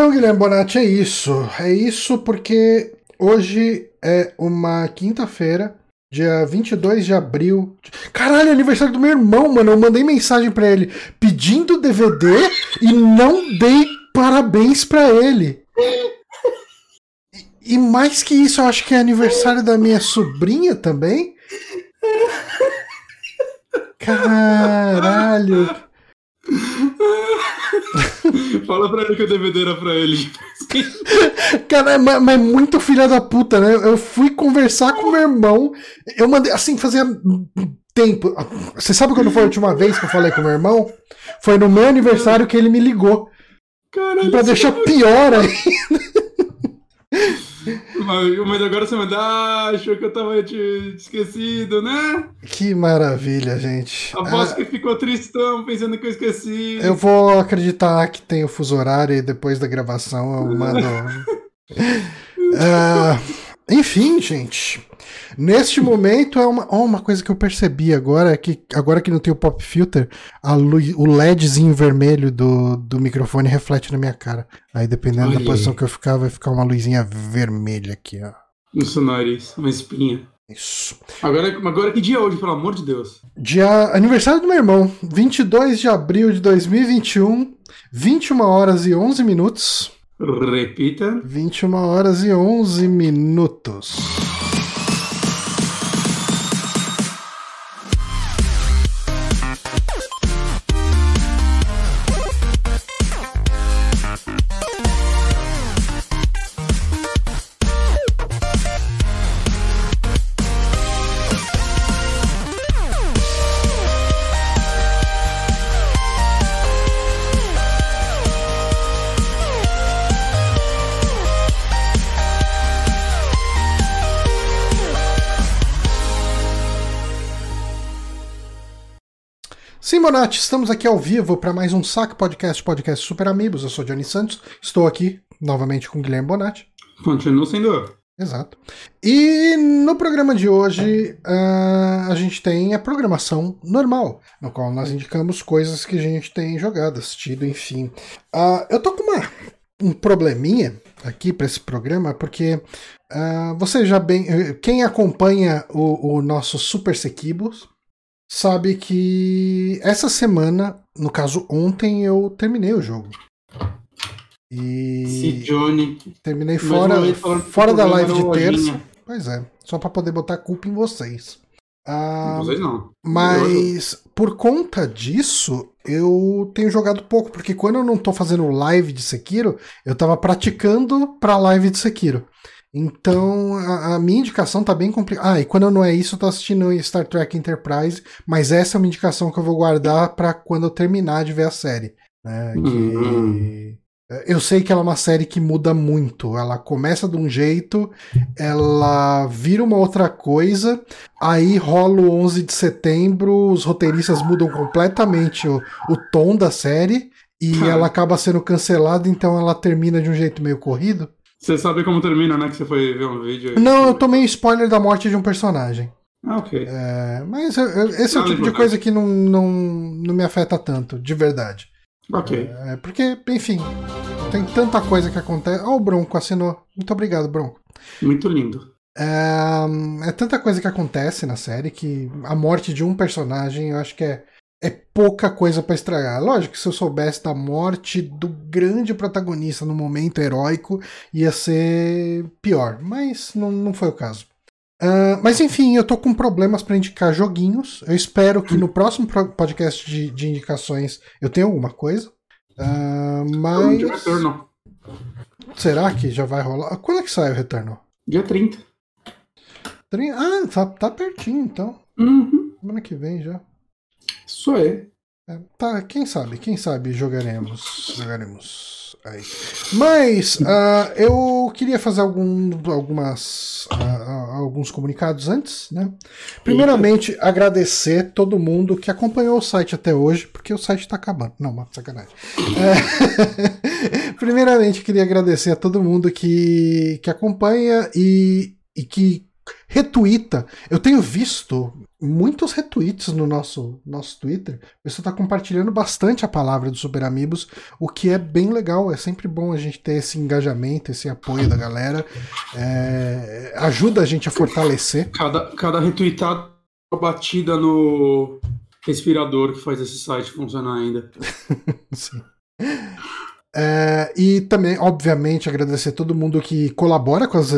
Então, Guilherme Bonatti, é isso. É isso porque hoje é uma quinta-feira, dia 22 de abril. Caralho, é aniversário do meu irmão, mano. Eu mandei mensagem para ele pedindo DVD e não dei parabéns para ele. E, e mais que isso, eu acho que é aniversário da minha sobrinha também. Caralho. Fala pra ele que o DVD era pra ele. Cara, mas, mas muito filha da puta, né? Eu fui conversar com meu irmão. Eu mandei, assim, fazia tempo. Você sabe quando foi a última vez que eu falei com meu irmão? Foi no meu aniversário que ele me ligou. Caralho, pra deixar pior ainda. Mas agora você manda, ah, achou que eu tava te esquecido, né? Que maravilha, gente. Aposto ah, que ficou tristão pensando que eu esqueci. Eu vou acreditar que tem o fuso horário e depois da gravação eu mando. uh, enfim, gente. Neste momento é uma, oh, uma coisa que eu percebi agora, é que agora que não tem o pop filter, a luz, o LEDzinho vermelho do, do microfone reflete na minha cara. Aí dependendo da posição que eu ficar, vai ficar uma luzinha vermelha aqui, ó. No seu nariz, uma espinha. Isso. Agora, agora que dia é hoje, pelo amor de Deus? Dia aniversário do meu irmão, 22 de abril de 2021, 21 horas e 11 minutos. Repita. 21 horas e 11 minutos. Sim, Bonatti, estamos aqui ao vivo para mais um Saque Podcast, podcast Super Amigos. Eu sou Johnny Santos, estou aqui novamente com Guilherme Bonatti. Continuo sendo. Exato. E no programa de hoje uh, a gente tem a programação normal, no qual nós indicamos coisas que a gente tem jogado, assistido, enfim. Uh, eu tô com uma, um probleminha aqui para esse programa, porque uh, você já bem. Quem acompanha o, o nosso Super Sequibos sabe que essa semana, no caso ontem, eu terminei o jogo. E. Se Johnny. Terminei fora, fora da live de terça. Pois é, só para poder botar culpa em vocês. Ah, vocês não. Mas por conta disso, eu tenho jogado pouco, porque quando eu não tô fazendo live de Sekiro, eu tava praticando pra live de Sekiro. Então, a, a, minha indicação tá bem complicada. Ah, e quando não é isso, eu tô assistindo Star Trek Enterprise, mas essa é uma indicação que eu vou guardar para quando eu terminar de ver a série. Né? Que... Uhum. Eu sei que ela é uma série que muda muito. Ela começa de um jeito, ela vira uma outra coisa, aí rola o 11 de setembro, os roteiristas mudam completamente o, o tom da série e ela acaba sendo cancelada, então ela termina de um jeito meio corrido. Você sabe como termina, né? Que você foi ver um vídeo. Não, eu tomei spoiler da morte de um personagem. Ah, ok. É, mas eu, eu, esse é o tipo de coisa que não, não, não me afeta tanto, de verdade. Ok. É, porque, enfim, tem tanta coisa que acontece. Ó, oh, o Bronco assinou. Muito obrigado, Bronco. Muito lindo. É, é tanta coisa que acontece na série que a morte de um personagem eu acho que é é pouca coisa para estragar. Lógico que se eu soubesse da morte do grande protagonista no momento heróico, ia ser pior, mas não, não foi o caso. Uh, mas enfim, eu tô com problemas para indicar joguinhos. Eu espero que no próximo podcast de, de indicações eu tenha alguma coisa. Uh, mas. Será que já vai rolar? Quando é que sai o retorno? Dia 30. 30? Ah, tá, tá pertinho então. Uhum. Semana que vem já. Isso aí. É, tá, quem sabe, quem sabe jogaremos. Jogaremos aí. Mas uh, eu queria fazer algum, algumas, uh, alguns comunicados antes, né? Primeiramente, Eita. agradecer todo mundo que acompanhou o site até hoje, porque o site tá acabando. Não, uma sacanagem. É... Primeiramente, queria agradecer a todo mundo que, que acompanha e, e que retuita. Eu tenho visto muitos retweets no nosso, nosso Twitter. A pessoa está compartilhando bastante a palavra do Super Amigos, o que é bem legal. É sempre bom a gente ter esse engajamento, esse apoio da galera. É, ajuda a gente a fortalecer. Cada, cada retweetado batida no respirador que faz esse site funcionar ainda. Sim. É, e também, obviamente, agradecer todo mundo que colabora com as,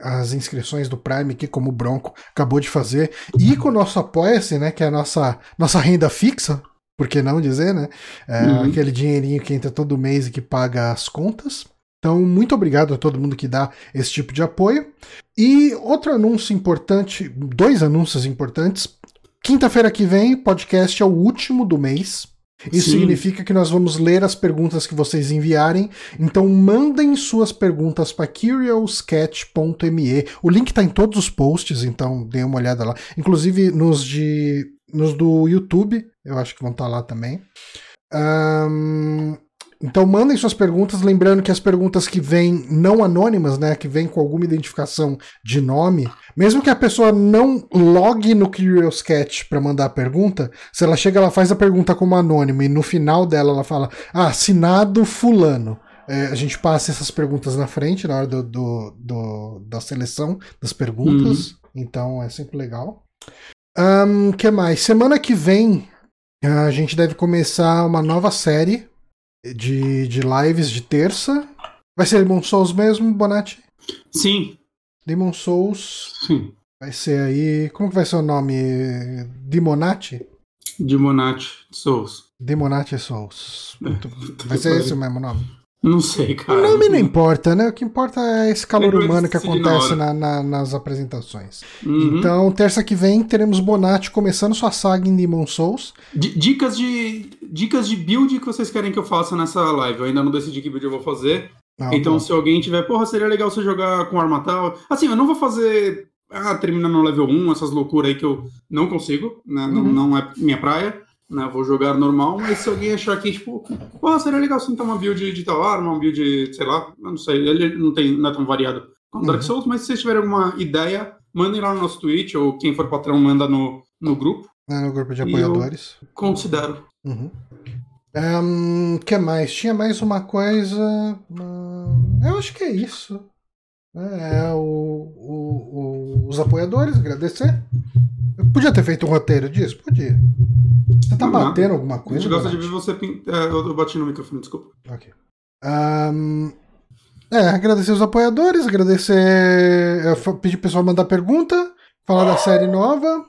as inscrições do Prime, que como o Bronco acabou de fazer, e com o nosso Apoia-se, né, que é a nossa, nossa renda fixa, por que não dizer, né? É, uhum. Aquele dinheirinho que entra todo mês e que paga as contas. Então, muito obrigado a todo mundo que dá esse tipo de apoio. E outro anúncio importante, dois anúncios importantes. Quinta-feira que vem, podcast é o último do mês. Isso Sim. significa que nós vamos ler as perguntas que vocês enviarem. Então mandem suas perguntas para curiousketch.me. O link está em todos os posts, então dê uma olhada lá. Inclusive nos de nos do YouTube, eu acho que vão estar tá lá também. Um, então mandem suas perguntas, lembrando que as perguntas que vêm não anônimas, né, que vêm com alguma identificação de nome, mesmo que a pessoa não logue no Curious Cat para mandar a pergunta, se ela chega, ela faz a pergunta como anônima e no final dela ela fala, ah, assinado fulano. É, a gente passa essas perguntas na frente na hora do, do, do da seleção das perguntas, uhum. então é sempre legal. O um, que mais? Semana que vem a gente deve começar uma nova série de, de lives de terça. Vai ser Demon Souls mesmo, Bonatti? Sim. Demon Souls. Sim. Vai ser aí. Como que vai ser o nome? Demonati? Demonati Souls. Demonati Souls. É, vai ser esse o mesmo nome? Não sei, cara. O nome não importa, né? O que importa é esse calor humano que acontece na, na, nas apresentações. Uhum. Então, terça que vem, teremos Bonatti começando sua saga em Demon Souls. D dicas de, dicas de build que vocês querem que eu faça nessa live. Eu ainda não decidi que build eu vou fazer. Ah, então, bom. se alguém tiver, porra, seria legal você jogar com arma tal. Assim, eu não vou fazer. Ah, termina no level 1, essas loucuras aí que eu não consigo, né? Uhum. Não, não é minha praia né? Vou jogar normal, mas se alguém achar que, tipo, pô, seria legal se ter uma build de tal arma, uma build, sei lá, não sei, ele não, tem, não é tão variado como Dark uhum. Souls, mas se vocês tiverem alguma ideia, mandem lá no nosso Twitch, ou quem for patrão manda no, no grupo. É, no grupo de apoiadores. considero. Uhum. Um, que mais? Tinha mais uma coisa. Uh, eu acho que é isso. É, é o, o, o, os apoiadores, agradecer. Eu podia ter feito um roteiro disso? Podia. Você tá não, batendo não. alguma coisa? A gente gosta de ver você. É, eu bati no microfone, desculpa. Ok. Um, é, agradecer os apoiadores, agradecer. Pedir pro pessoal mandar pergunta, falar da série nova.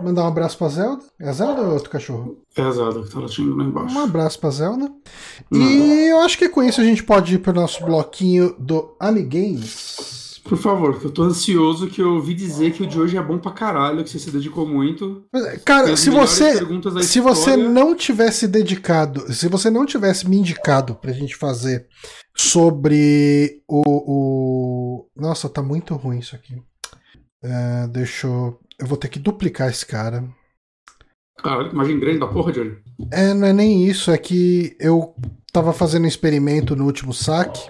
Mandar um abraço pra Zelda. É a Zelda ou é outro cachorro? É a Zelda que tá latindo lá embaixo. Um abraço pra Zelda. Não. E eu acho que com isso a gente pode ir pro nosso bloquinho do Amigames. Por favor, eu tô ansioso que eu ouvi dizer que o de hoje é bom pra caralho, que você se dedicou muito. Cara, se você se você não tivesse dedicado, se você não tivesse me indicado pra gente fazer sobre o, o... nossa, tá muito ruim isso aqui. É, deixa eu eu vou ter que duplicar esse cara. Caralho, que imagem grande da porra, Johnny. É, não é nem isso, é que eu tava fazendo um experimento no último saque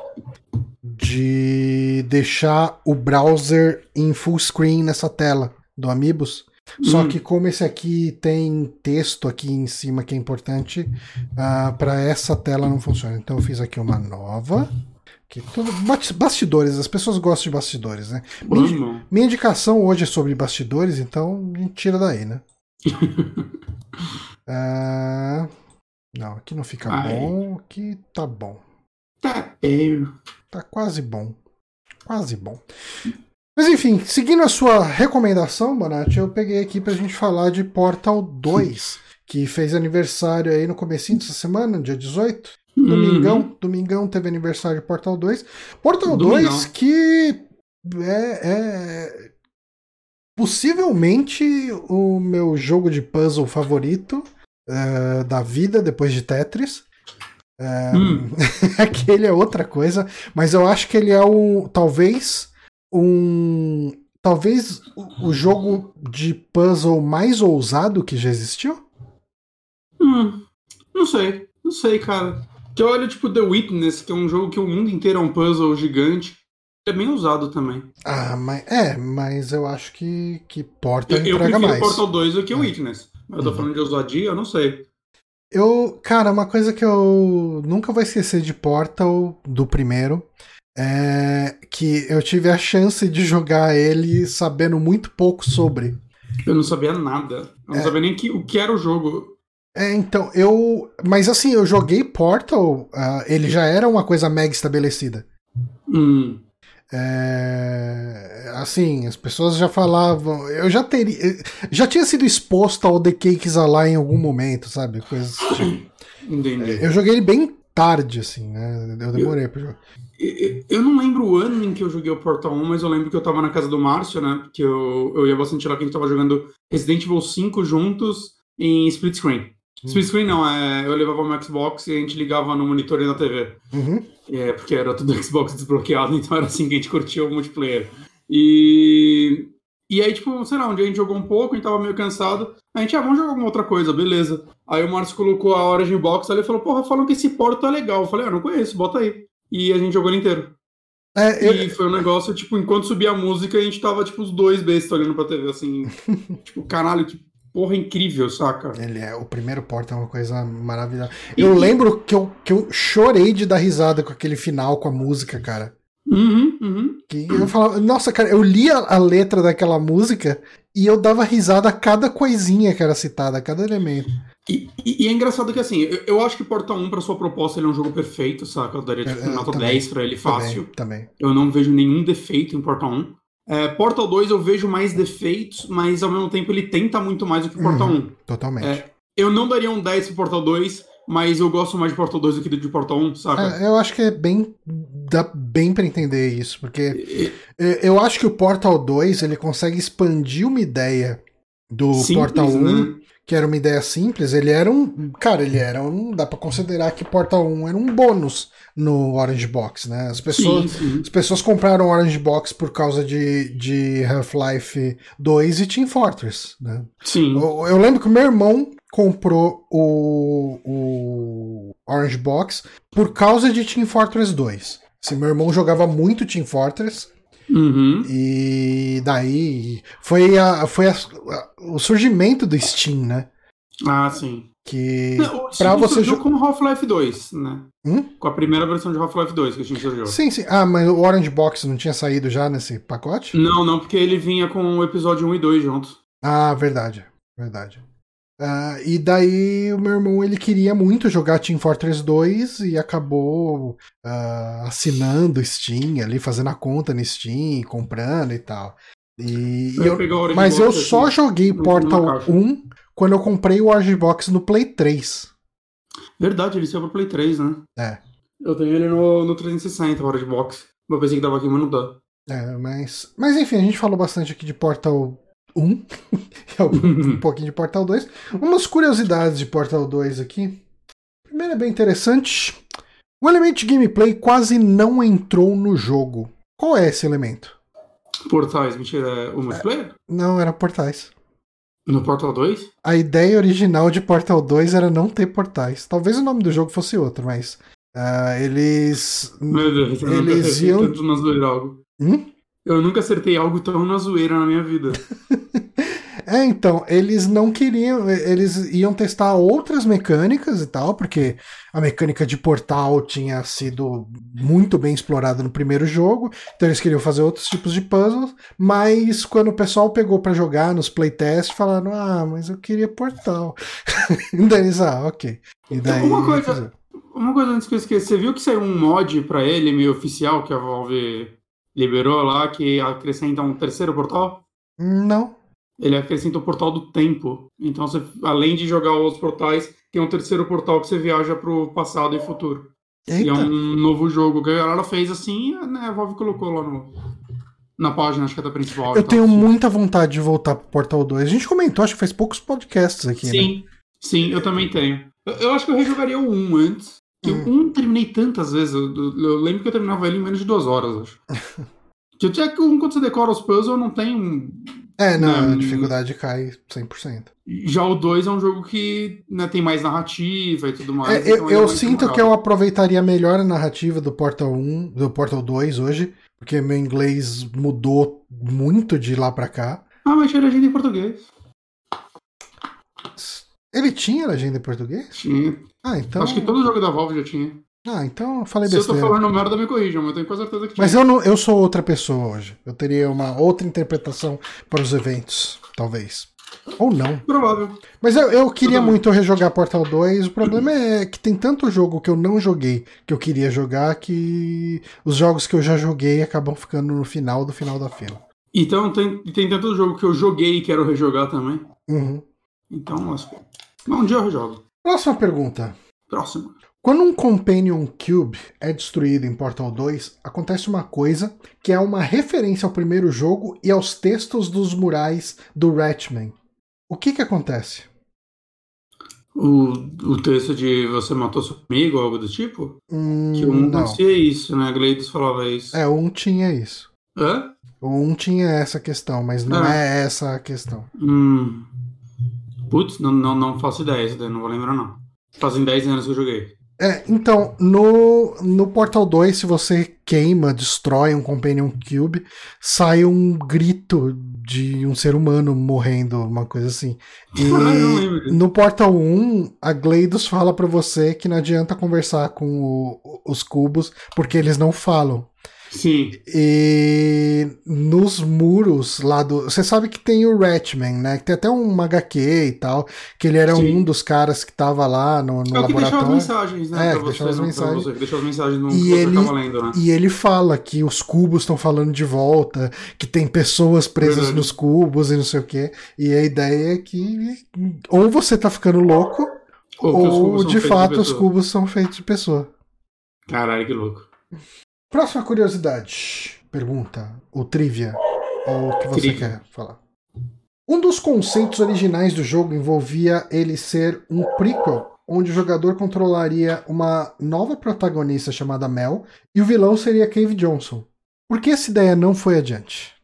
de deixar o browser em full screen nessa tela do Amiibos. Só hum. que como esse aqui tem texto aqui em cima que é importante, uh, ah, para essa tela não funciona. Então eu fiz aqui uma nova. Que tudo, bastidores, as pessoas gostam de bastidores, né? Minha, minha, indicação hoje é sobre bastidores, então gente tira daí, né? uh, não, aqui não fica Ai. bom, aqui tá bom. Tá bem. Tá quase bom. Quase bom. Mas enfim, seguindo a sua recomendação, Bonatti, eu peguei aqui pra gente falar de Portal 2, que fez aniversário aí no comecinho dessa semana, dia 18. Uhum. Domingão, domingão teve aniversário de Portal 2. Portal Domingão. 2 que é, é, possivelmente o meu jogo de puzzle favorito uh, da vida depois de Tetris. É, hum. aquele é outra coisa, mas eu acho que ele é o talvez um talvez o jogo de puzzle mais ousado que já existiu. Hum, não sei, não sei, cara. Que olha tipo The Witness, que é um jogo que o mundo inteiro é um puzzle gigante. é bem usado também. Ah, mas é, mas eu acho que, que Portal eu, entrega eu mais. Portal 2 do que o É. Witness. Eu tô Uhum. falando de ousadia, eu não sei. Eu, cara, uma coisa que eu nunca vou esquecer de Portal do primeiro é que eu tive a chance de jogar ele sabendo muito pouco sobre. Eu não sabia nada. Eu não É. sabia nem que, o que era o jogo. É, então, eu. Mas assim, eu joguei Portal, ah, ele já era uma coisa mega estabelecida. Hum. É, assim, as pessoas já falavam. Eu já teria. Já tinha sido exposto ao The Cakes lá em algum momento, sabe? Coisas tipo. Entendi. Eu joguei ele bem tarde, assim, né? Eu demorei pra jogar. Eu, eu não lembro o ano em que eu joguei o Portal 1, mas eu lembro que eu tava na casa do Márcio, né? Porque eu, eu ia bastante lá que a gente tava jogando Resident Evil 5 juntos em split screen. Split screen não, é, eu levava o meu Xbox e a gente ligava no monitor e na TV. Uhum. É, porque era tudo Xbox desbloqueado, então era assim que a gente curtia o multiplayer. E. E aí, tipo, sei lá, um dia a gente jogou um pouco, a gente tava meio cansado. A gente, ah, vamos jogar alguma outra coisa, beleza. Aí o Márcio colocou a Origin Box ali e falou, porra, falam que esse porto é legal. Eu falei, ah, não conheço, bota aí. E a gente jogou ele inteiro. É, eu, E foi um negócio, tipo, enquanto subia a música, a gente tava, tipo, os dois bestas olhando pra TV, assim. tipo, caralho, que porra incrível, saca? Ele é, o primeiro Portal é uma coisa maravilhosa. E- Eu lembro que eu, que eu chorei de dar risada com aquele final, com a música, cara. Uhum, uhum. Que eu falava, nossa, cara, eu lia a letra daquela música e eu dava risada a cada coisinha que era citada, a cada elemento. E, e- e é engraçado que, assim, eu, eu acho que Portal 1, pra sua proposta, ele é um jogo perfeito, saca? Eu daria, tipo, É, nota também, 10 pra ele fácil. Também, também. Eu não vejo nenhum defeito em Portal 1. É, Portal 2 eu vejo mais defeitos, mas ao mesmo tempo ele tenta muito mais do que Portal Uhum. 1. Totalmente. É, Eu não daria um 10 pro Portal 2, mas eu gosto mais de Portal 2 do que de Portal 1, saca? É, eu acho que é bem. dá bem pra entender isso, porque é, eu acho que o Portal 2 ele consegue expandir uma ideia do simples, Portal 1, né? que era uma ideia simples. Ele era um. Cara, ele era um. Dá pra considerar que Portal 1 era um bônus no Orange Box, né? As pessoas. Sim, sim. As pessoas compraram Orange Box por causa de, de Half-Life 2 e Team Fortress, né? Sim. Eu, eu lembro que meu irmão comprou o, o Orange Box por causa de Team Fortress 2. Assim, meu irmão jogava muito Team Fortress Uhum. e daí foi, a, foi a- a- o surgimento do Steam, né? Ah, sim. Que Não, pra você surgiu com Half-Life 2, né? Hum? Com a primeira versão de Half-Life 2 que a gente surgiu. Sim, sim. Ah, mas o Orange Box não tinha saído já nesse pacote? Não, não, porque ele vinha com o episódio 1 e 2 juntos. Ah, verdade, verdade. Ah, e daí o meu irmão ele queria muito jogar Team Fortress 2 e acabou ah, assinando Steam ali, fazendo a conta no Steam, comprando e tal. E, Eu mas Box, eu assim, só joguei numa Portal caixa. 1 quando eu comprei o Orange Box no Play 3. Verdade, ele saiu pro Play 3, né? É. Eu tenho ele no, no 360, hora de box. Eu pensei que dava aqui, mas não dá. É, mas, mas enfim, a gente falou bastante aqui de Portal 1, um pouquinho de Portal 2. Umas curiosidades de Portal 2 aqui. Primeiro é bem interessante. O elemento de gameplay quase não entrou no jogo. Qual é esse elemento? Portais, mentira, é o multiplayer? Não, era portais. No Portal 2? A ideia original de Portal 2 era não ter portais. Talvez o nome do jogo fosse outro, mas ah, eles. Meu Deus, eu nunca Eles acertei iam. tanto na zoeira algo. Hum? Eu nunca acertei algo tão na zoeira na minha vida. É, então, eles não queriam, eles iam testar outras mecânicas e tal, porque a mecânica de portal tinha sido muito bem explorada no primeiro jogo, então eles queriam fazer outros tipos de puzzles, mas quando o pessoal pegou pra jogar nos playtests, falaram, ah, mas eu queria portal. daí eles, ah, ok. E daí, Uma coisa-. Uma coisa antes que eu esqueça, você viu que saiu um mod pra ele, meio oficial, que a Valve liberou lá, que acrescenta um terceiro portal? Não. Ele acrescenta o portal do tempo. Então, você, além de jogar os portais, tem um terceiro portal que você viaja pro passado e futuro. E é Eita. um novo jogo que a galera fez assim, né? A Valve colocou lá no, na página, acho que é da principal. Eu tal, tenho assim. muita vontade de voltar pro Portal 2. A gente comentou, acho que faz poucos podcasts aqui, né? Sim, sim, eu também tenho. Eu, eu acho que eu rejogaria o 1 antes. Que Hum. o 1 terminei tantas vezes. Eu, eu- lembro que eu terminava ele em menos de duas horas, acho. que eu tinha que quando você decora os puzzles, não tem. um- É, não, né? a dificuldade cai 100%. Já o 2 é um jogo que né, tem mais narrativa e tudo mais. É, então eu, eu sinto que eu aproveitaria melhor a narrativa do Portal 1, do Portal 2 hoje, porque meu inglês mudou muito de lá pra cá. Ah, mas tinha legenda em português. Ele tinha legenda em português? Tinha. Ah, então. Acho que todo jogo da Valve já tinha. Ah, então eu falei Se besteira. eu tô falando merda, me corrijam, mas eu tenho quase certeza que tinha. Mas eu, não, eu sou outra pessoa hoje. Eu teria uma outra interpretação para os eventos, talvez. Ou não. Provável. Mas eu, eu queria muito rejogar Portal 2. O problema é que tem tanto jogo que eu não joguei que eu queria jogar que os jogos que eu já joguei acabam ficando no final do final da fila. Então tem, tem tanto jogo que eu joguei e quero rejogar também. Uhum. Então, mas um dia eu rejogo. Próxima pergunta. Próxima. Quando um Companion Cube é destruído em Portal 2, acontece uma coisa que é uma referência ao primeiro jogo e aos textos dos murais do Ratchman. O que que acontece? O, o texto de você matou seu amigo, algo do tipo? Hum, que um não isso, né? Gleidos falava isso. É, um tinha isso. Hã? Um tinha essa questão, mas não ah. é essa a questão. Hum. Putz, não, não, não faço ideia, não vou lembrar não. Fazem 10 anos que eu joguei. É, então, no, no Portal 2, se você queima, destrói um Companion Cube, sai um grito de um ser humano morrendo, uma coisa assim. E no Portal 1, a Gleidos fala para você que não adianta conversar com o, os cubos, porque eles não falam. Sim. E nos muros lá do. Você sabe que tem o Ratman, né? Que tem até um HQ e tal. Que ele era Sim. um dos caras que tava lá no, no é laboratório. deixava as mensagens, né? É, que deixava as mensagens. Deixava as mensagens no e que ele, tava lendo, né? E ele fala que os cubos estão falando de volta, que tem pessoas presas Verdade. nos cubos e não sei o quê. E a ideia é que ou você tá ficando louco, ou, ou de fato de os cubos são feitos de pessoa. Caralho, que louco. Próxima curiosidade. Pergunta, ou trivia, ou o que você trivia. quer falar. Um dos conceitos originais do jogo envolvia ele ser um prequel, onde o jogador controlaria uma nova protagonista chamada Mel e o vilão seria Cave Johnson. Por que essa ideia não foi adiante?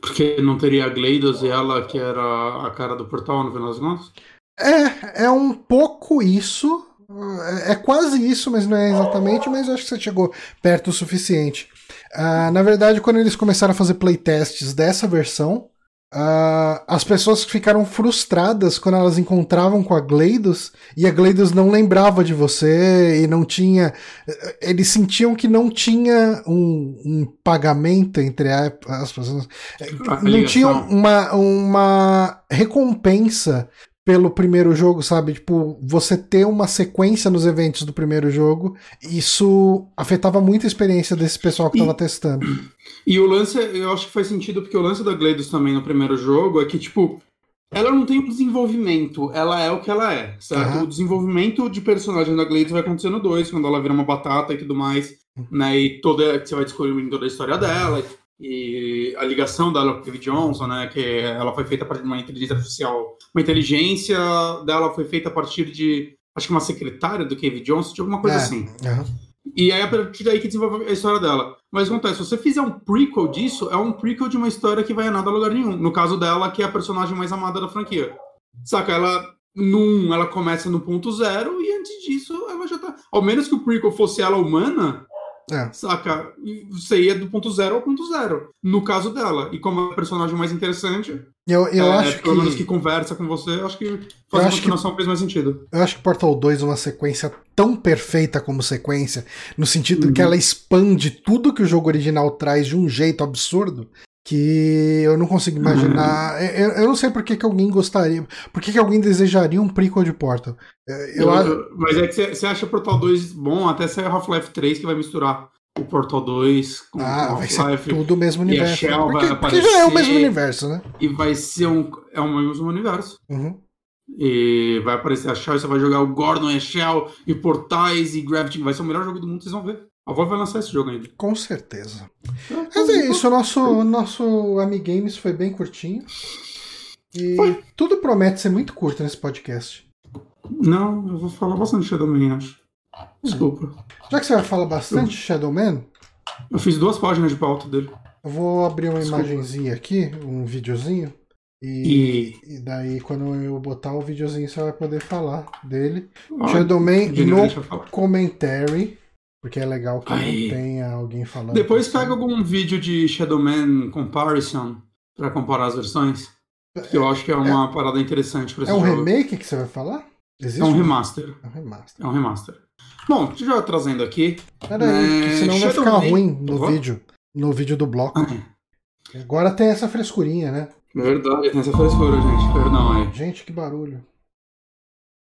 Porque não teria a Gleidos e ela que era a cara do portal no final das contas? É, é um pouco isso, é, é quase isso, mas não é exatamente, mas acho que você chegou perto o suficiente. Uh, na verdade, quando eles começaram a fazer playtests dessa versão, uh, as pessoas ficaram frustradas quando elas encontravam com a Gleidos e a Gleidos não lembrava de você e não tinha. Eles sentiam que não tinha um, um pagamento entre as pessoas. Não tinha uma, uma recompensa pelo primeiro jogo, sabe? Tipo, você ter uma sequência nos eventos do primeiro jogo, isso afetava muito a experiência desse pessoal que e, tava testando. E o lance, eu acho que faz sentido, porque o lance da Gleidos também no primeiro jogo é que, tipo, ela não tem um desenvolvimento, ela é o que ela é, certo? Uhum. O desenvolvimento de personagem da Gleidos vai acontecer no 2, quando ela vira uma batata e tudo mais, uhum. né? E toda, você vai descobrindo toda a história dela, e a ligação dela com o David Johnson, né, que ela foi feita a partir de uma inteligência artificial, uma inteligência dela foi feita a partir de, acho que uma secretária do Kevin Johnson, de alguma coisa é, assim. Uhum. E aí a partir daí que desenvolve a história dela. Mas acontece, se você fizer um prequel disso, é um prequel de uma história que vai a nada a lugar nenhum. No caso dela, que é a personagem mais amada da franquia. Saca, ela num, ela começa no ponto zero e antes disso ela já tá. Ao menos que o prequel fosse ela humana, é. Saca? Você ia do ponto zero ao ponto zero. No caso dela. E como é o personagem mais interessante. Eu, eu é, acho pelo que. menos que conversa com você, acho que fazer a continuação que, fez mais sentido. Eu acho que Portal 2 é uma sequência tão perfeita como sequência, no sentido uhum. que ela expande tudo que o jogo original traz de um jeito absurdo, que eu não consigo imaginar. Uhum. Eu, eu, não sei por que, que alguém gostaria. Por que, que alguém desejaria um prequel de Portal? Eu, eu, mas é que você acha Portal 2 bom até ser Half-Life 3 que vai misturar o Portal 2 com ah, vai ser tudo o mesmo universo. E a Shell porque, vai porque já é o mesmo universo, né? E vai ser um. É o mesmo universo. Uhum. E vai aparecer a Shell, você vai jogar o Gordon e a Shell, e Portais e Gravity. Vai ser o melhor jogo do mundo, vocês vão ver. A Valve vai lançar esse jogo ainda. Com certeza. Mas é isso, o nosso, nosso Amigames foi bem curtinho. E foi. tudo promete ser muito curto nesse podcast. Não, eu vou falar bastante Shadowman, acho. Desculpa. Já que você vai falar bastante Shadowman. Eu fiz duas páginas de pauta dele. Eu vou abrir uma Desculpa. imagenzinha aqui, um videozinho, E, e... e, daí, quando eu botar o videozinho, você vai poder falar dele. Ah, Shadowman no commentary. Porque é legal que Aí. tenha alguém falando. Depois pega algum vídeo de Shadowman Comparison para comparar as versões. Que eu acho que é uma é, parada interessante para esse É um jogo. remake que você vai falar? Existe é um remaster. É um remaster. É um remaster. Bom, já trazendo aqui. Peraí, é... senão vai ficar ruim no vídeo. No vídeo do bloco. Ah. Agora tem essa frescurinha, né? Verdade, tem essa frescura, gente. Perdão aí. Gente, que barulho.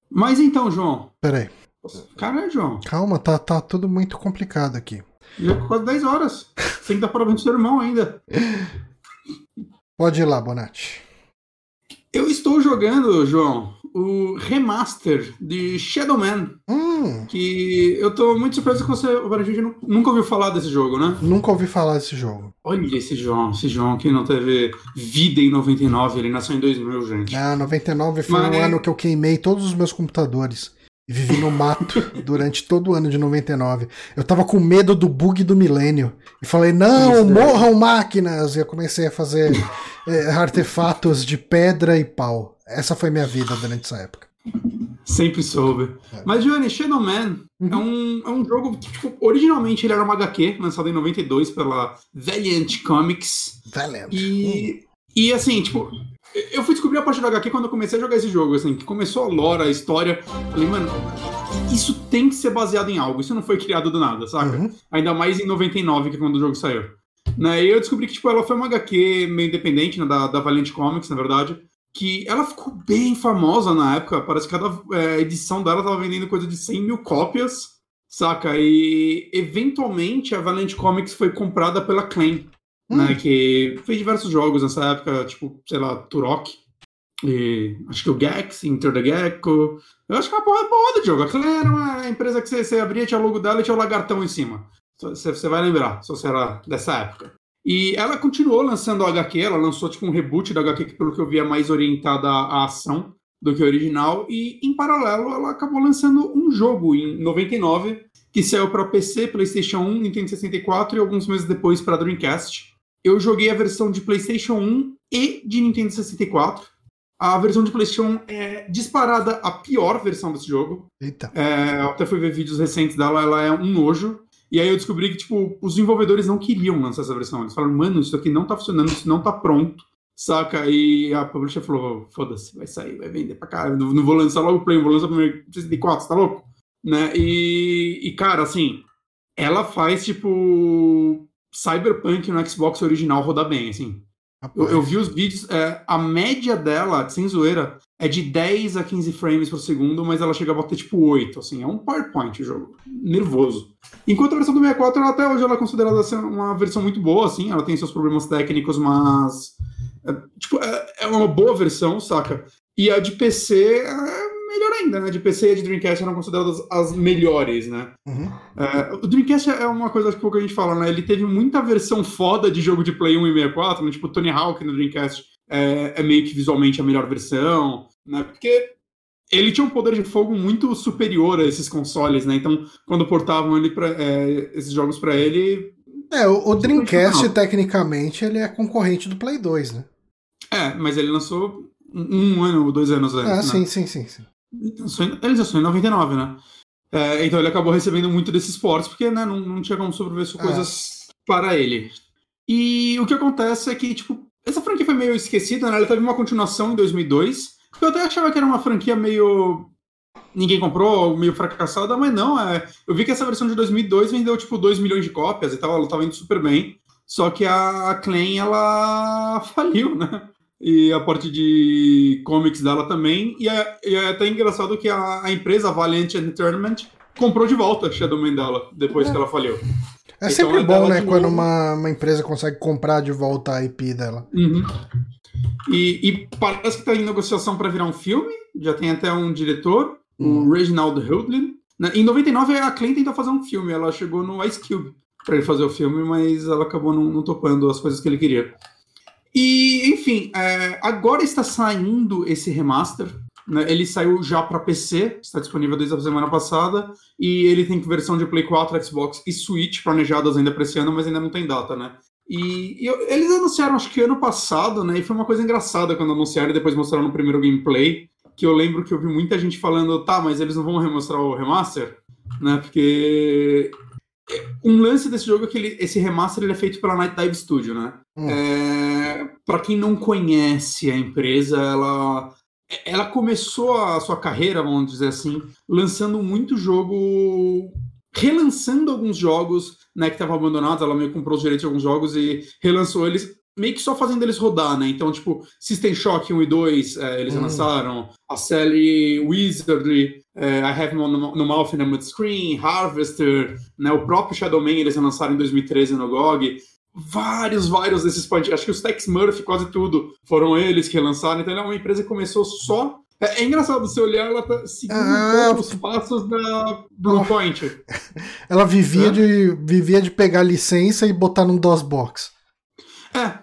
Mas então, João. Peraí. Caralho, João. Calma, tá, tá tudo muito complicado aqui. Já é quase 10 horas. Tem que dar parabéns pro seu irmão ainda. Pode ir lá, Bonatti. Eu estou jogando, João, o remaster de Shadow Man. Hum. Que eu tô muito surpreso que você, a gente nunca ouviu falar desse jogo, né? Nunca ouvi falar desse jogo. Olha esse João, esse João que não teve vida em 99, ele nasceu em 2000, gente. Ah, 99 foi Mas... um ano que eu queimei todos os meus computadores. E vivi no mato durante todo o ano de 99. Eu tava com medo do bug do milênio. E falei, não, Isso, morram é. máquinas! E eu comecei a fazer é, artefatos de pedra e pau. Essa foi minha vida durante essa época. Sempre soube. É. Mas, Johnny, Shadow Man uhum. é, um, é um jogo que, tipo, originalmente ele era uma HQ, lançado em 92 pela Valiant Comics. Valiant. E, hum. e assim, tipo, eu fui descobrir a parte da HQ quando eu comecei a jogar esse jogo, assim, que começou a lore, a história. Falei, mano, isso tem que ser baseado em algo, isso não foi criado do nada, saca? Uhum. Ainda mais em 99, que é quando o jogo saiu. Né? E eu descobri que, tipo, ela foi uma HQ meio independente, né, da, da Valiant Comics, na verdade, que ela ficou bem famosa na época, parece que cada é, edição dela tava vendendo coisa de 100 mil cópias, saca? E, eventualmente, a Valiant Comics foi comprada pela Claim, hum. né, que fez diversos jogos nessa época, tipo, sei lá, Turok, e acho que o Gex, Inter the Gecko. Eu acho que é uma porra boa de jogo. Aquela era uma empresa que você, você abria, tinha o logo dela e tinha o lagartão em cima. Você, você vai lembrar, se você era dessa época. E ela continuou lançando a HQ, ela lançou tipo um reboot da HQ que, pelo que eu vi, é mais orientada à ação do que o original. E, em paralelo, ela acabou lançando um jogo em 99 que saiu para PC, PlayStation 1, Nintendo 64 e alguns meses depois para Dreamcast eu joguei a versão de PlayStation 1 e de Nintendo 64. A versão de PlayStation é disparada a pior versão desse jogo. Eita. É, eu até fui ver vídeos recentes dela, ela é um nojo. E aí eu descobri que, tipo, os desenvolvedores não queriam lançar essa versão. Eles falaram, mano, isso aqui não tá funcionando, isso não tá pronto. Saca? E a publisher falou, foda-se, vai sair, vai vender pra caralho. Não, não vou lançar logo o Play, vou lançar primeiro 64, você tá louco? Né? E, e, cara, assim, ela faz, tipo, Cyberpunk no Xbox original roda bem, assim. Eu, eu, vi os vídeos, é, a média dela, sem zoeira, é de 10 a 15 frames por segundo, mas ela chega a bater tipo 8, assim, é um PowerPoint o jogo, nervoso. Enquanto a versão do 64, ela, até hoje ela é considerada ser uma versão muito boa, assim, ela tem seus problemas técnicos, mas é, tipo, é, é uma boa versão, saca? E a de PC é melhor ainda, né? De PC e de Dreamcast eram consideradas as melhores, né? Uhum. É, o Dreamcast é uma coisa que pouco a gente fala, né? Ele teve muita versão foda de jogo de Play 1 e 64, né? tipo Tony Hawk no Dreamcast é, é meio que visualmente a melhor versão, né? Porque ele tinha um poder de fogo muito superior a esses consoles, né? Então, quando portavam ele pra, é, esses jogos para ele. É, o, o Dreamcast, tecnicamente, ele é concorrente do Play 2, né? É, mas ele lançou um, um ano ou dois anos antes. Ah, né? sim, sim, sim, sim. Ele lançou em 99, né? É, então ele acabou recebendo muito desses portes, porque né, não, não tinha como sobreviver é. coisas para ele. E o que acontece é que, tipo, essa franquia foi meio esquecida, né? Ela teve uma continuação em 2002. Eu até achava que era uma franquia meio. Ninguém comprou, meio fracassada, mas não. É... Eu vi que essa versão de 2002 vendeu, tipo, 2 milhões de cópias e tal, ela tava indo super bem. Só que a Clan, ela faliu, né? E a parte de comics dela também. E é, e é até engraçado que a, a, empresa Valiant Entertainment comprou de volta Shadowman dela depois é. que ela faliu. É então, sempre é bom, né, quando uma, uma empresa consegue comprar de volta a IP dela. Uhum. E, e, parece que está em negociação para virar um filme, já tem até um diretor, uhum. o Reginald Hudlin. Em 99, a Clayton tentou fazer um filme, ela chegou no Ice Cube para ele fazer o filme, mas ela acabou não, não topando as coisas que ele queria. E, enfim, é, agora está saindo esse remaster. Né? Ele saiu já para PC, está disponível desde a semana passada. E ele tem versão de Play 4, Xbox e Switch planejadas ainda para esse ano, mas ainda não tem data, né? E, e, eles anunciaram, acho que ano passado, né? E foi uma coisa engraçada quando anunciaram e depois mostraram no primeiro gameplay. Que eu lembro que eu vi muita gente falando, tá, mas eles não vão remostrar o remaster, né? Porque um lance desse jogo é que ele, esse remaster ele é feito pela Night Dive Studio, né? Hum. É, para quem não conhece a empresa, ela ela começou a sua carreira, vamos dizer assim, lançando muito jogo, relançando alguns jogos, né, que estavam abandonados. Ela meio comprou os direitos de alguns jogos e relançou eles meio que só fazendo eles rodar, né? Então, tipo, System Shock 1 e 2, é, eles hum. lançaram. A série Wizardry, é, I Have No, no Mouth in a Mud Screen, Harvester, né? O próprio Shadow Man eles lançaram em 2013 no GOG. Vários, vários desses point. Acho que os Tex Murphy, quase tudo, foram eles que relançaram. Então, é uma empresa que começou só é, é, engraçado você olhar, ela tá seguindo ah, os passos da Bluepoint. Ela vivia, é. de, vivia de pegar licença e botar num DOSBox. É,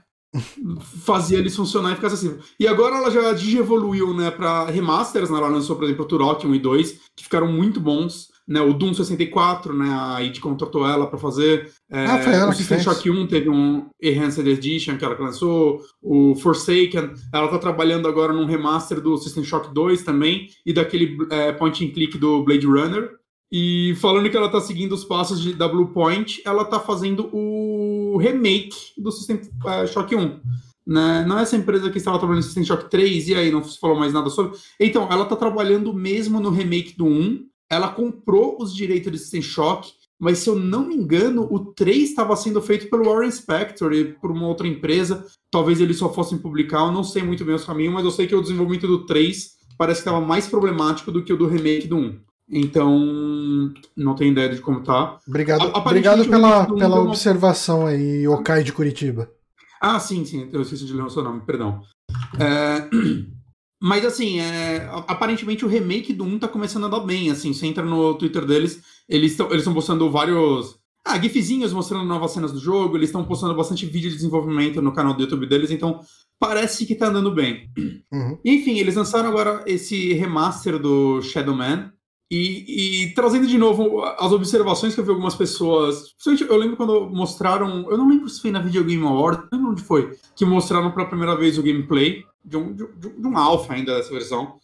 fazia eles funcionar e ficar assim. E agora ela já digievoluiu, né, para remasters, né? Ela lançou, por exemplo, o Turok 1 e 2, que ficaram muito bons. Né, o Doom 64, né, a id contratou ela para fazer. É, ah, foi ela o System Shock 1 teve um Enhanced Edition que ela lançou. O Forsaken, ela tá trabalhando agora num remaster do System Shock 2 também, e daquele é, point and click do Blade Runner. E falando que ela tá seguindo os passos de, da Blue Point, ela tá fazendo o remake do System uh, Shock 1. Né? Não é essa empresa que estava trabalhando no System Shock 3 e aí não se falou mais nada sobre. Então, ela tá trabalhando mesmo no remake do 1. Ela comprou os direitos de System Shock, mas se eu não me engano, o 3 estava sendo feito pelo Warren Spector e por uma outra empresa. Talvez eles só fossem publicar, eu não sei muito bem os caminhos, mas eu sei que o desenvolvimento do 3 parece que estava mais problemático do que o do remake do 1. Então, não tenho ideia de como tá. Obrigado, obrigado pela, pela observação aí, Okai de Curitiba. Ah, sim, sim, eu esqueci de ler o seu nome, perdão. É... Mas assim, é... aparentemente o remake do 1 tá começando a dar bem, assim, você entra no Twitter deles, eles estão eles postando vários ah, gifzinhos mostrando novas cenas do jogo, eles estão postando bastante vídeo de desenvolvimento no canal do YouTube deles, então parece que tá andando bem. Uhum. Enfim, eles lançaram agora esse remaster do Shadow Man, e, e, trazendo de novo as observações que eu vi algumas pessoas. Eu lembro quando mostraram. Eu não lembro se foi na Video Game Award, não lembro onde foi. Que mostraram pela primeira vez o gameplay de um, de, de um alpha ainda dessa versão.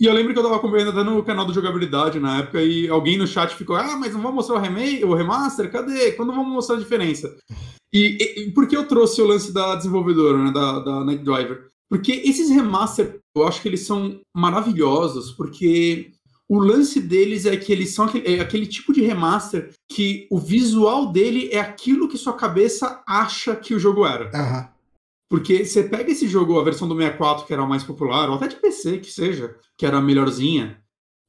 E eu lembro que eu tava acompanhando até no canal do jogabilidade na época e alguém no chat ficou: Ah, mas não vamos mostrar o, remake, o remaster? Cadê? Quando vamos mostrar a diferença? E, e, por que eu trouxe o lance da desenvolvedora, né, da, da Night Driver? Porque esses remaster, eu acho que eles são maravilhosos, porque o lance deles é que eles são aquele, é aquele tipo de remaster que o visual dele é aquilo que sua cabeça acha que o jogo era. Porque você pega esse jogo, a versão do 64, que era a mais popular, ou até de PC que seja, que era a melhorzinha,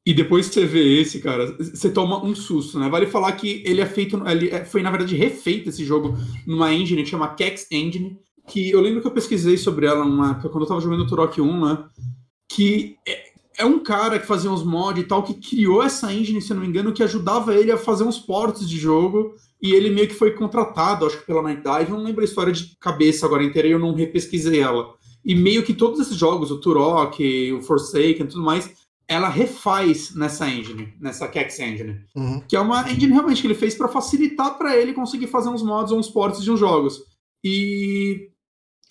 e depois você vê esse, cara, você toma um susto, né? Vale falar que ele é feito, ele é, foi na verdade refeito esse jogo numa engine que chama Kex Engine, que eu lembro que eu pesquisei sobre ela numa época, quando eu tava jogando o Turok 1, né? Que é, um cara que fazia uns mods e tal, que criou essa engine, se eu não me engano, que ajudava ele a fazer uns ports de jogo. E ele meio que foi contratado, acho que pela Night Dive, não lembro a história de cabeça agora inteira, e eu não repesquisei ela. E meio que todos esses jogos, o Turok, o Forsaken e tudo mais, ela refaz nessa engine, nessa Kex Engine. Uhum. Que é uma engine realmente que ele fez para facilitar para ele conseguir fazer uns mods ou uns ports de uns jogos. E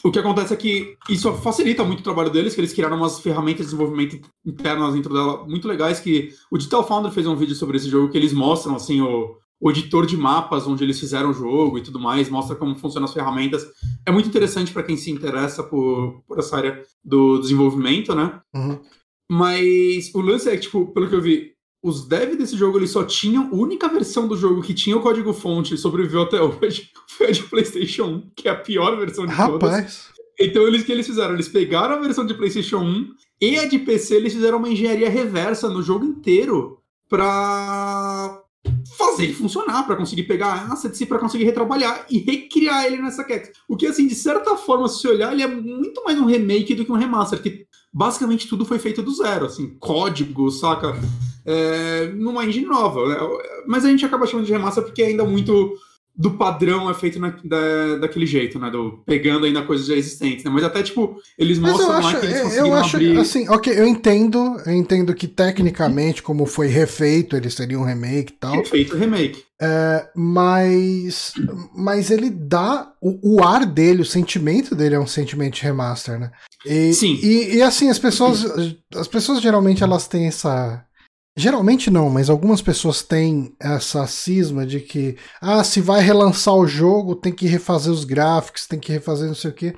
o que acontece é que isso facilita muito o trabalho deles, que eles criaram umas ferramentas de desenvolvimento internas dentro dela muito legais, que o Digital Foundry fez um vídeo sobre esse jogo que eles mostram, assim, o, o editor de mapas onde eles fizeram o jogo e tudo mais, mostra como funcionam as ferramentas. É muito interessante para quem se interessa por, por essa área do desenvolvimento, né? Uhum. Mas o lance é que, tipo, pelo que eu vi, os devs desse jogo eles só tinham a única versão do jogo que tinha o código fonte e sobreviveu até hoje foi a de PlayStation 1, que é a pior versão de Rapaz. todas. Então eles que eles fizeram, eles pegaram a versão de PlayStation 1 e a de PC, eles fizeram uma engenharia reversa no jogo inteiro para fazer ele funcionar, para conseguir pegar assets e para conseguir retrabalhar e recriar ele nessa Kex. O que assim, de certa forma, se você olhar, ele é muito mais um remake do que um remaster, que basicamente tudo foi feito do zero, assim, código, saca? É, numa engine nova. Né? Mas a gente acaba chamando de remaster porque ainda muito do padrão é feito na, da, daquele jeito, né? Do, pegando ainda coisas já existentes, né? Mas até, tipo, eles Mas mostram acho, lá que eles conseguiram eu acho, abrir... Assim, ok, eu entendo, eu entendo que tecnicamente, como foi refeito, ele seria um remake e tal. Refeito remake. É, mas, mas ele dá o, o, ar dele, o sentimento dele é um sentimento de remaster, né? E, Sim. E, e assim, as pessoas, as pessoas geralmente elas têm essa Geralmente não, mas algumas pessoas têm essa cisma de que, ah, se vai relançar o jogo, tem que refazer os gráficos, tem que refazer não sei o quê.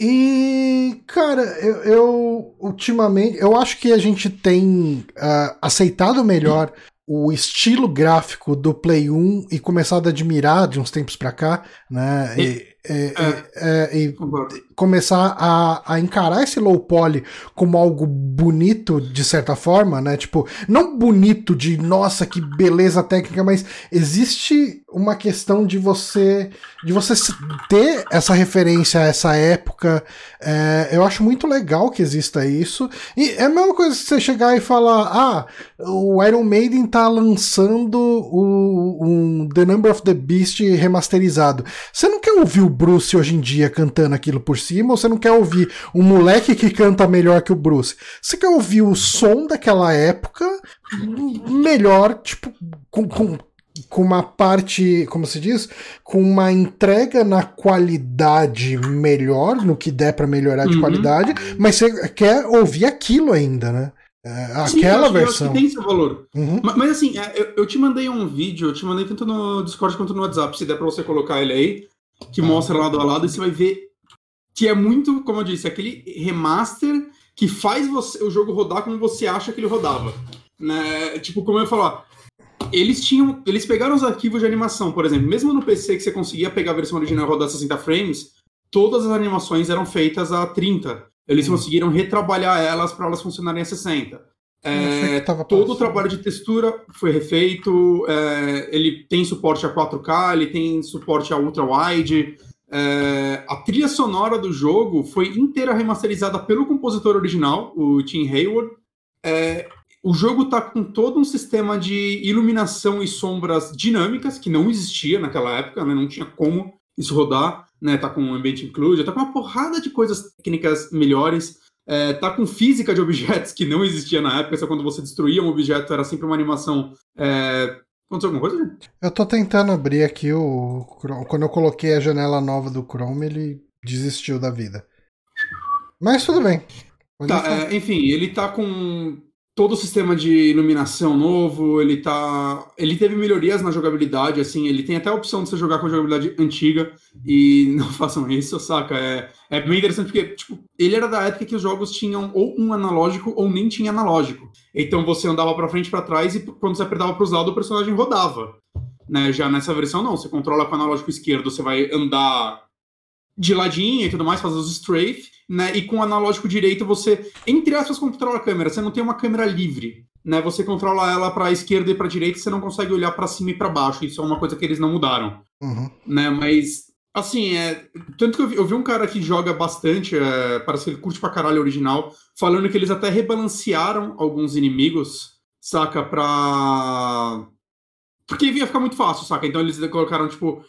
E, cara, eu, eu ultimamente, eu acho que a gente tem uh, aceitado melhor o estilo gráfico do Play 1 e começado a admirar de uns tempos pra cá, né? E, é, é, é, e começar a, a encarar esse low poly como algo bonito de certa forma, né? Tipo, não bonito de nossa que beleza técnica, mas existe uma questão de você de você ter essa referência a essa época. É, eu acho muito legal que exista isso. E é a mesma coisa que você chegar e falar: ah, o Iron Maiden tá lançando o, um The Number of the Beast remasterizado. Você não quer ouvir o Bruce hoje em dia cantando aquilo por cima, ou você não quer ouvir um moleque que canta melhor que o Bruce. Você quer ouvir o som daquela época melhor, tipo, com, com com uma parte, como se diz, com uma entrega na qualidade melhor, no que der para melhorar de uhum. qualidade, mas você quer ouvir aquilo ainda, né? É, aquela Sim, eu acho, versão. Eu acho que tem seu valor. Uhum. Mas, mas, assim, é, eu, eu, te mandei um vídeo, eu te mandei tanto no Discord quanto no WhatsApp, se der pra você colocar ele aí, que ah. mostra lado a lado, e você vai ver que é muito, como eu disse, aquele remaster que faz você, o jogo rodar como você acha que ele rodava. Né? Tipo, como eu falar, eles tinham. Eles pegaram os arquivos de animação, por exemplo, mesmo no PC que você conseguia pegar a versão original e rodar 60 frames, todas as animações eram feitas a 30. Eles hum. conseguiram retrabalhar elas para elas funcionarem a 60. É, todo o trabalho de textura foi refeito, é, ele tem suporte a 4K, ele tem suporte a ultra wide. É, a trilha sonora do jogo foi inteira remasterizada pelo compositor original, o Tim Hayward. É, o jogo está com todo um sistema de iluminação e sombras dinâmicas que não existia naquela época, né? não tinha como isso rodar, né? Tá com Ambient Include, tá com uma porrada de coisas técnicas melhores. É, tá com física de objetos que não existia na época, só quando você destruía um objeto era sempre uma animação. É... Aconteceu alguma coisa, gente? Eu tô tentando abrir aqui o. Quando eu coloquei a janela nova do Chrome, ele desistiu da vida. Mas tudo bem. Tá, é, enfim, ele tá com todo o sistema de iluminação novo, ele tá. Ele teve melhorias na jogabilidade, assim, ele tem até a opção de você jogar com a jogabilidade antiga e não façam isso, saca? É, é bem interessante porque, tipo, ele era da época que os jogos tinham ou um analógico ou nem tinha analógico. Então você andava para frente pra trás e quando você apertava pros lados o personagem rodava. Né? Já nessa versão não, você controla com o analógico esquerdo, você vai andar de ladinho e tudo mais, fazer os strafe, né? E com o analógico direito você, entre aspas, controla a câmera. Você não tem uma câmera livre, né? Você controla ela para esquerda e para direita, você não consegue olhar para cima e para baixo. Isso é uma coisa que eles não mudaram, uhum. né? Mas assim, é tanto que eu vi, eu vi um cara que joga bastante, é, parece que ele curte pra caralho o original, falando que eles até rebalancearam alguns inimigos, saca, pra porque ia ficar muito fácil, saca? Então eles colocaram, tipo,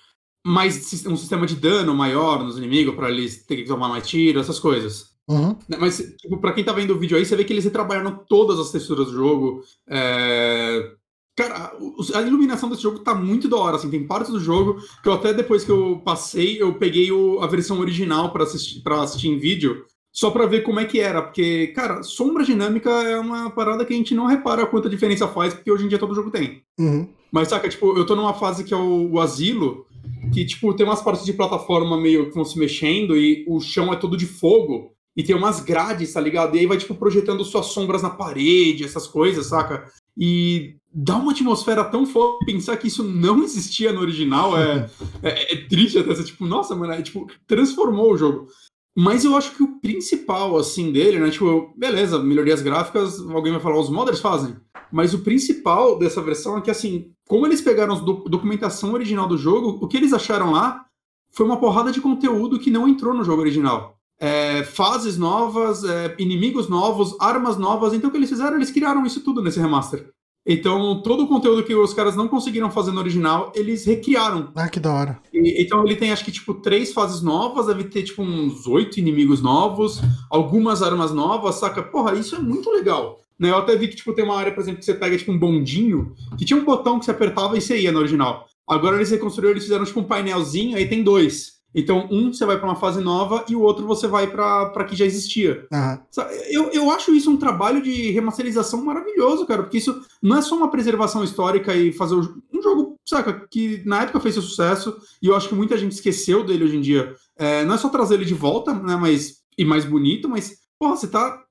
mais um sistema de dano maior nos inimigos para eles terem que tomar mais tiro, essas coisas. Uhum. Mas, tipo, pra quem tá vendo o vídeo aí, você vê que eles retrabalharam todas as texturas do jogo. É... Cara, a iluminação desse jogo tá muito da hora, assim, tem partes do jogo que eu até depois que eu passei, eu peguei o, a versão original para assistir, pra assistir em vídeo, só para ver como é que era, porque, cara, sombra dinâmica é uma parada que a gente não repara quanta diferença faz, porque hoje em dia todo jogo tem. Uhum. Mas, saca, tipo, eu tô numa fase que é o, o asilo, que, tipo, tem umas partes de plataforma meio que vão se mexendo e o chão é todo de fogo. E tem umas grades, tá ligado? E aí vai, tipo, projetando suas sombras na parede, essas coisas, saca? E dá uma atmosfera tão foda pensar que isso não existia no original. É, é, é triste até. Tipo, nossa, mano, é, tipo, transformou o jogo. Mas eu acho que o principal, assim, dele, né? Tipo, beleza, melhorias gráficas, alguém vai falar, os modders fazem. Mas o principal dessa versão é que, assim, como eles pegaram a documentação original do jogo, o que eles acharam lá foi uma porrada de conteúdo que não entrou no jogo original. É, fases novas, é, inimigos novos, armas novas. Então o que eles fizeram? Eles criaram isso tudo nesse remaster. Então, todo o conteúdo que os caras não conseguiram fazer no original, eles recriaram. Ah, que da hora. E, então, ele tem, acho que, tipo, três fases novas, deve ter, tipo, uns oito inimigos novos, algumas armas novas, saca? Porra, isso é muito legal. Né? Eu até vi que, tipo, tem uma área, por exemplo, que você pega, tipo, um bondinho, que tinha um botão que você apertava e você ia no original. Agora eles reconstruíram, eles fizeram, tipo, um painelzinho, aí tem dois. Então, um você vai para uma fase nova e o outro você vai para que já existia. Uhum. Eu, eu acho isso um trabalho de remasterização maravilhoso, cara, porque isso não é só uma preservação histórica e fazer um jogo, saca, que na época fez seu sucesso e eu acho que muita gente esqueceu dele hoje em dia. É, não é só trazer ele de volta, né, mas, e mais bonito, mas, porra, você tá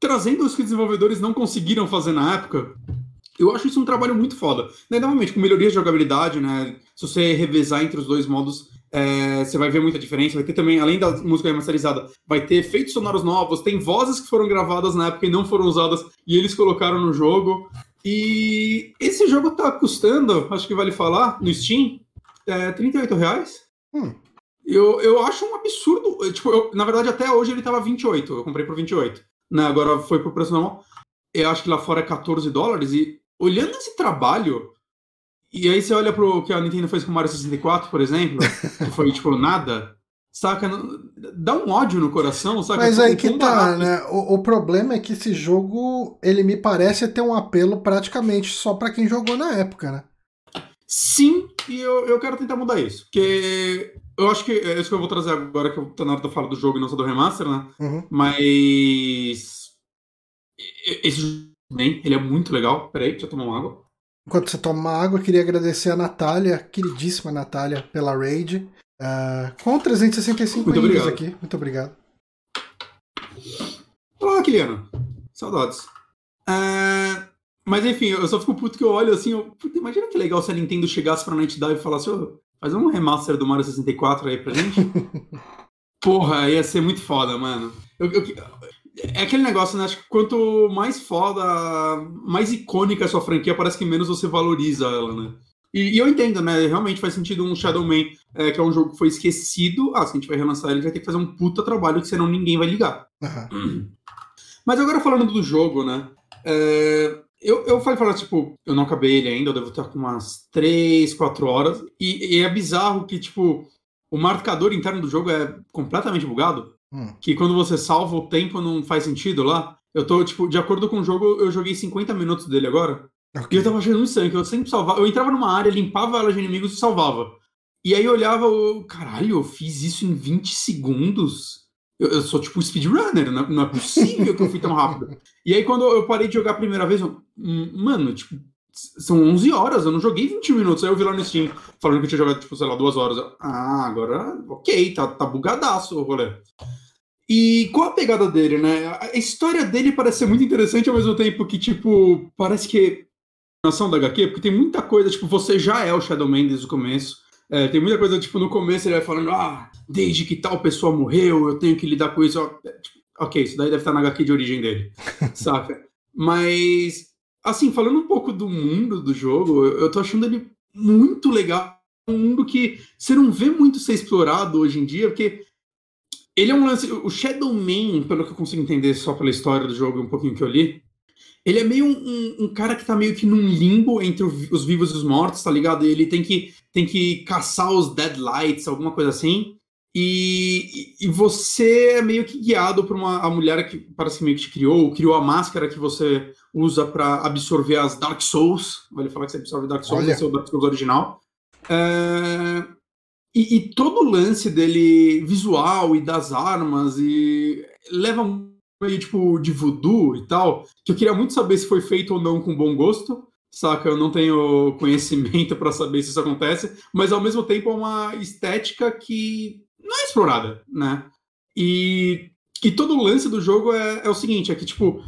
trazendo os que os desenvolvedores não conseguiram fazer na época. Eu acho isso um trabalho muito foda. Né, novamente, com melhorias de jogabilidade, né? Se você revezar entre os dois modos, é, você vai ver muita diferença. Vai ter também, além da música remasterizada, vai ter efeitos sonoros novos, tem vozes que foram gravadas na época e não foram usadas e eles colocaram no jogo. E esse jogo tá custando, acho que vale falar, no Steam, é, 38 reais. Hum. Eu, eu acho um absurdo. Tipo, eu, na verdade, até hoje ele tava 28. Eu comprei por 28. Né, agora foi pro preço normal. Eu acho que lá fora é 14 dólares. E olhando esse trabalho, e aí você olha pro que a Nintendo fez com o Mario 64, por exemplo, que foi tipo nada, saca? Dá um ódio no coração, saca? Mas aí que tá, né? O, o, problema é que esse jogo, ele me parece ter um apelo praticamente só para quem jogou na época, né? Sim, e eu, eu quero tentar mudar isso. Porque eu acho que é isso que eu vou trazer agora, que eu tô na hora de falar do jogo e não só do remaster, né? Uhum. Mas. Esse jogo, ele é muito legal. Peraí, deixa eu tomar uma água. Enquanto você toma água, queria agradecer a Natália, queridíssima Natália, pela raid. Uh, com 365 Muito obrigado. aqui. Muito obrigado. Olá, Kiliano. Saudades. Uh, mas enfim, eu só fico puto que eu olho assim. Eu, puta, imagina que legal se a Nintendo chegasse pra entidade e falasse: oh, faz um remaster do Mario 64 aí pra gente. Porra, ia ser muito foda, mano. Eu, eu, é aquele negócio, né? Acho que quanto mais foda, mais icônica a sua franquia, parece que menos você valoriza ela, né? E, e eu entendo, né? Realmente faz sentido um Shadow Man, é, que é um jogo que foi esquecido. Ah, se a gente vai relançar ele, vai ter que fazer um puta trabalho que senão ninguém vai ligar. Uhum. Mas agora falando do jogo, né? É, eu, eu falei, falar, tipo, eu não acabei ele ainda, eu devo estar com umas 3, 4 horas. E, e é bizarro que, tipo, o marcador interno do jogo é completamente bugado. Hum. Que quando você salva o tempo não faz sentido lá. Eu tô, tipo, de acordo com o jogo, eu joguei 50 minutos dele agora. Okay. E eu tava achando estranho, que eu sempre salvava. Eu entrava numa área, limpava ela de inimigos e salvava. E aí eu olhava, eu, caralho, eu fiz isso em 20 segundos. Eu, eu sou tipo speedrunner, não, não é possível que eu fui tão rápido. E aí quando eu parei de jogar a primeira vez, eu, hum, mano, tipo, são 11 horas, eu não joguei 20 minutos. Aí eu vi lá no Steam falando que eu tinha jogado, tipo, sei lá, duas horas. ah, agora, ok, tá, tá bugadaço o rolê. E qual a pegada dele, né? A história dele parece ser muito interessante ao mesmo tempo que, tipo, parece que nação da HQ, porque tem muita coisa, tipo, você já é o Shadow Man desde o começo. É, tem muita coisa, tipo, no começo ele vai falando, ah, desde que tal pessoa morreu, eu tenho que lidar com isso. Tipo, ok, isso daí deve estar na HQ de origem dele, saca? Mas, assim, falando um pouco do mundo do jogo, eu, tô achando ele muito legal. Um mundo que você não vê muito ser explorado hoje em dia, porque ele é um lance. O Shadow Man, pelo que eu consigo entender só pela história do jogo, um pouquinho que eu li, ele é meio um, um cara que tá meio que num limbo entre os vivos e os mortos, tá ligado? E ele tem que, tem que caçar os Deadlights, alguma coisa assim. E, e você é meio que guiado por uma a mulher que parece que meio que te criou, criou a máscara que você usa para absorver as Dark Souls. Vale falar que você absorve Dark Souls, esse é o Dark Souls original. É, e, e, todo o lance dele visual e das armas e leva meio tipo de voodoo e tal, que eu queria muito saber se foi feito ou não com bom gosto. Saca, eu não tenho conhecimento para saber se isso acontece, mas ao mesmo tempo é uma estética que não é explorada, né? E, e todo o lance do jogo é, é o seguinte, é que tipo,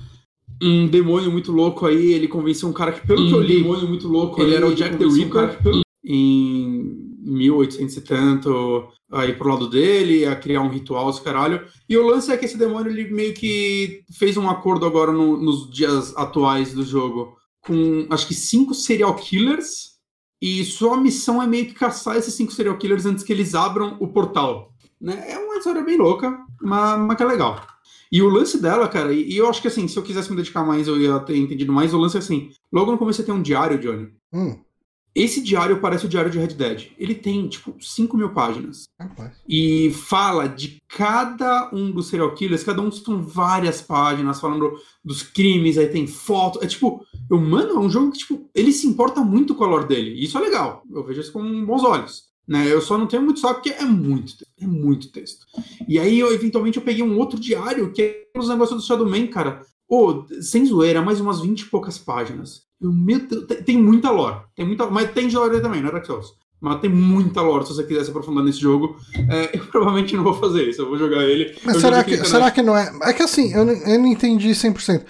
um demônio muito louco aí, ele convenceu um cara que, pelo um que eu li, demônio muito louco ele aí, era o Jack the Ripper um em 1800 e tanto aí pro lado dele, a criar um ritual, esse caralho. E o lance é que esse demônio ele meio que fez um acordo agora no, nos dias atuais do jogo com acho que cinco serial killers. E sua missão é meio que caçar esses cinco serial killers antes que eles abram o portal. Né? É uma história bem louca, mas, mas que é legal. E o lance dela, cara, e, eu acho que assim, se eu quisesse me dedicar mais, eu ia ter entendido mais. O lance é assim: logo no começo você tem um diário, Johnny. Hum. Esse diário parece o diário de Red Dead. Ele tem, tipo, 5 mil páginas. Rapaz. E fala de cada um dos serial killers, cada um são várias páginas falando dos crimes, aí tem foto. É tipo, eu, mano, é um jogo que, tipo, ele se importa muito com a lore dele. E isso é legal. Eu vejo isso com bons olhos. Né? Eu só não tenho muito saco porque é muito, é muito texto. E aí, eu, eventualmente, eu peguei um outro diário, que é os negócios do Shadow Man, cara. Ô, oh, sem zoeira, mais umas 20 e poucas páginas. Deus, tem, tem, muita lore. Tem muita, mas tem de lore também, não é Dark Souls. Mas tem muita lore se você quiser se aprofundar nesse jogo. É, eu provavelmente não vou fazer isso, eu vou jogar ele. Mas será que, será que não é? É que assim, eu não, eu não entendi 100%.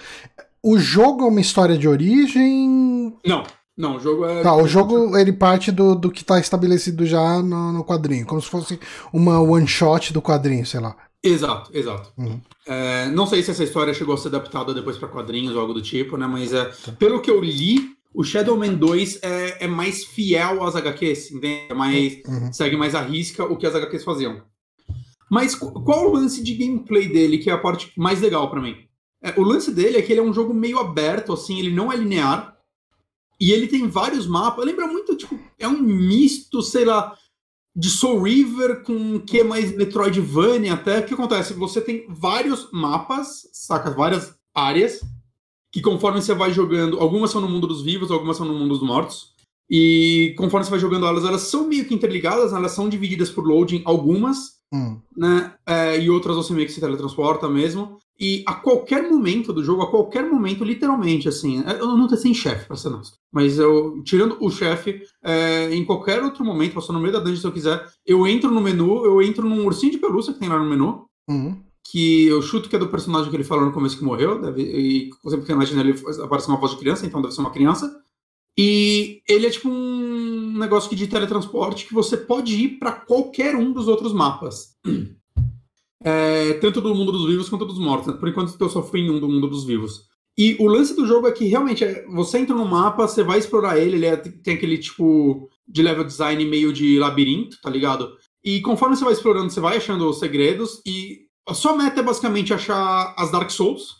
O jogo é uma história de origem? Não, não, o jogo é. Tá, o jogo ele parte do, do que está estabelecido já no, no quadrinho, como se fosse uma one shot do quadrinho, sei lá. Exato, exato. Uhum. É, não sei se essa história chegou a ser adaptada depois para quadrinhos ou algo do tipo, né? Mas é, tá. pelo que eu li, o Shadow Man 2 é, é mais fiel às HQs, entende? É mais, uhum. Segue mais a risca o que as HQs faziam. Mas qual o lance de gameplay dele, que é a parte mais legal para mim? É, o lance dele é que ele é um jogo meio aberto, assim, ele não é linear. E ele tem vários mapas. Lembra muito, tipo, é um misto, sei lá, de Soul River com que mais Metroidvania até. O que acontece? Você tem vários mapas, saca? Várias áreas, que conforme você vai jogando, algumas são no mundo dos vivos, algumas são no mundo dos mortos. E conforme você vai jogando elas, elas são meio que interligadas, elas são divididas por loading, algumas, hum. né? É, e outras você meio que se teletransporta mesmo. E a qualquer momento do jogo, a qualquer momento, literalmente, assim, é, eu não tô sem chefe, pra ser honesto. Mas eu, tirando o chefe, é, em qualquer outro momento, passando no meio da dungeon se eu quiser, eu entro no menu, eu entro num ursinho de pelúcia que tem lá no menu. Uhum. Que eu chuto que é do personagem que ele falou no começo que morreu, deve, e sempre que na ele aparece uma voz de criança, então deve ser uma criança. E ele é tipo um negócio de teletransporte que você pode ir para qualquer um dos outros mapas. É, tanto do mundo dos vivos quanto dos mortos. Por enquanto eu só fui em um do mundo dos vivos. E o lance do jogo é que realmente é, você entra no mapa, você vai explorar ele, ele é, tem aquele tipo de level design meio de labirinto, tá ligado? E conforme você vai explorando, você vai achando os segredos e a sua meta é basicamente achar as Dark Souls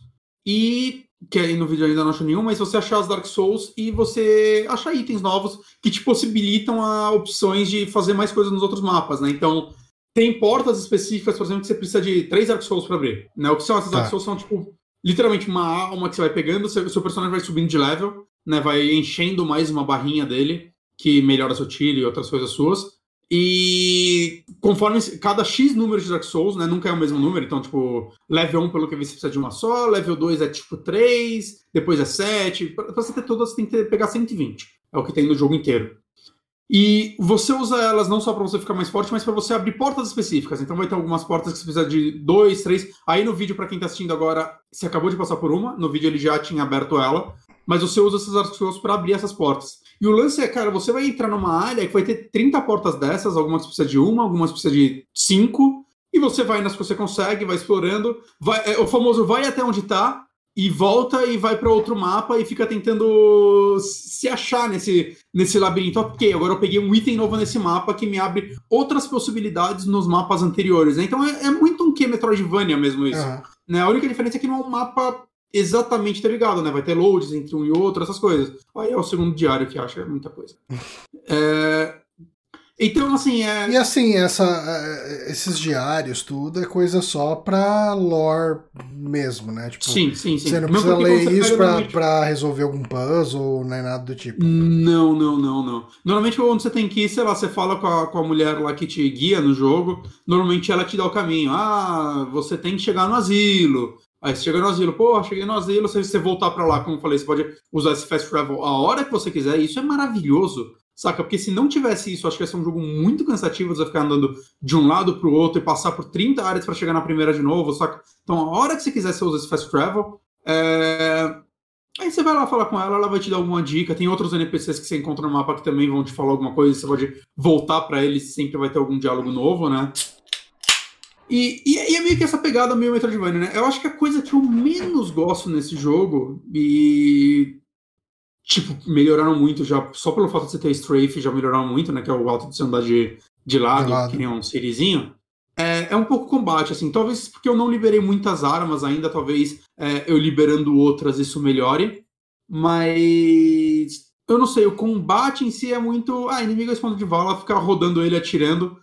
e que aí no vídeo ainda não acho nenhum, mas você achar as Dark Souls e você achar itens novos que te possibilitam a opções de fazer mais coisas nos outros mapas, né? Então, tem portas específicas, por exemplo, que você precisa de três Dark Souls para abrir. Né? O que são essas tá. Dark Souls? São, tipo, literalmente uma alma que você vai pegando, seu, seu personagem vai subindo de level, né? vai enchendo mais uma barrinha dele, que melhora seu tiro e outras coisas suas. E conforme cada X número de Dark Souls, né? Nunca é o mesmo número. Então, tipo, level 1, pelo que eu vi, você precisa de uma só, level 2 é tipo 3, depois é 7. Pra você ter todas, você tem que pegar 120. É o que tem no jogo inteiro. E você usa elas não só para você ficar mais forte, mas para você abrir portas específicas. Então vai ter algumas portas que você precisa de dois, três. Aí no vídeo, para quem está assistindo agora, você acabou de passar por uma. No vídeo ele já tinha aberto ela. Mas você usa essas artigos para abrir essas portas. E o lance é, cara, você vai entrar numa área que vai ter 30 portas dessas, algumas precisa de uma, algumas precisa de cinco. E você vai nas que você consegue, vai explorando. Vai, é, o famoso vai até onde está e volta e vai para outro mapa e fica tentando se achar nesse, nesse labirinto. Ok, agora eu peguei um item novo nesse mapa que me abre outras possibilidades nos mapas anteriores. Né? Então é, é, muito um que Metroidvania mesmo isso. Uhum. Né? A única diferença é que não é um mapa exatamente ligado, né? Vai ter loads entre um e outro, essas coisas. Aí é o segundo diário que acha muita coisa. é, então, assim, é... E assim, essa, é, esses diários, tudo é coisa só pra lore mesmo, né? Tipo, sim, sim, sim. Você não precisa não ler isso pra, normalmente... pra resolver algum puzzle, nem nada do tipo. Não, não, não, não. Normalmente, quando você tem que ir, sei lá, você fala com a, com a mulher lá que te guia no jogo, normalmente ela te dá o caminho. Ah, você tem que chegar no asilo. Aí você chega no asilo, pô, cheguei no asilo, se você voltar para lá, como eu falei, você pode usar esse fast travel a hora que você quiser, isso é maravilhoso. Saca? Porque se não tivesse isso, acho que ia ser um jogo muito cansativo você ficar andando de um lado para o outro e passar por 30 áreas para chegar na primeira de novo, saca? Então, a hora que você quiser, você usa esse fast travel. É... Aí você vai lá falar com ela, ela vai te dar alguma dica. Tem outros NPCs que você encontra no mapa que também vão te falar alguma coisa, você pode voltar para eles, sempre vai ter algum diálogo novo, né? E, e, e, é meio que essa pegada meio Metroidvania, né? Eu acho que a coisa que eu menos gosto nesse jogo, e tipo, melhoraram muito já, só pelo fato de você ter strafe, já melhoraram muito, né? Que é o alto de você andar de, de lado, de lado. que nem um sirizinho. é, é um pouco combate, assim. Talvez porque eu não liberei muitas armas ainda, talvez é, eu liberando outras isso melhore. Mas eu não sei, o combate em si é muito. Ah, inimigo responde de vala, ficar rodando ele atirando.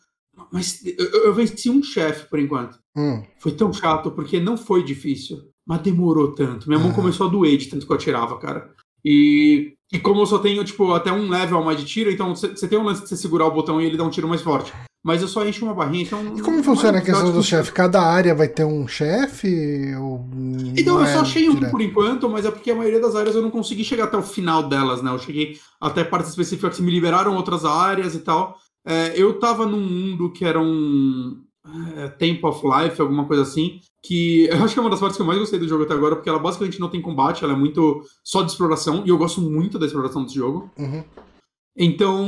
Mas eu, eu venci um chefe por enquanto. Hum. Foi tão chato, porque não foi difícil, mas demorou tanto. Minha mão começou a doer de tanto que eu atirava, cara. E, e como eu só tenho, tipo, até um level mais de tiro, então você tem um lance de você segurar o botão e ele dá um tiro mais forte. Mas eu só encho uma barrinha, então. E como funciona a questão do chefe? Cada área vai ter um chefe? Ou... Então, eu só é achei um por enquanto, mas é porque a maioria das áreas eu não consegui chegar até o final delas, né? Eu cheguei até partes específicas que me liberaram outras áreas e tal. É, eu tava num mundo que era um. É, Tempo of Life, alguma coisa assim. Que eu acho que é uma das partes que eu mais gostei do jogo até agora, porque ela basicamente não tem combate, ela é muito só de exploração, e eu gosto muito da exploração desse jogo. Uhum. Então,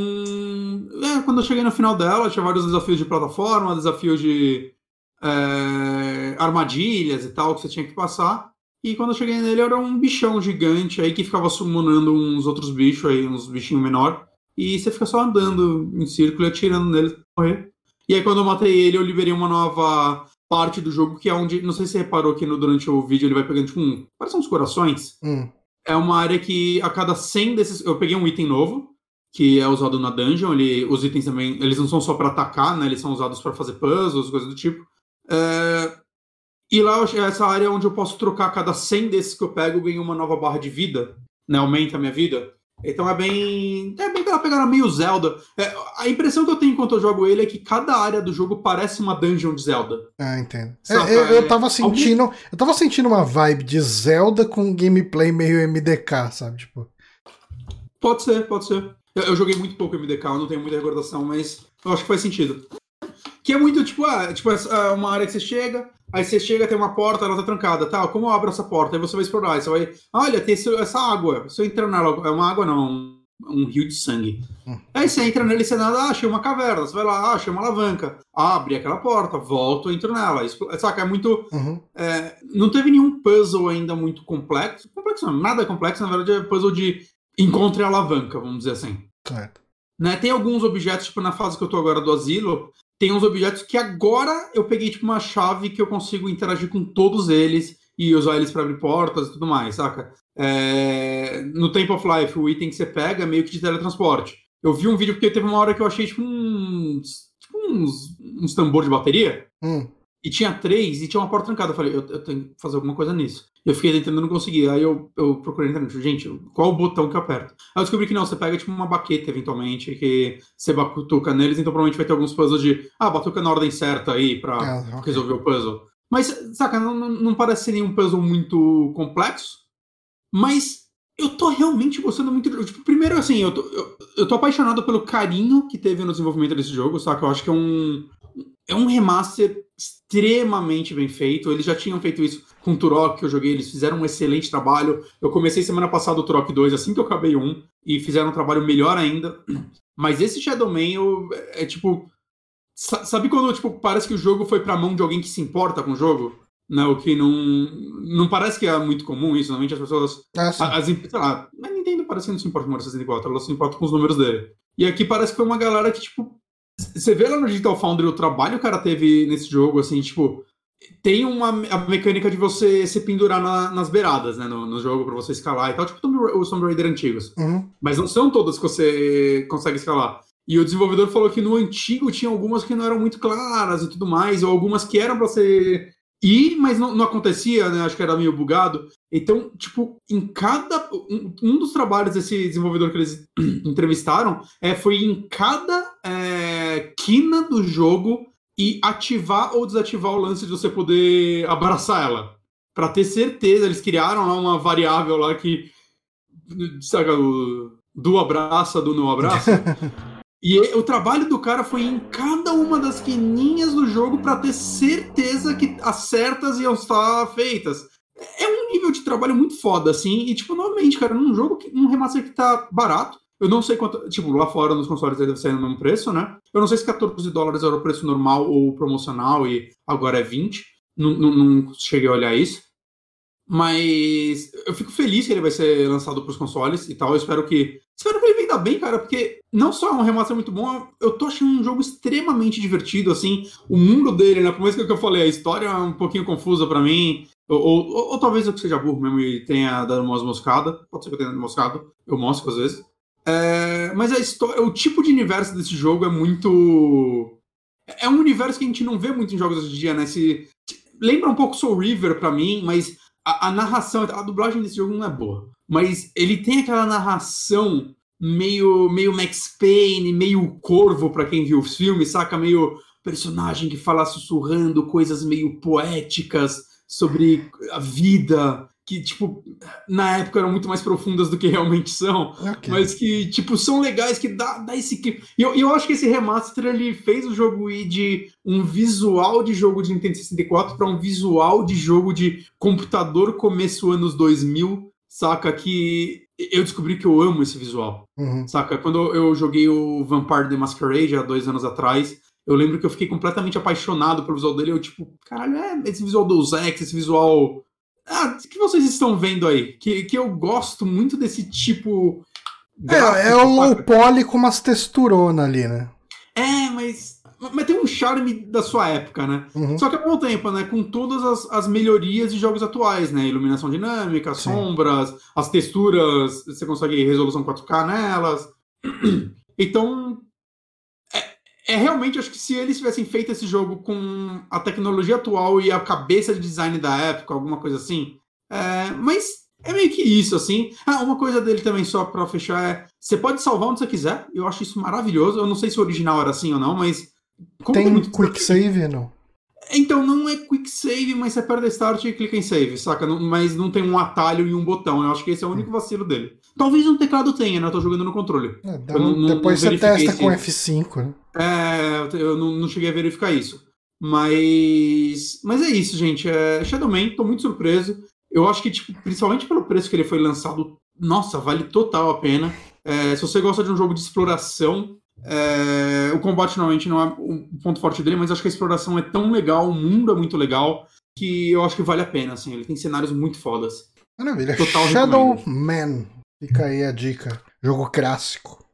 é, quando eu cheguei no final dela, tinha vários desafios de plataforma, desafios de é, armadilhas e tal que você tinha que passar. E quando eu cheguei nele, era um bichão gigante aí que ficava summonando uns outros bichos aí, uns bichinhos menor. E você fica só andando em círculo e atirando nele pra morrer. E aí quando eu matei ele, eu liberei uma nova parte do jogo, que é onde. Não sei se você reparou que no, durante o vídeo ele vai pegando, tipo, um. Parece uns corações. Hum. É uma área que a cada 100 desses. Eu peguei um item novo que é usado na dungeon. Ele, os itens também, eles não são só para atacar, né? Eles são usados para fazer puzzles, coisas do tipo. É, e lá essa área é onde eu posso trocar cada 100 desses que eu pego ganho uma nova barra de vida, né? Aumenta a minha vida. Então é bem. É bem aquela pegada meio Zelda. É, a impressão que eu tenho enquanto eu jogo ele é que cada área do jogo parece uma dungeon de Zelda. Ah, entendo. É, eu, eu tava sentindo. Algum... Eu tava sentindo uma vibe de Zelda com gameplay meio MDK, sabe? Tipo. Pode ser, pode ser. Eu, eu, joguei muito pouco MDK, eu não tenho muita recordação, mas eu acho que faz sentido. Que é muito tipo, ah, tipo, é uma área que você chega, aí você chega, tem uma porta, ela tá trancada, tá? Como eu abro essa porta? Aí você vai explorar, aí você vai, olha, tem esse, essa água. Se eu entrar nela, é uma água não, um, um rio de sangue. Hum. Aí você entra nele e você nada, ah, achei uma caverna, você vai lá, ah, achei uma alavanca. Abre aquela porta, volto, entro nela. Saca, é muito. Uhum. É, não teve nenhum puzzle ainda muito complexo. Complexo não, nada complexo, na verdade é puzzle de encontre a alavanca, vamos dizer assim. Certo. Né? Tem alguns objetos, tipo na fase que eu tô agora do asilo, tem uns objetos que agora eu peguei tipo uma chave que eu consigo interagir com todos eles e usar eles para abrir portas e tudo mais, saca? É... No Temple of Life, o item que você pega é meio que de teletransporte. Eu vi um vídeo porque teve uma hora que eu achei tipo uns, tipo uns, uns tambor de bateria. Hum. E tinha três e tinha uma porta trancada. Eu falei, eu, eu tenho que fazer alguma coisa nisso. Eu fiquei tentando não conseguir. Aí eu, eu procurei na internet, gente, qual o botão que eu aperto? Aí eu descobri que não, você pega tipo uma baqueta eventualmente, que você batuca neles, então provavelmente vai ter alguns puzzles de, ah, batuca na ordem certa aí pra ah, okay. resolver o puzzle. Mas, saca, não, não parece ser nenhum puzzle muito complexo, mas eu tô realmente gostando muito. Tipo, primeiro, assim, eu tô, eu, eu tô apaixonado pelo carinho que teve no desenvolvimento desse jogo, saca? Eu acho que é um. É um remaster extremamente bem feito. Eles já tinham feito isso com o Turok, que eu joguei, eles fizeram um excelente trabalho. Eu comecei semana passada o Turok 2, assim que eu acabei um, e fizeram um trabalho melhor ainda. Mas esse Shadow Man eu, é tipo. Sabe quando tipo, parece que o jogo foi pra mão de alguém que se importa com o jogo? Né, o que não. Não parece que é muito comum isso. Normalmente as pessoas. Ah, as, sei lá, mas Nintendo parece que não se importa com o Mario 64, ela se importa com os números dele. E aqui parece que foi uma galera que, tipo. Você vê lá no Digital Foundry o trabalho que o cara teve nesse jogo, assim, tipo tem uma a mecânica de você se pendurar na, nas beiradas, né, no, no jogo, para você escalar e tal, tipo os Tomb Raider antigos. Uhum. Mas não são todas que você consegue escalar. E o desenvolvedor falou que no antigo tinha algumas que não eram muito claras e tudo mais, ou algumas que eram para você ir, mas não, não, acontecia, né? Acho que era meio bugado. Então, tipo, em cada. Um, um dos trabalhos desse desenvolvedor que eles entrevistaram é, foi em cada é, quina do jogo e ativar ou desativar o lance de você poder abraçar ela. Para ter certeza, eles criaram lá uma variável lá que. Sabe, o do abraça, do não abraça. e o trabalho do cara foi em cada uma das quininhas do jogo para ter certeza que as certas iam estar feitas. É um nível de trabalho muito foda, assim. E, tipo, novamente, cara, num jogo, que, um remaster que tá barato, eu não sei quanto. Tipo, lá fora nos consoles deve sair no mesmo preço, né? Eu não sei se 14 dólares era o preço normal ou promocional e agora é 20. Não, não, não cheguei a olhar isso. Mas eu fico feliz que ele vai ser lançado para os consoles e tal. Eu espero que. Espero que ele venda bem, cara, porque não só é um remaster muito bom, eu tô achando um jogo extremamente divertido, assim. O mundo dele, né? Por mais que eu falei, a história é um pouquinho confusa para mim. Ou, ou, ou, ou, talvez eu seja burro mesmo e tenha dado umas moscadas. Pode ser que eu tenha dado moscado. Eu mosco às vezes. É, mas a história, o tipo de universo desse jogo é muito. É um universo que a gente não vê muito em jogos hoje em dia, né? Se, lembra um pouco Soul River para mim, mas a, a, narração, a dublagem desse jogo não é boa. Mas ele tem aquela narração meio, meio Max Payne, meio Corvo para quem viu os filmes, saca? Meio personagem que fala sussurrando coisas meio poéticas sobre a vida que, tipo, na época eram muito mais profundas do que realmente são, okay. mas que, tipo, são legais, que dá, dá esse que E eu, eu acho que esse remaster ele fez o jogo ir de um visual de jogo de Nintendo 64 para um visual de jogo de computador começo anos 2000, saca? Que eu descobri que eu amo esse visual, uhum. saca? Quando eu joguei o Vampire the Masquerade há dois anos atrás. Eu lembro que eu fiquei completamente apaixonado pelo visual dele. Eu, tipo, caralho, é esse visual do Zex, esse visual ah, o que vocês estão vendo aí? Que, que eu gosto muito desse tipo. É, é o low poly com umas texturonas ali, né? É, mas. Mas tem um charme da sua época, né? Uhum. Só que ao mesmo tempo, né? Com todas as, as melhorias de jogos atuais, né? Iluminação dinâmica, Sim. sombras, as texturas, você consegue resolução 4K nelas. Então, é realmente, acho que se eles tivessem feito esse jogo com a tecnologia atual e a cabeça de design da época, alguma coisa assim. É, mas é meio que isso, assim. Ah, uma coisa dele também, só pra fechar, é. Você pode salvar onde você quiser. Eu acho isso maravilhoso. Eu não sei se o original era assim ou não, mas. Tem muito... quick save, não? Então, não é quick save, mas você aperta start e clica em save, saca? Não, mas não tem um atalho e um botão. Eu acho que esse é o único vacilo dele. Talvez no teclado tenha, né? Eu tô jogando no controle. É, não, depois não você testa com F5, né? É, eu não, não, cheguei a verificar isso. Mas. Mas é isso, gente. É, Shadowman, tô muito surpreso. Eu acho que, tipo, principalmente pelo preço que ele foi lançado, nossa, vale total a pena. É, se você gosta de um jogo de exploração, é, o combate normalmente não é o ponto forte dele, mas acho que a exploração é tão legal, o mundo é muito legal, que eu acho que vale a pena, assim. Ele tem cenários muito fodas. Maravilha. Total Shadow Man. Fica aí a dica. Jogo clássico.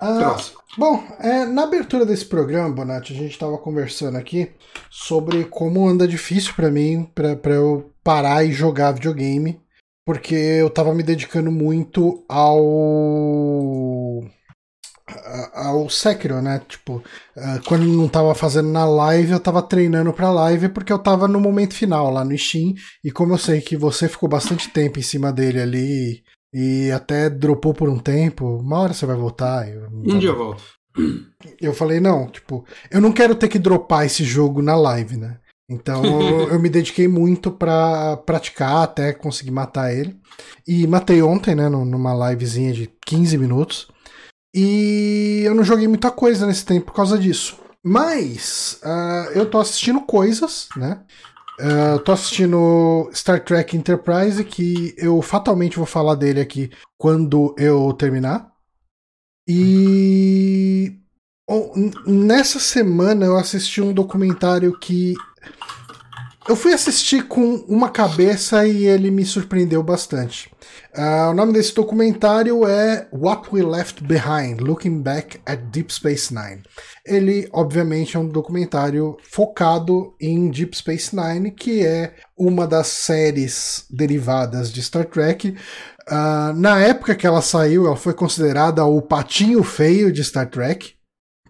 Ah, bom, é, na abertura desse programa, Bonatti, a gente estava conversando aqui sobre como anda difícil para mim, para eu parar e jogar videogame, porque eu estava me dedicando muito ao ao Sekiro, né? Tipo, ah, quando não tava fazendo na live, eu tava treinando pra live porque eu tava no momento final lá no Steam. E como eu sei que você ficou bastante tempo em cima dele ali e até dropou por um tempo. Uma hora você vai voltar. Eu, um dia eu volto. Eu falei, não, tipo, eu não quero ter que dropar esse jogo na live, né? Então eu me dediquei muito para praticar até conseguir matar ele. E matei ontem, né, numa livezinha de 15 minutos. E eu não joguei muita coisa nesse tempo por causa disso. Mas uh, eu tô assistindo coisas, né? Uh, tô assistindo Star Trek Enterprise, que eu fatalmente vou falar dele aqui quando eu terminar. E nessa semana eu assisti um documentário que eu fui assistir com uma cabeça e ele me surpreendeu bastante. Uh, o nome desse documentário é What We Left Behind: Looking Back at Deep Space Nine. Ele, obviamente, é um documentário focado em Deep Space Nine, que é uma das séries derivadas de Star Trek. Uh, na época que ela saiu, ela foi considerada o patinho feio de Star Trek,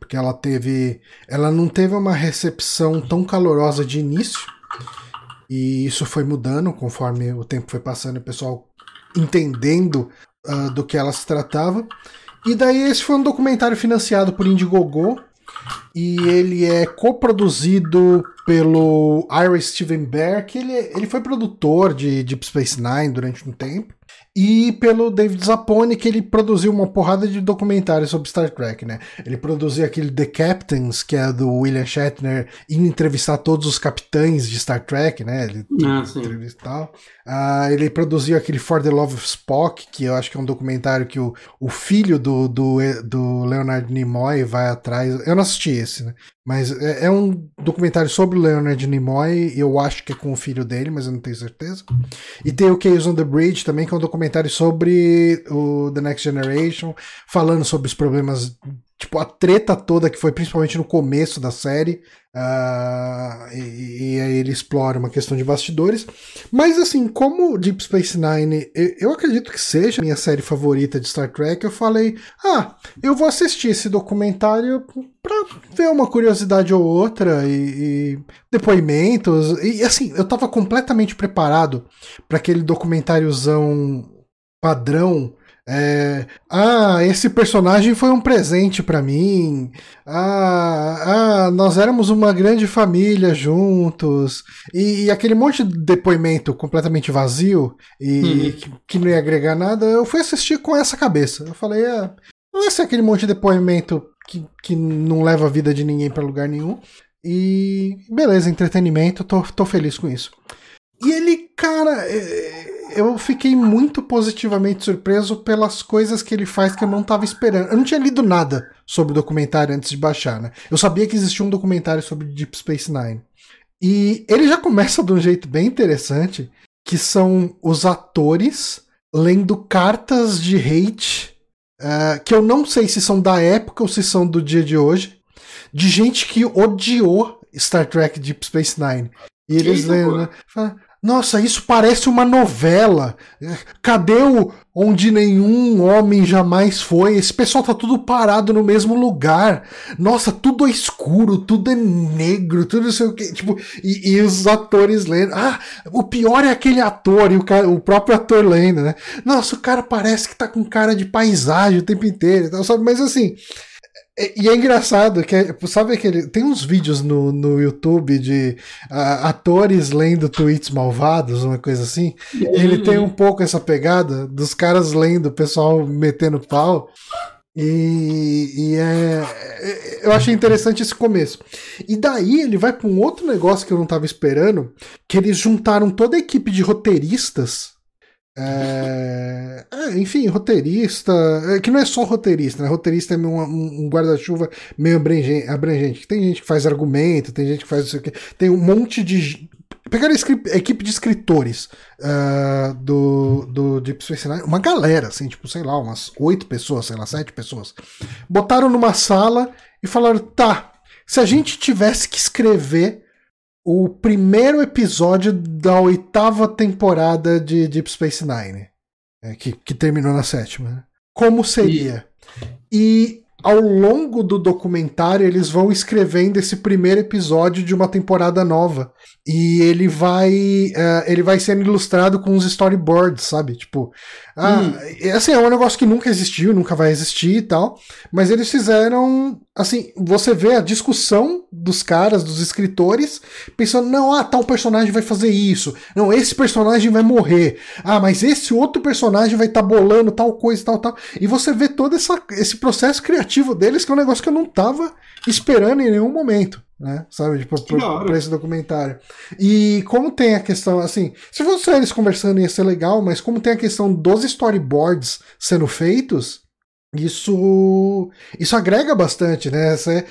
porque ela teve, ela não teve uma recepção tão calorosa de início. E isso foi mudando conforme o tempo foi passando e o pessoal entendendo uh, do que ela se tratava. E daí esse foi um documentário financiado por Indiegogo e ele é coproduzido pelo Ira Steven Bear, que ele, ele foi produtor de Deep Space Nine durante um tempo e pelo David Zappone, que ele produziu uma porrada de documentários sobre Star Trek, né? Ele produziu aquele The Captains, que é do William Shatner, indo entrevistar todos os capitães de Star Trek, né? Ele ah, entrevistar. Uh, ele produziu aquele For the Love of Spock, que eu acho que é um documentário que o, o filho do, do, do Leonard Nimoy vai atrás. Eu não assisti esse, né? Mas é, é, um documentário sobre o Leonard Nimoy, eu acho que é com o filho dele, mas eu não tenho certeza. E tem o Case on the Bridge também, que é um documentário sobre o The Next Generation, falando sobre os problemas tipo, a treta toda que foi principalmente no começo da série. Uh, e, e, aí ele explora uma questão de bastidores. Mas assim, como Deep Space Nine, eu, eu, acredito que seja a minha série favorita de Star Trek, eu falei, ah, eu vou assistir esse documentário pra ver uma curiosidade ou outra e, e depoimentos. E assim, eu tava completamente preparado para aquele documentáriozão padrão é, ah, esse personagem foi um presente para mim. Ah, ah, nós éramos uma grande família juntos. E, e aquele monte de depoimento completamente vazio e, uhum. que, que, não ia agregar nada, eu fui assistir com essa cabeça. Eu falei, ah, não vai ser aquele monte de depoimento que, que não leva a vida de ninguém para lugar nenhum. E beleza, entretenimento, tô, tô feliz com isso. E ele, cara. É, eu fiquei muito positivamente surpreso pelas coisas que ele faz que eu não estava esperando. Eu não tinha lido nada sobre o documentário antes de baixar, né? Eu sabia que existia um documentário sobre Deep Space Nine. E ele já começa de um jeito bem interessante, que são os atores lendo cartas de hate, uh, que eu não sei se são da época ou se são do dia de hoje, de gente que odiou Star Trek Deep Space Nine. E eles lendo, né? Fala, nossa, isso parece uma novela. Cadê o onde nenhum homem jamais foi? Esse pessoal tá tudo parado no mesmo lugar. Nossa, tudo é escuro, tudo é negro, tudo não sei o que. Tipo, e, e, os atores lendo. Ah, o pior é aquele ator e o, cara, o próprio ator lendo, né? Nossa, o cara parece que tá com cara de paisagem o tempo inteiro, sabe? Mas assim, e é engraçado que, é, sabe aquele. Tem uns vídeos no, no YouTube de uh, atores lendo tweets malvados, uma coisa assim. Ele tem um pouco essa pegada dos caras lendo, o pessoal metendo pau. E, e é, é eu achei interessante esse começo. E daí ele vai para um outro negócio que eu não estava esperando, que eles juntaram toda a equipe de roteiristas é, é, enfim, roteirista, é, que não é só roteirista, né? Roteirista é um, um guarda-chuva meio abrangente. Tem gente que faz argumento, tem gente que faz isso aqui. Tem um monte de. Pegaram a, equipe de escritores uh, do, do Deep Space Nine, uma galera, assim, tipo, sei lá, umas oito pessoas, sei lá, sete pessoas. Botaram numa sala e falaram: tá, se a gente tivesse que escrever o primeiro episódio da oitava temporada de Deep Space Nine, é, que, que terminou na sétima. Né? Como seria? E... e ao longo do documentário eles vão escrevendo esse primeiro episódio de uma temporada nova e ele vai uh, ele vai sendo ilustrado com uns storyboards sabe? Tipo ah, hum. assim é um negócio que nunca existiu nunca vai existir e tal mas eles fizeram assim você vê a discussão dos caras dos escritores pensando não ah tal personagem vai fazer isso. Não esse personagem vai morrer. Ah mas esse outro personagem vai estar tá bolando tal coisa tal tal. E você vê todo essa, esse processo criativo criativo deles, que é um negócio que eu não tava esperando em nenhum momento, né? Sabe, tipo, pra, pra esse documentário. E como tem a questão, assim, se fosse eles conversando ia ser legal, mas como tem a questão dos storyboards sendo feitos, isso isso agrega bastante, né? Você,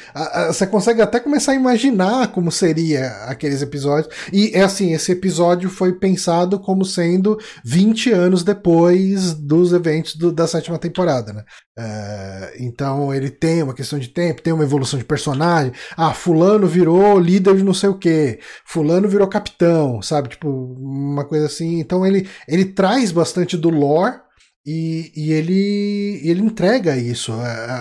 você consegue até começar a imaginar como seria aqueles episódios. E é assim, esse episódio foi pensado como sendo 20 anos depois dos eventos do, da sétima temporada, né? Uh, então ele tem uma questão de tempo, tem uma evolução de personagem. Ah, fulano virou líder de não sei o que, fulano virou capitão, sabe? Tipo, uma coisa assim. Então ele, ele traz bastante do lore e, e, ele, ele entrega isso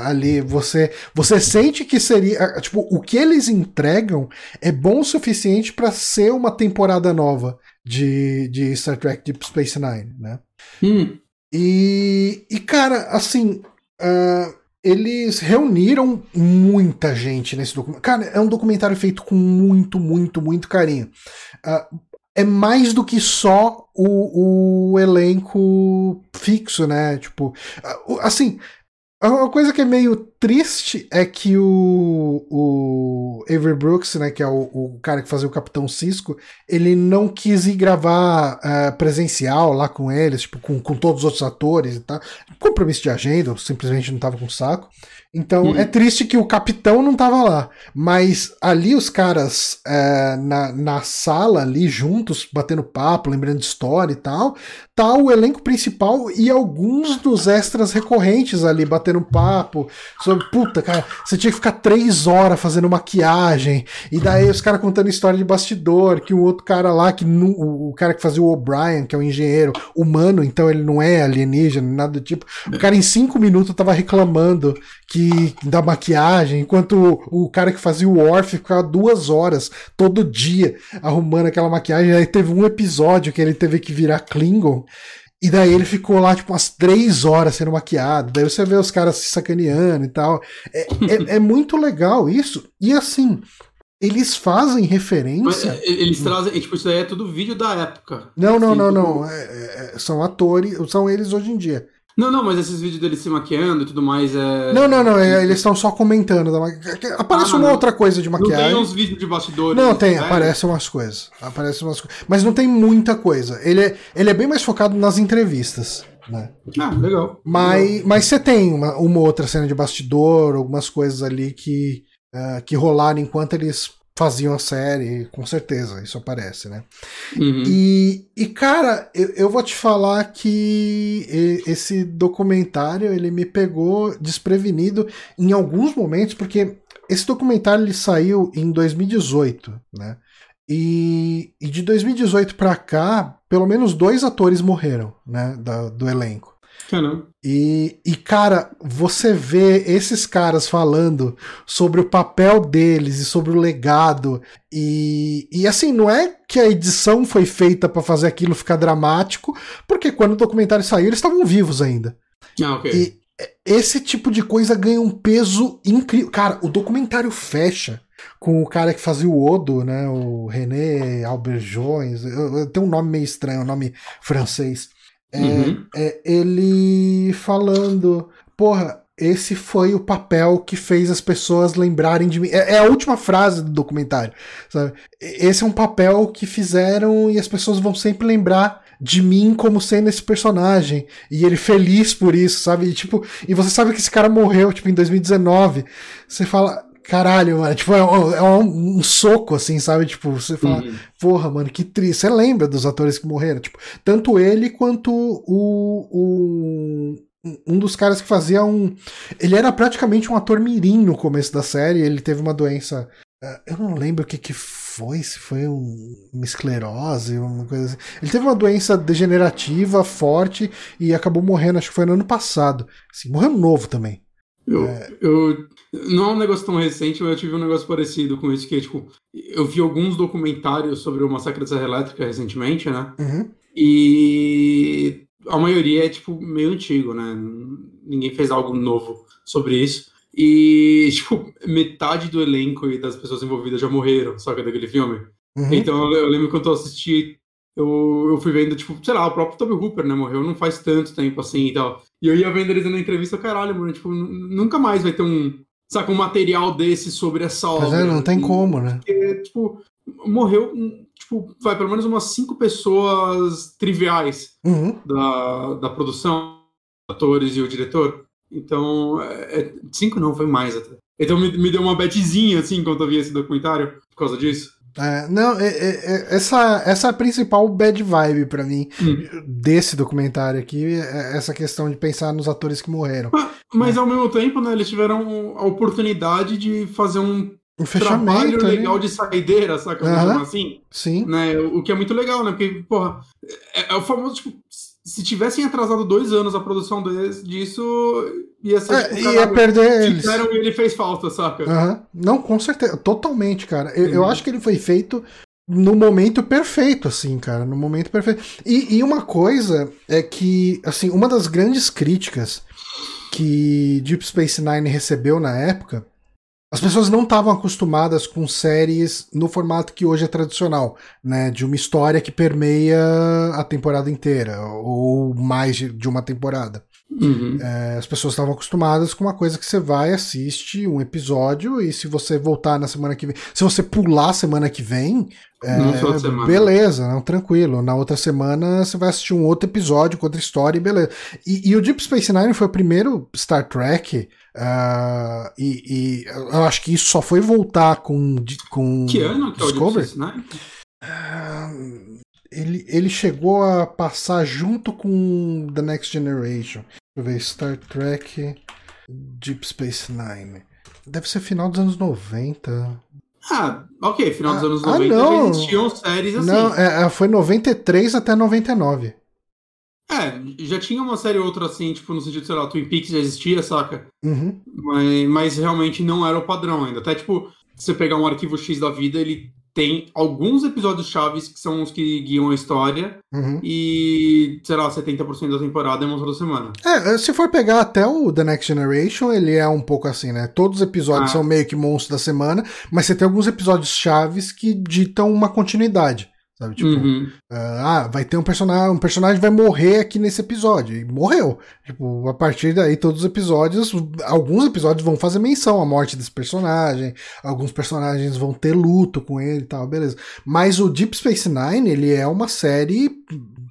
ali. Você, você sente que seria. Tipo, o que eles entregam é bom o suficiente para ser uma temporada nova de, de Star Trek Deep Space Nine, né? Hum. E, e, cara, assim. Uh, eles reuniram muita gente nesse documentário. Cara, é um documentário feito com muito, muito, muito carinho. Uh, é mais do que só o, o elenco fixo, né? Tipo, assim, é uma coisa que é meio triste é que o, o Avery Brooks, né, que é o, o cara que fazia o Capitão Cisco, ele não quis ir gravar uh, presencial lá com eles, tipo, com, com todos os outros atores e tal. Compromisso de agenda, simplesmente não tava com saco. Então hum. é triste que o capitão não tava lá. Mas ali os caras é, na, na sala, ali juntos, batendo papo, lembrando de história e tal, tá o elenco principal e alguns dos extras recorrentes ali batendo papo sobre, puta, cara, você tinha que ficar três horas fazendo maquiagem, e daí os caras contando história de bastidor, que o outro cara lá, que o cara que fazia o O'Brien, que é o um engenheiro humano, então ele não é alienígena, nada do tipo, o cara em cinco minutos tava reclamando que da maquiagem, enquanto o, o cara que fazia o Orf ficava duas horas todo dia arrumando aquela maquiagem, aí teve um episódio que ele teve que virar Klingon, e daí ele ficou lá, tipo, umas três horas sendo maquiado. Daí você vê os caras se sacaneando e tal. É, é, é muito legal isso. E assim, eles fazem referência. Mas, é, eles trazem, tipo, isso aí é tudo vídeo da época. Não, não, assim, não, não. É, é, são atores, são eles hoje em dia. Não, não, mas esses vídeos deles se maqueando e tudo mais é. Não, não, não. É, eles estão só comentando. Aparece ah, uma não. outra coisa de maquiagem. Não tem uns vídeos de bastidores. Não, tem, aparecem umas coisas. Aparecem umas coisas. Mas não tem muita coisa. Ele é, ele é bem mais focado nas entrevistas. Né? Ah, legal. Mas, legal. mas você tem uma, uma outra cena de bastidor, algumas coisas ali que, uh, que rolaram enquanto eles faziam a série, com certeza, isso aparece, né? Uhum. E, e, cara, eu, eu, vou te falar que esse documentário ele me pegou desprevenido em alguns momentos, porque esse documentário ele saiu em 2018, né? E, e de 2018 para cá, pelo menos dois atores morreram, né, da, do elenco. Caramba. E, e, cara, você vê esses caras falando sobre o papel deles e sobre o legado. E, e assim, não é que a edição foi feita para fazer aquilo ficar dramático, porque quando o documentário saiu, eles estavam vivos ainda. Ah, ok. E esse tipo de coisa ganha um peso incrível. Cara, o documentário fecha com o cara que fazia o Odo, né? O René Alberjones. Tem um nome meio estranho, um nome francês. É, uhum. é, ele falando, porra, esse foi o papel que fez as pessoas lembrarem de mim. É, é, a última frase do documentário, sabe? Esse é um papel que fizeram e as pessoas vão sempre lembrar de mim como sendo esse personagem. E ele feliz por isso, sabe? E, tipo, e você sabe que esse cara morreu, tipo, em 2019. Você fala, Caralho, mano. Tipo, é um, é um, um soco, assim, sabe? Tipo, você fala, uhum. porra, mano, que triste. Você lembra dos atores que morreram? Tipo, tanto ele quanto o, o, um dos caras que fazia um. Ele era praticamente um ator mirim no começo da série. Ele teve uma doença. Eh, eu não lembro o que, que foi, se foi um, uma esclerose, uma coisa assim. Ele teve uma doença degenerativa forte e acabou morrendo, acho que foi no ano passado. Assim, morreu novo também. Eu, é... eu não é um negócio tão recente, mas eu tive um negócio parecido com isso, que é, tipo, eu vi alguns documentários sobre o massacre da Serra Elétrica recentemente, né? Uhum. E a maioria é, tipo, meio antigo, né? Ninguém fez algo novo sobre isso. E, tipo, metade do elenco e das pessoas envolvidas já morreram, saca, daquele filme. Uhum. Então eu lembro quando eu assisti eu, eu fui vendo, tipo, sei lá, o próprio Toby Hooper, né, morreu não faz tanto tempo assim e tal. E eu ia vendo eles na entrevista, caralho, mano, tipo, nunca mais vai ter um, saca, um material desse sobre essa obra. Mas é, não tem como, né? Porque, tipo, morreu, tipo, vai pelo menos umas cinco pessoas triviais uhum. da, da produção, atores e o diretor. Então, é, é, cinco não, foi mais até. Então me, me deu uma betzinha, assim, quando eu vi esse documentário, por causa disso. É, não, é, é, é, essa, essa é a principal bad vibe para mim hum. desse documentário aqui, é essa questão de pensar nos atores que morreram. Mas, mas né? ao mesmo tempo, né, eles tiveram a oportunidade de fazer um, um trabalho legal de saideira, saca? Uhum. assim. Sim. Né, o que é muito legal, né? Porque, porra, é, é o famoso, tipo, se tivessem atrasado dois anos a produção desse, disso, ia ser. É, tipo, ia perder eles. e ele fez falta, saca? Uhum. Não, com certeza. Totalmente, cara. Eu, eu, acho que ele foi feito no momento perfeito, assim, cara. No momento perfeito. E, e uma coisa é que, assim, uma das grandes críticas que Deep Space Nine recebeu na época as pessoas não estavam acostumadas com séries no formato que hoje é tradicional, né? De uma história que permeia a temporada inteira, ou mais de uma temporada. Uhum. É, as pessoas estavam acostumadas com uma coisa que você vai, assiste um episódio e se você voltar na semana que vem, se você pular semana que vem, é, beleza, não, tranquilo. Na outra semana você vai assistir um outro episódio com outra história e beleza. E, e o Deep Space Nine foi o primeiro Star Trek. Uh, e, e, eu acho que isso só foi voltar com, com que ano que Discovery. É o Deep Space Nine? Uh, ele, ele chegou a passar junto com The Next Generation. Deixa eu ver, Star Trek Deep Space Nine. Deve ser final dos anos 90. Ah, ok, final dos ah, anos 90 ah, já existiam séries assim. Não, é, é foi 93 até 99. É, já tinha uma série ou outra assim, tipo, no sentido, sei lá, Twin Peaks já existia, saca? Uhum. Mas, mas realmente não era o padrão ainda. Até, tipo, você pegar um arquivo X da vida, ele tem alguns episódios chaves que são os que guiam a história uhum. e, sei lá, 70% da temporada é uma toda semana. É, se for pegar até o The Next Generation, ele é um pouco assim, né? Todos os episódios ah. são meio que monstros da semana, mas você tem alguns episódios chaves que ditam uma continuidade. Sabe, tipo, uhum. uh, ah, vai ter um personagem, um personagem vai morrer aqui nesse episódio. E morreu. Tipo, a partir daí, todos os episódios, alguns episódios vão fazer menção à morte desse personagem, alguns personagens vão ter luto com ele e tal, beleza. Mas o Deep Space Nine, ele é uma série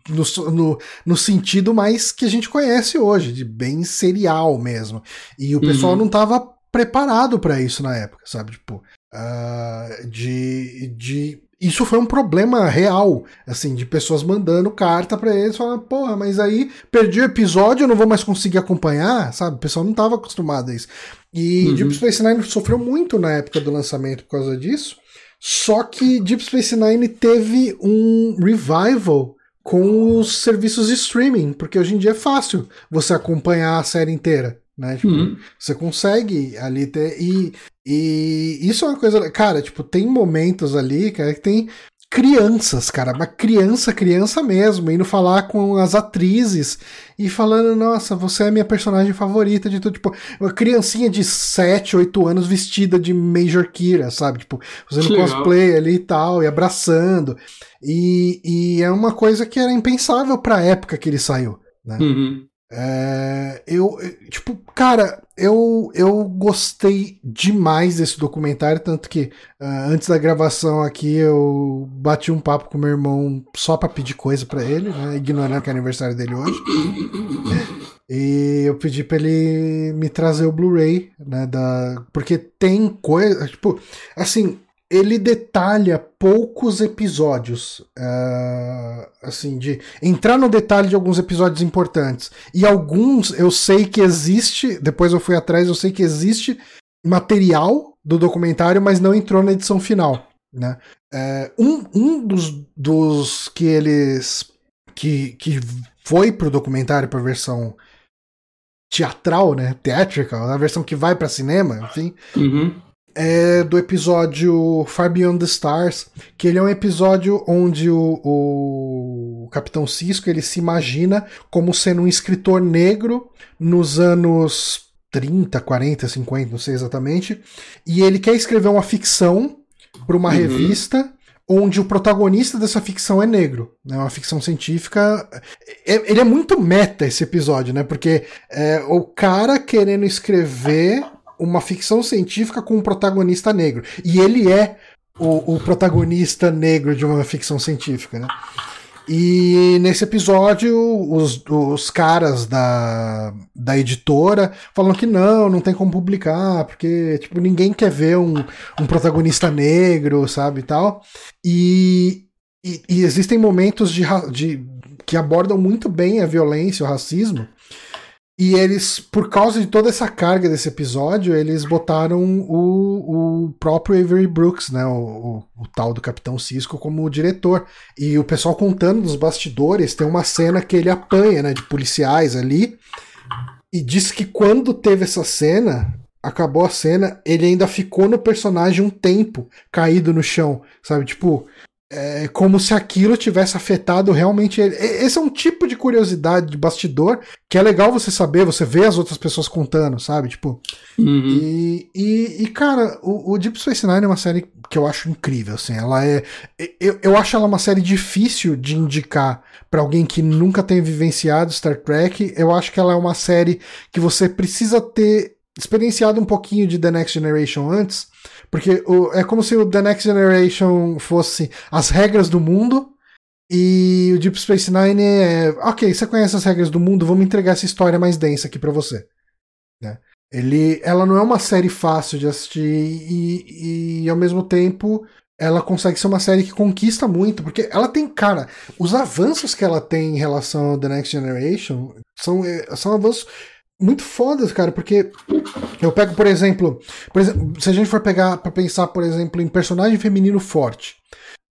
no, no, no sentido mais que a gente conhece hoje, de bem serial mesmo. E o pessoal uhum. não tava preparado para isso na época, sabe? Tipo, uh, de, de isso foi um problema real, assim, de pessoas mandando carta para eles, falando, porra, mas aí perdi o episódio, eu não vou mais conseguir acompanhar, sabe? O pessoal não estava acostumado a isso. E uhum. Deep Space Nine sofreu muito na época do lançamento por causa disso. Só que Deep Space Nine teve um revival com os serviços de streaming, porque hoje em dia é fácil você acompanhar a série inteira. Né? Tipo, uhum. Você consegue ali ter. E, e isso é uma coisa. Cara, tipo, tem momentos ali, cara, que tem crianças, cara, uma criança, criança mesmo, indo falar com as atrizes e falando, nossa, você é minha personagem favorita de tudo, tipo, uma criancinha de 7, 8 anos vestida de Major Kira, sabe, tipo, fazendo cosplay ali e tal, e abraçando, e, e é uma coisa que era impensável pra época que ele saiu, né? Uhum. É, eu, tipo, cara, eu, eu gostei demais desse documentário, tanto que uh, antes da gravação aqui eu bati um papo com meu irmão só pra pedir coisa para ele, né, ignorando que é aniversário dele hoje. E eu pedi pra ele me trazer o Blu-ray, né, da... porque tem coisa, tipo, assim, ele detalha poucos episódios, uh, assim, de entrar no detalhe de alguns episódios importantes. E alguns eu sei que existe, depois eu fui atrás, eu sei que existe material do documentário, mas não entrou na edição final. Né? Uh, um um dos, dos que eles. que, que foi pro documentário, pra versão teatral, né? Theatrical, a versão que vai para cinema, enfim. Uhum é do episódio Far Beyond the Stars, que ele é um episódio onde o, o Capitão Cisco ele se imagina como sendo um escritor negro nos anos 30, 40, 50, não sei exatamente, e ele quer escrever uma ficção para uma uhum. revista onde o protagonista dessa ficção é negro, né? Uma ficção científica. É, ele é muito meta esse episódio, né? Porque é, o cara querendo escrever uma ficção científica com um protagonista negro. E ele é o, o protagonista negro de uma ficção científica, né? E nesse episódio, os, os caras da, da editora falam que não, não tem como publicar, porque tipo, ninguém quer ver um, um protagonista negro, sabe, e tal. E, e, e existem momentos de, de, que abordam muito bem a violência, o racismo, e eles, por causa de toda essa carga desse episódio, eles botaram o, o próprio Avery Brooks, né? O, o, o, tal do Capitão Cisco, como diretor. E o pessoal contando nos bastidores, tem uma cena que ele apanha, né? De policiais ali. E diz que quando teve essa cena, acabou a cena, ele ainda ficou no personagem um tempo, caído no chão, sabe? Tipo, é como se aquilo tivesse afetado realmente ele. Esse é um tipo de curiosidade de bastidor que é legal você saber, você vê as outras pessoas contando, sabe? Tipo. Uhum. E, e, e, cara, o, o, Deep Space Nine é uma série que eu acho incrível, assim. Ela é. Eu, eu acho ela uma série difícil de indicar para alguém que nunca tenha vivenciado Star Trek. Eu acho que ela é uma série que você precisa ter experienciado um pouquinho de The Next Generation antes porque o, é como se o The Next Generation fosse as regras do mundo e o Deep Space Nine é. Ok, você conhece as regras do mundo, vamos entregar essa história mais densa aqui para você. Né? Ele, ela não é uma série fácil de assistir e, e ao mesmo tempo ela consegue ser uma série que conquista muito, porque ela tem, cara, os avanços que ela tem em relação ao The Next Generation são, são avanços muito fodas, cara, porque eu pego, por exemplo, por exemplo, se a gente for pegar para pensar, por exemplo, em personagem feminino forte,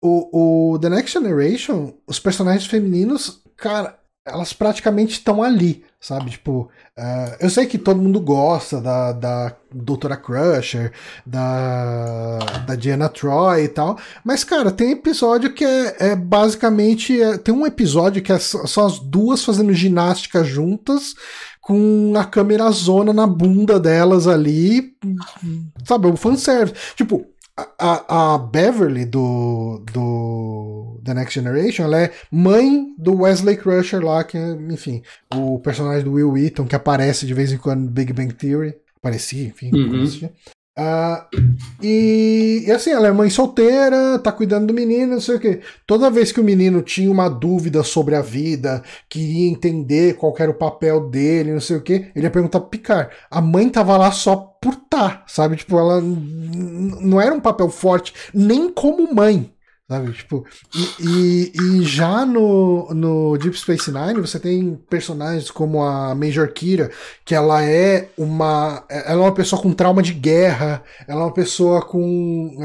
o, o The Next Generation, os personagens femininos, cara, elas praticamente estão ali, sabe? Tipo, uh, eu sei que todo mundo gosta da, da Doutora Crusher, da, da Diana Troy e tal, mas, cara, tem episódio que é, é basicamente. É, tem um episódio que é só, só as duas fazendo ginástica juntas com a câmera zona na bunda delas ali, sabe, um fanservice. Tipo, a, a Beverly do, do The Next Generation, ela é mãe do Wesley Crusher lá, que é, enfim, o personagem do Will Wheaton, que aparece de vez em quando no Big Bang Theory. Aparecia, enfim, uhum. Uh, e, e, assim, ela é mãe solteira, tá cuidando do menino, não sei o que. Toda vez que o menino tinha uma dúvida sobre a vida, queria entender qual era o papel dele, não sei o que, ele ia perguntar pro Picard. A mãe tava lá só por tá, sabe? Tipo, ela não era um papel forte, nem como mãe. Sabe? Tipo, e, e, e, já no, no Deep Space Nine você tem personagens como a Major Kira, que ela é uma. Ela é uma pessoa com trauma de guerra, ela é uma pessoa com.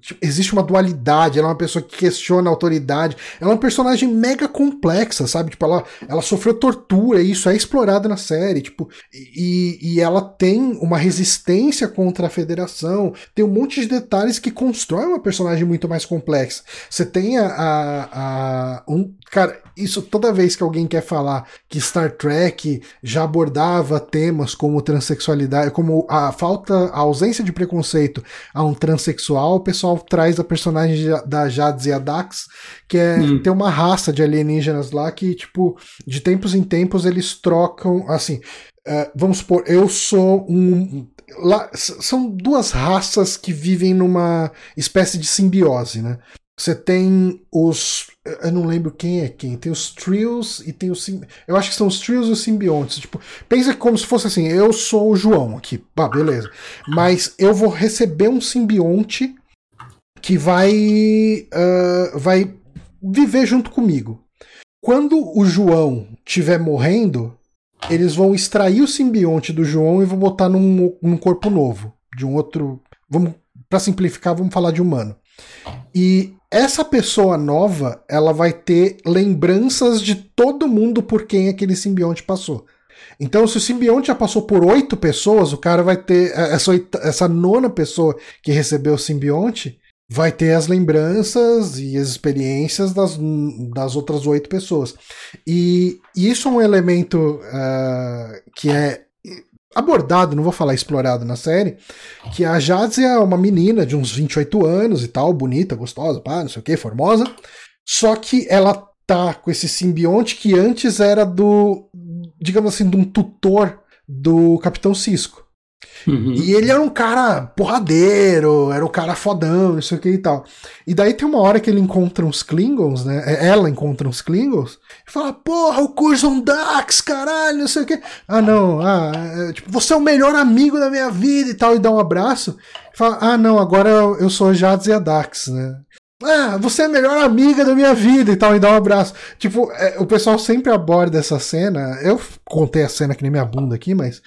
Tipo, existe uma dualidade, ela é uma pessoa que questiona a autoridade, ela é uma personagem mega complexa, sabe? Tipo, ela, ela sofreu tortura, e isso é explorado na série, tipo, e, e ela tem uma resistência contra a federação, tem um monte de detalhes que constrói uma personagem muito mais complexa. Você tem a, a, a um, cara, isso toda vez que alguém quer falar que Star Trek já abordava temas como transexualidade, como a falta, a ausência de preconceito a um transexual, pessoal traz a personagem da Jadzia Dax, que é hum. tem uma raça de alienígenas lá que, tipo, de tempos em tempos eles trocam, assim, uh, vamos supor, eu sou um Lá, são duas raças que vivem numa espécie de simbiose, né? Você tem os. Eu não lembro quem é quem. Tem os Trios e tem os. Eu acho que são os Trios e os simbiontes. Tipo, pensa como se fosse assim: eu sou o João aqui. Ah, beleza. Mas eu vou receber um simbionte que vai. Uh, vai viver junto comigo. Quando o João estiver morrendo, eles vão extrair o simbionte do João e vão botar num, num corpo novo. De um outro. Vamos. Para simplificar, vamos falar de humano. E essa pessoa nova, ela vai ter lembranças de todo mundo por quem aquele simbionte passou. Então, se o simbionte já passou por oito pessoas, o cara vai ter. É, essa, essa nona pessoa que recebeu o simbionte vai ter as lembranças e as experiências das, das outras oito pessoas. E isso é um elemento uh, que é abordado, não vou falar explorado na série, que a Jadzia é uma menina de uns 28 anos e tal, bonita, gostosa, pá, não sei o que, formosa, só que ela tá com esse simbionte que antes era do, digamos assim, de um tutor do Capitão Cisco. Uhum. E ele era um cara porradeiro, era um cara fodão, não sei o que e tal. E daí tem uma hora que ele encontra uns Klingons, né? É, ela encontra uns Klingons e fala: Porra, o Curzon Dax, caralho, não sei o que. Ah, não, ah, é, tipo, você é o melhor amigo da minha vida e tal, e dá um abraço. E fala: Ah, não, agora eu sou Jadzia Dax, né? Ah, você é a melhor amiga da minha vida e tal, e dá um abraço. Tipo, é, o pessoal sempre aborda essa cena. Eu contei a cena que nem minha bunda aqui, mas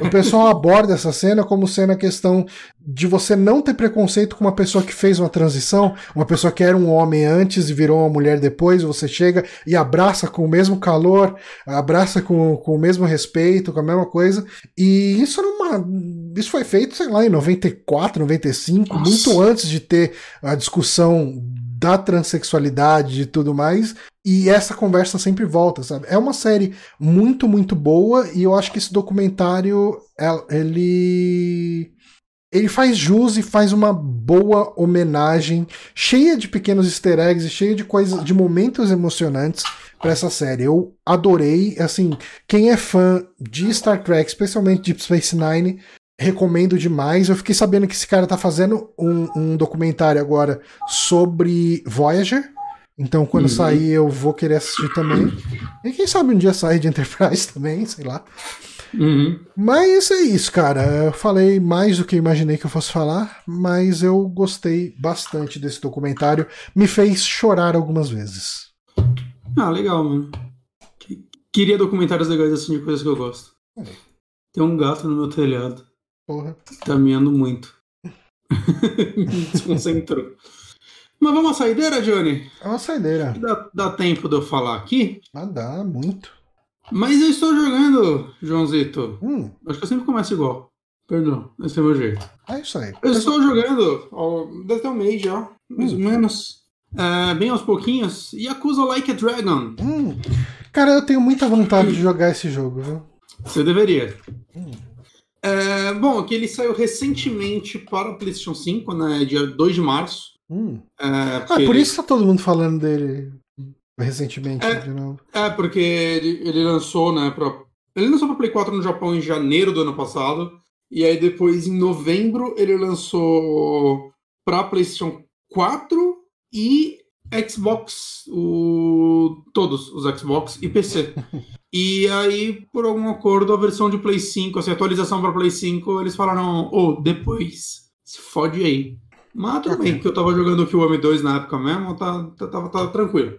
o pessoal aborda essa cena como sendo a questão de você não ter preconceito com uma pessoa que fez uma transição, uma pessoa que era um homem antes e virou uma mulher depois, você chega e abraça com o mesmo calor, abraça com, com o mesmo respeito, com a mesma coisa. E isso era uma. Isso foi feito, sei lá, em 94, 95, Nossa. muito antes de ter a discussão da transexualidade e tudo mais, e essa conversa sempre volta, sabe? É uma série muito, muito boa, e eu acho que esse documentário, ele ele faz jus e faz uma boa homenagem, cheia de pequenos easter eggs e cheia de coisas, de momentos emocionantes para essa série. Eu adorei, assim, quem é fã de Star Trek, especialmente Deep Space Nine, recomendo demais. Eu fiquei sabendo que esse cara tá fazendo um, um documentário agora sobre Voyager. Então, quando uhum. sair, eu vou querer assistir também. E quem sabe um dia sair de Enterprise também, sei lá. Uhum. Mas é isso, cara. Eu falei mais do que imaginei que eu fosse falar, mas eu gostei bastante desse documentário. Me fez chorar algumas vezes. Ah, legal, mano. Queria documentários legais assim de coisas que eu gosto. É. Tem um gato no meu telhado. Porra. Tá miando muito. Desconcentrou. Mas vamos à saideira, Johnny? É uma saideira. Dá, dá tempo de eu falar aqui? Ah, dá, muito. Mas eu estou jogando, Joãozito. Hum. Acho que eu sempre começo igual. Perdão, esse é o meu jeito. É isso aí. Eu estou jogando, ó, deve ter um mês já, mais hum. ou menos. É, bem aos pouquinhos. Yakuza Like a Dragon. Hum. Cara, eu tenho muita vontade de jogar esse jogo, viu? Você deveria. Hum. É, bom, que ele saiu recentemente para o PlayStation 5, né? Dia 2 de março. Hum. É, ah, por ele... isso tá todo mundo falando dele recentemente, é, de novo. É, porque ele, ele lançou, né? Pra... Ele lançou para Play 4 no Japão em janeiro do ano passado. E aí depois, em novembro, ele lançou para PlayStation 4 e Xbox, o... todos os Xbox e PC. e aí, por algum acordo, a versão de Play 5, assim, a atualização para Play 5, eles falaram, ô, oh, depois, se fode aí. Mas tudo bem, que eu tava jogando o Kiwami 2 na época mesmo, tá, tá, tava, tá, tranquilo.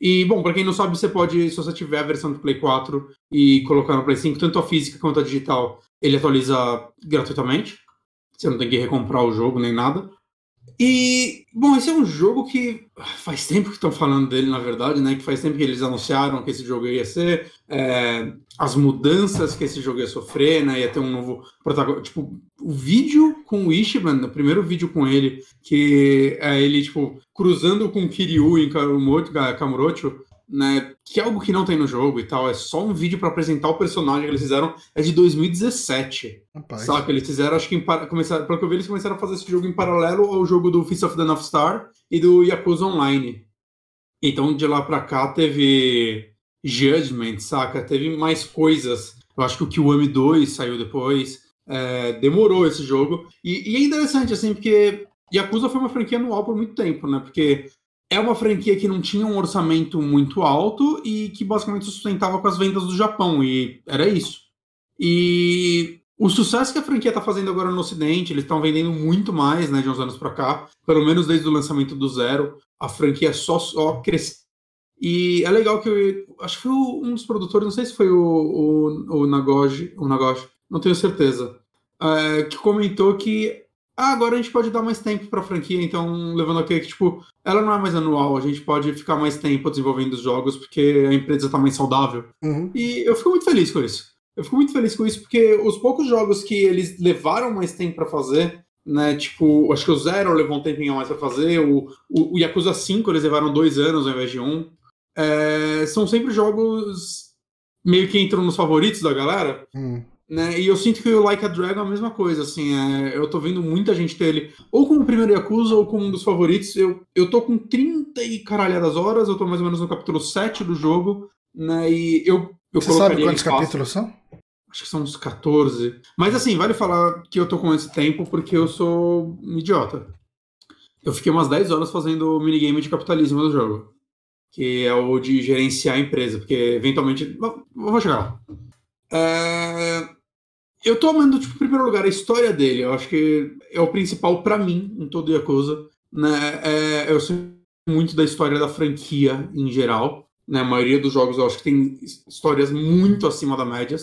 E, bom, para quem não sabe, você pode, se você tiver a versão do Play 4 e colocar no Play 5, tanto a física quanto a digital, ele atualiza gratuitamente. Você não tem que recomprar o jogo nem nada. E, bom, esse é um jogo que faz tempo que estão falando dele, na verdade, né? Que faz tempo que eles anunciaram que esse jogo ia ser, é, as mudanças que esse jogo ia sofrer, né? Ia ter um novo protagonista. Tipo, o vídeo com o Ishiban, o primeiro vídeo com ele, que é ele, tipo, cruzando com Kiryu em Kamurocho, né? Que é algo que não tem no jogo e tal. É só um vídeo para apresentar o personagem que eles fizeram. É de 2017. Rapaz. Saca? Eles fizeram, acho que em, começaram, pelo que eu vi, eles começaram a fazer esse jogo em paralelo ao jogo do Fist of the North Star e do Yakuza Online. Então, de lá pra cá, teve Judgment, saca? Teve mais coisas. Eu acho que o Kiwami 2 saiu depois. É, demorou esse jogo. E, e é interessante, assim, porque Yakuza foi uma franquia anual por muito tempo, né? Porque é uma franquia que não tinha um orçamento muito alto e que basicamente sustentava com as vendas do Japão, e era isso. E o sucesso que a franquia está fazendo agora no Ocidente, eles estão vendendo muito mais, né, de uns anos para cá, pelo menos desde o lançamento do Zero, a franquia só, só cresceu. E é legal que eu, acho que foi um dos produtores, não sei se foi o, o, o Nagoji, o Nagoshi, não tenho certeza, é, que comentou que ah, agora a gente pode dar mais tempo para a franquia, então levando a que tipo, ela não é mais anual, a gente pode ficar mais tempo desenvolvendo os jogos porque a empresa está mais saudável. Uhum. E eu fico muito feliz com isso. Eu fico muito feliz com isso porque os poucos jogos que eles levaram mais tempo para fazer, né, tipo, acho que o Zero levou um tempinho a mais para fazer, o, o, o, Yakuza 5 eles levaram dois anos ao invés de um. É, são sempre jogos meio que entram nos favoritos da galera. Uhum. Né? E eu sinto que o Like a Dragon é a mesma coisa, assim, é, eu tô vendo muita gente ter ele ou como o primeiro Yakuza ou como um dos favoritos. Eu, eu tô com 30 e caralhadas horas, eu tô mais ou menos no capítulo 7 do jogo, né? E eu, eu Você sabe quantos capítulos são? Acho que são uns 14. Mas assim, vale falar que eu tô com esse tempo porque eu sou um idiota. Eu fiquei umas 10 horas fazendo o minigame de capitalismo do jogo. Que é o de gerenciar a empresa, porque eventualmente. Vou chegar lá. É... Eu tô amando, tipo, em primeiro lugar, a história dele. Eu acho que é o principal para mim em todo Yakuza. Né? É, eu sei muito da história da franquia em geral. Né? A maioria dos jogos eu acho que tem histórias muito acima da média.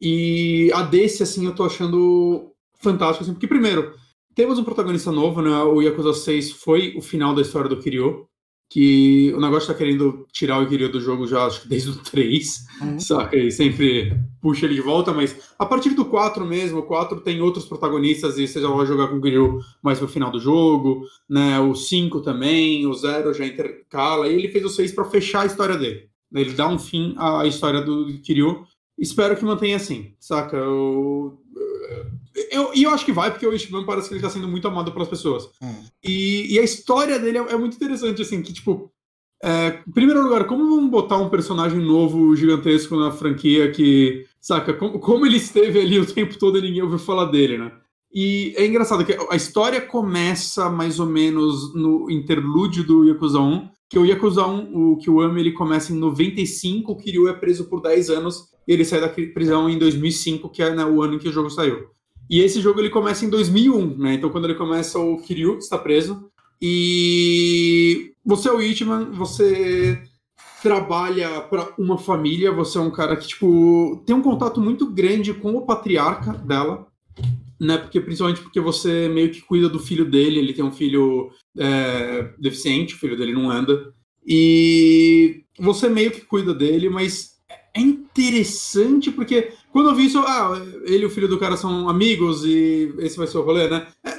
E a desse, assim, eu tô achando fantástico. Assim, porque, primeiro, temos um protagonista novo, né? O Yakuza 6 foi o final da história do Kiryu. Que o negócio tá querendo tirar o Kiryu do jogo já, acho que desde o 3, uhum. saca? E sempre puxa ele de volta, mas a partir do 4 mesmo, o 4 tem outros protagonistas e você já vai jogar com o Kiryu mais pro final do jogo, né? O 5 também, o 0 já intercala, e ele fez o 6 para fechar a história dele. Ele dá um fim à história do Kiryu. Espero que mantenha assim, saca? Eu, e eu acho que vai, porque o Ishban parece que ele tá sendo muito amado pelas pessoas. Hum. E, e, a história dele é, é, muito interessante, assim, que, tipo, é, em primeiro lugar, como vamos botar um personagem novo, gigantesco na franquia que, saca, como, como ele esteve ali o tempo todo e ninguém ouviu falar dele, né? E é engraçado que a história começa mais ou menos no interlúdio do Yakuza 1, que o Yakuza 1, o Kiwami, ele começa em 95, o Kiryu é preso por 10 anos e ele sai da prisão em 2005, que é né, o ano em que o jogo saiu. E esse jogo ele começa em 2001, né? Então quando ele começa, o Kiryu está preso e você é o Ichiman, você trabalha para uma família, você é um cara que tipo tem um contato muito grande com o patriarca dela, né? Porque principalmente porque você meio que cuida do filho dele, ele tem um filho é, deficiente, o filho dele não anda e você meio que cuida dele, mas é interessante porque quando eu vi isso, ah, ele e o filho do cara são amigos e esse vai ser o rolê, né? É,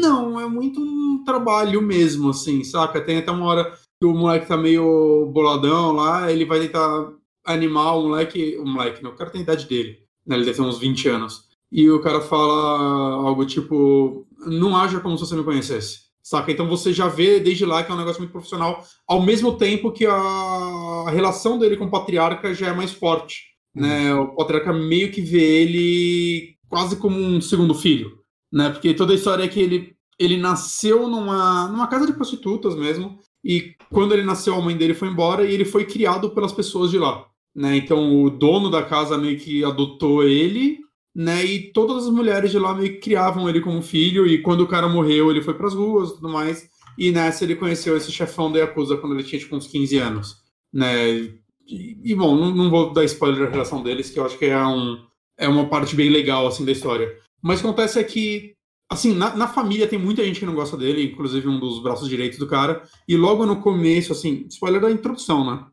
não, é muito um trabalho mesmo, assim, saca? Tem até uma hora que o moleque tá meio boladão lá, ele vai tentar animar o moleque. O moleque, não, o cara tem a idade dele, né? Ele deve ter uns 20 anos. E o cara fala algo tipo: não haja como se você me conhecesse. Saca? Então você já vê desde lá que é um negócio muito profissional, ao mesmo tempo que a relação dele com o patriarca já é mais forte né? O Patriarca meio que vê ele quase como um segundo filho, né? Porque toda a história é que ele, ele nasceu numa, numa casa de prostitutas mesmo, e quando ele nasceu a mãe dele foi embora e ele foi criado pelas pessoas de lá, né? Então o dono da casa meio que adotou ele, né? E todas as mulheres de lá meio que criavam ele como filho, e quando o cara morreu ele foi para as ruas e tudo mais. E nessa ele conheceu esse chefão da Yakuza quando ele tinha tipo uns 15 anos, né? E, e bom, não, não, vou dar spoiler da relação deles, que eu acho que é, um, é uma parte bem legal, assim, da história. Mas o que acontece é que, assim, na, na família tem muita gente que não gosta dele, inclusive um dos braços direitos do cara, e logo no começo, assim, spoiler da introdução, né?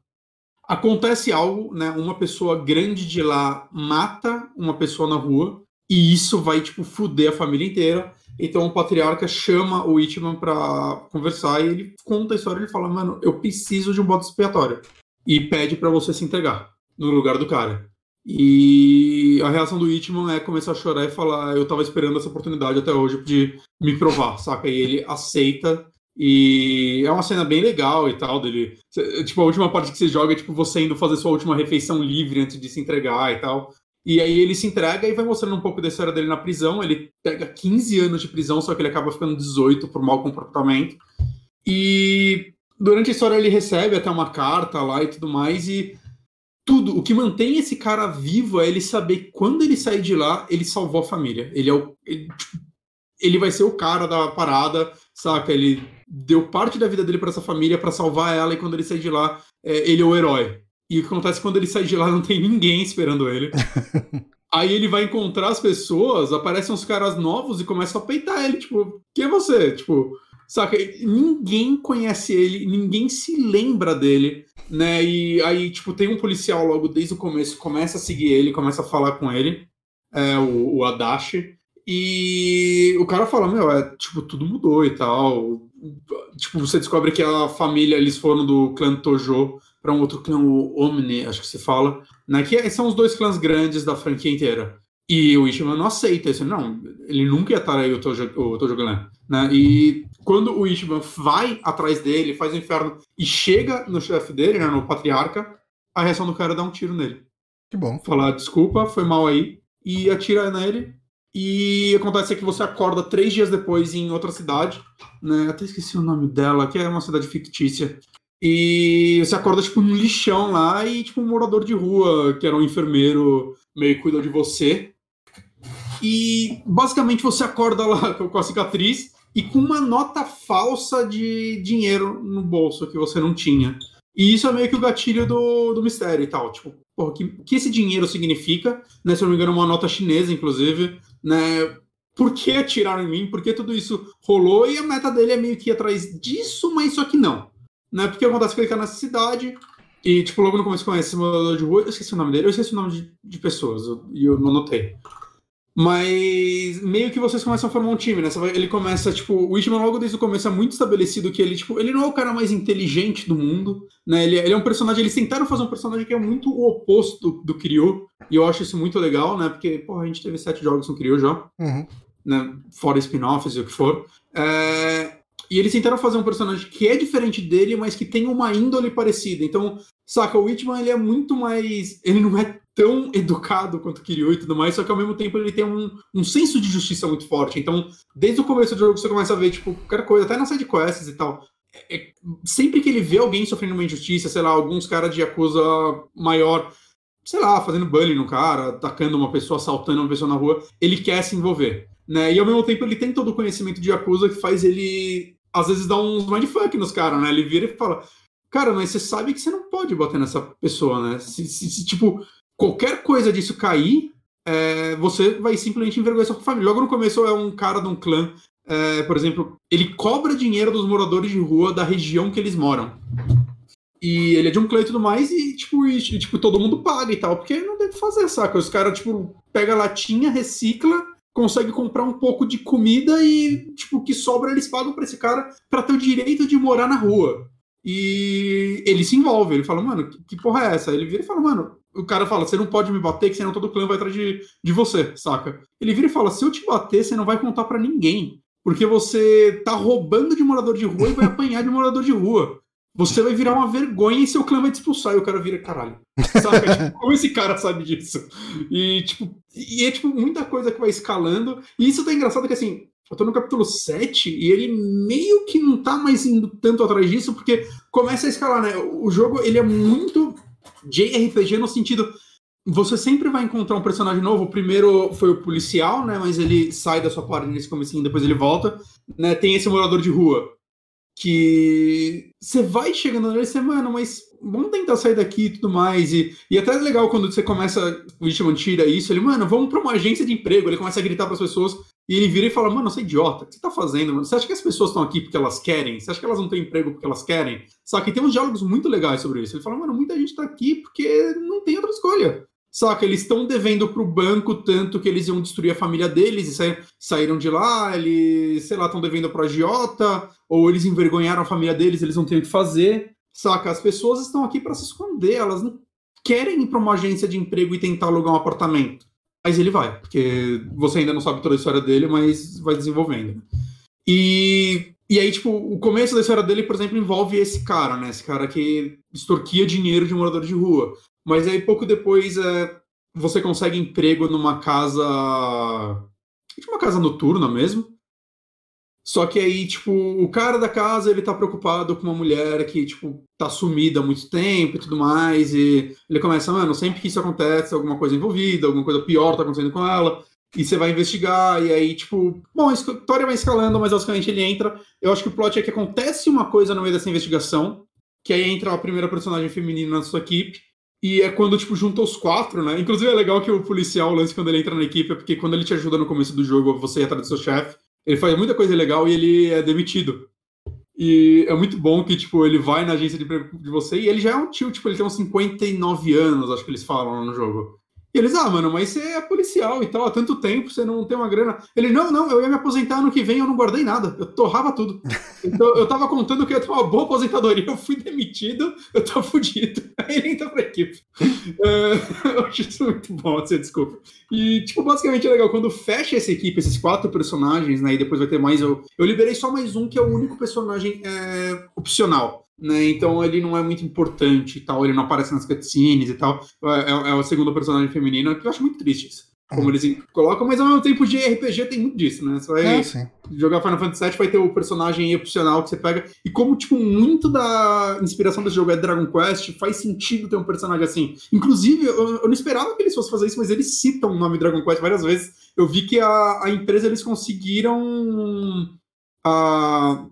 Acontece algo, né? Uma pessoa grande de lá mata uma pessoa na rua, e isso vai, tipo, fuder a família inteira. Então o patriarca chama o Ichiman pra conversar e ele conta a história. Ele fala: Mano, eu preciso de um bode expiatório e pede para você se entregar no lugar do cara. E a reação do Hitman é começar a chorar e falar: Eu tava esperando essa oportunidade até hoje de me provar, saca? E ele aceita. E é uma cena bem legal e tal dele. Tipo, a última parte que você joga é tipo você indo fazer sua última refeição livre antes de se entregar e tal. E aí ele se entrega e vai mostrando um pouco da história dele na prisão. Ele pega 15 anos de prisão, só que ele acaba ficando 18 por mau comportamento. E durante a história ele recebe até uma carta lá e tudo mais, e tudo, o que mantém esse cara vivo é ele saber quando ele sair de lá, ele salvou a família. Ele é o. Ele, tipo, ele vai ser o cara da parada, saca? Ele deu parte da vida dele para essa família para salvar ela, e quando ele sair de lá, é, ele é o herói. E o que acontece quando ele sai de lá, não tem ninguém esperando ele. Aí ele vai encontrar as pessoas, aparecem uns caras novos e começam a peitar ele, tipo, quem é você? Tipo, Saca? Ninguém conhece ele, ninguém se lembra dele, né? E aí, tipo, tem um policial logo desde o começo, começa a seguir ele, começa a falar com ele, é, o, o Adachi, e o cara fala, meu, é, tipo, tudo mudou e tal. Tipo, você descobre que a família, eles foram do clã Tojo para um outro clã, o Omni, acho que se fala, né? Que são os dois clãs grandes da franquia inteira. E o Ishima não aceita isso, não, ele nunca ia estar aí o Tojo, o Tojo Clan, né? E quando o Ishban vai atrás dele, faz o inferno e chega no chefe dele, né, no patriarca, a reação do cara é dar um tiro nele. Que bom. Falar, desculpa, foi mal aí, e atira nele. E acontece que você acorda três dias depois em outra cidade, né? Até esqueci o nome dela, que é uma cidade fictícia. E você acorda, tipo, num lixão lá e, tipo, um morador de rua, que era um enfermeiro, meio cuidou de você. E, basicamente, você acorda lá com a cicatriz e com uma nota falsa de dinheiro no bolso que você não tinha. E isso é meio que o gatilho do, do mistério e tal. Tipo, o que, que esse dinheiro significa? Né, se eu não me engano, uma nota chinesa, inclusive. Né, por que atiraram em mim? Por que tudo isso rolou? E a meta dele é meio que ir atrás disso, mas só que não. né? Porque acontece que ele tá nessa cidade, e, tipo, logo no começo conhece esse morador de rua, eu esqueci o nome dele, eu esqueci o nome de, de pessoas, e eu, eu, não notei. Mas meio que vocês começam a formar um time, né? Ele começa, tipo, o Ishman logo desde o começo é muito estabelecido que ele, tipo, ele não é o cara mais inteligente do mundo, né? Ele, ele é um personagem, eles tentaram fazer um personagem que é muito o oposto do, do Kiryu, e eu acho isso muito legal, né? Porque, porra, a gente teve sete jogos com Kiryu já, uhum. né? Fora spin-offs e o que for. É... E eles tentaram fazer um personagem que é diferente dele, mas que tem uma índole parecida. Então, saca, o Whitman, ele é muito mais... Ele não é tão educado quanto Kiryu e tudo mais, só que ao mesmo tempo ele tem um, um senso de justiça muito forte. Então, desde o começo do jogo você começa a ver, tipo, qualquer coisa, até nas sidequests e tal. É, é, sempre que ele vê alguém sofrendo uma injustiça, sei lá, alguns caras de acusa maior, sei lá, fazendo bullying no cara, atacando uma pessoa, assaltando uma pessoa na rua, ele quer se envolver. Né? E ao mesmo tempo ele tem todo o conhecimento de acusa que faz ele, às vezes, dar uns mindfuck nos caras, né? Ele vira e fala, cara, mas você sabe que você não pode bater nessa pessoa, né? Se, se, se tipo, qualquer coisa disso cair, é, você vai simplesmente envergonhar sua família. Logo no começo é um cara de um clã, é, por exemplo, ele cobra dinheiro dos moradores de rua da região que eles moram. E ele é de um clã e tudo mais, e tipo, e, tipo, todo mundo paga e tal, porque não deve fazer, saca? Os caras, tipo, pega latinha, recicla, consegue comprar um pouco de comida e, tipo, o que sobra eles pagam pra esse cara pra ter o direito de morar na rua. E ele se envolve, ele fala, mano, que, que porra é essa? Ele vira e fala, mano, o cara fala, você não pode me bater, que senão todo clã vai atrás de, de você, saca? Ele vira e fala, se eu te bater, você não vai contar para ninguém. Porque você tá roubando de morador de rua e vai apanhar de morador de rua. Você vai virar uma vergonha e seu clã vai te expulsar. E o cara vira, caralho. Saca? tipo, como esse cara sabe disso? E, tipo, e é, tipo, muita coisa que vai escalando. E isso tá engraçado que, assim, eu tô no capítulo 7 e ele meio que não tá mais indo tanto atrás disso, porque começa a escalar, né? O jogo, ele é muito JRPG no sentido. Você sempre vai encontrar um personagem novo. O primeiro foi o policial, né? Mas ele sai da sua parte nesse comecinho, depois ele volta. Né? Tem esse morador de rua. Que você vai chegando nele e você, mano, mas vamos tentar sair daqui e tudo mais. E, e até é legal quando você começa, o Richman tira isso, ele, mano, vamos pra uma agência de emprego. Ele começa a gritar para as pessoas e ele vira e fala: Mano, você é idiota, o que você tá fazendo? Mano? Você acha que as pessoas estão aqui porque elas querem? Você acha que elas não têm emprego porque elas querem? Saca? E tem uns diálogos muito legais sobre isso. Ele fala: Mano, muita gente tá aqui porque não tem outra escolha. Saca? Eles estão devendo pro banco tanto que eles iam destruir a família deles e sa saíram de lá. Eles, sei lá, estão devendo pro agiota, ou eles envergonharam a família deles, eles não têm o que fazer. Saca? As pessoas estão aqui para se esconder, elas não querem ir para uma agência de emprego e tentar alugar um apartamento. Mas ele vai, porque você ainda não sabe toda a história dele, mas vai desenvolvendo. E, e aí, tipo, o começo da história dele, por exemplo, envolve esse cara, né? Esse cara que extorquia dinheiro de morador de rua. Mas aí, pouco depois, é, você consegue emprego numa casa. Uma casa noturna mesmo. Só que aí, tipo, o cara da casa, ele tá preocupado com uma mulher que, tipo, tá sumida há muito tempo e tudo mais, e ele começa, mano, sempre que isso acontece, alguma coisa envolvida, alguma coisa pior tá acontecendo com ela, e você vai investigar, e aí, tipo, bom, a história vai escalando, mas basicamente ele entra. Eu acho que o plot é que acontece uma coisa no meio dessa investigação, que aí entra a primeira personagem feminina na sua equipe, e é quando, tipo, junta os quatro, né? Inclusive é legal que o policial, o lance quando ele entra na equipe, é porque quando ele te ajuda no começo do jogo, você ir atrás do seu chefe, ele faz muita coisa legal e ele é demitido. E é muito bom que, tipo, ele vai na agência de emprego de você e ele já é um tio, tipo, ele tem uns 59 anos, acho que eles falam no jogo. E eles, ah, mano, mas você é policial e tal, há tanto tempo, você não tem uma grana. Ele, não, não, eu ia me aposentar ano que vem, eu não guardei nada, eu torrava tudo. Então eu tava contando que eu ia ter uma boa aposentadoria, eu fui demitido, eu tô fudido. Aí ele entra pra equipe. Uh, eu acho isso muito bom, você desculpa. E, tipo, basicamente é legal, quando fecha essa equipe, esses quatro personagens, né, e depois vai ter mais, eu, eu liberei só mais um, que é o único personagem é, opcional né? Então ele não é muito importante e tal, ele não aparece nas cutscenes e tal. É, é, é o segundo personagem feminino, que eu acho muito triste isso. Como eles colocam, mas ao mesmo tempo de RPG tem muito disso, né? Você vai é, jogar Final Fantasy VII, vai ter o personagem opcional que você pega. E como, tipo, muito da inspiração desse jogo é Dragon Quest, faz sentido ter um personagem assim. Inclusive, eu, eu não esperava que eles fossem fazer isso, mas eles citam o nome Dragon Quest várias vezes. Eu vi que a, a empresa, eles conseguiram... A,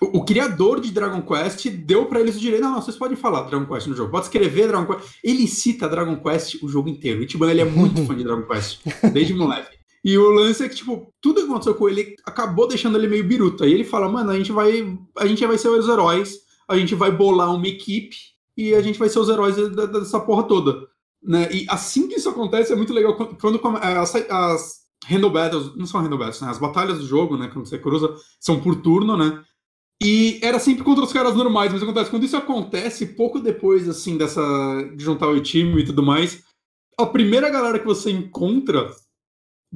o, criador de Dragon Quest deu para eles o direito. Não, não, vocês podem falar Dragon Quest no jogo. Pode escrever Dragon Quest. Ele cita Dragon Quest o jogo inteiro. O Ichiban, ele é muito fã de Dragon Quest, desde moleque. E o lance é que, tipo, tudo que aconteceu com ele acabou deixando ele meio biruta. E ele fala, mano, a gente vai. A gente vai ser os heróis. a gente vai bolar uma equipe e a gente vai ser os heróis dessa porra toda. Né? E assim que isso acontece, é muito legal quando, quando as, as Handle Battles, não são Handle Battles, né? As batalhas do jogo, né? Quando você cruza, são por turno, né? E era sempre contra os caras normais, mas acontece, quando isso acontece, pouco depois, assim, dessa. de juntar o time e tudo mais, a primeira galera que você encontra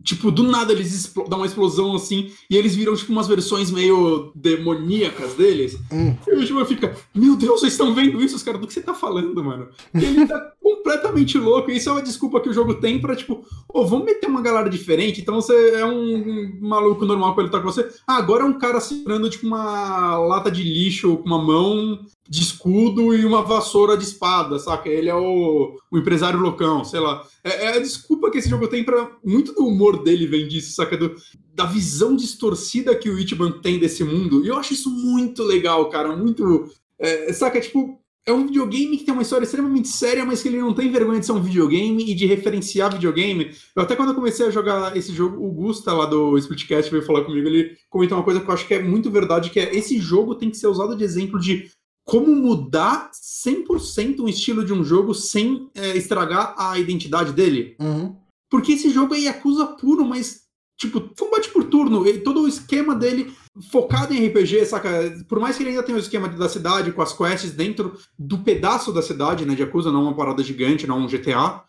Tipo, do nada eles dão uma explosão assim e eles viram, tipo, umas versões meio demoníacas deles. Hum. E o Shima fica, meu Deus, vocês estão vendo isso? Os caras, do que você tá falando, mano? E ele tá completamente louco. E isso é uma desculpa que o jogo tem pra, tipo, ô, oh, vamos meter uma galera diferente. Então você é um maluco normal quando ele tá com você. Ah, agora é um cara segurando, tipo, uma lata de lixo com uma mão de escudo e uma vassoura de espada, saca? Ele é o, o empresário loucão, sei lá. É, é, a desculpa que esse jogo tem para Muito do humor dele vem disso, saca? Do, da visão distorcida que o Ichiban tem desse mundo. E eu acho isso muito legal, cara. Muito. É, saca? Tipo, é um videogame que tem uma história extremamente séria, mas que ele não tem vergonha de ser um videogame e de referenciar videogame. Eu até quando eu comecei a jogar esse jogo, o Gusta lá do Splitcast veio falar comigo, ele comentou uma coisa que eu acho que é muito verdade, que é esse jogo tem que ser usado de exemplo de como mudar 100% o estilo de um jogo sem é, estragar a identidade dele. Uhum. Porque esse jogo é Yakuza puro, mas, tipo, combate por turno, e todo o esquema dele focado em RPG, saca? Por mais que ele ainda tenha o esquema da cidade, com as quests dentro do pedaço da cidade, né, de Yakuza, não uma parada gigante, não um GTA,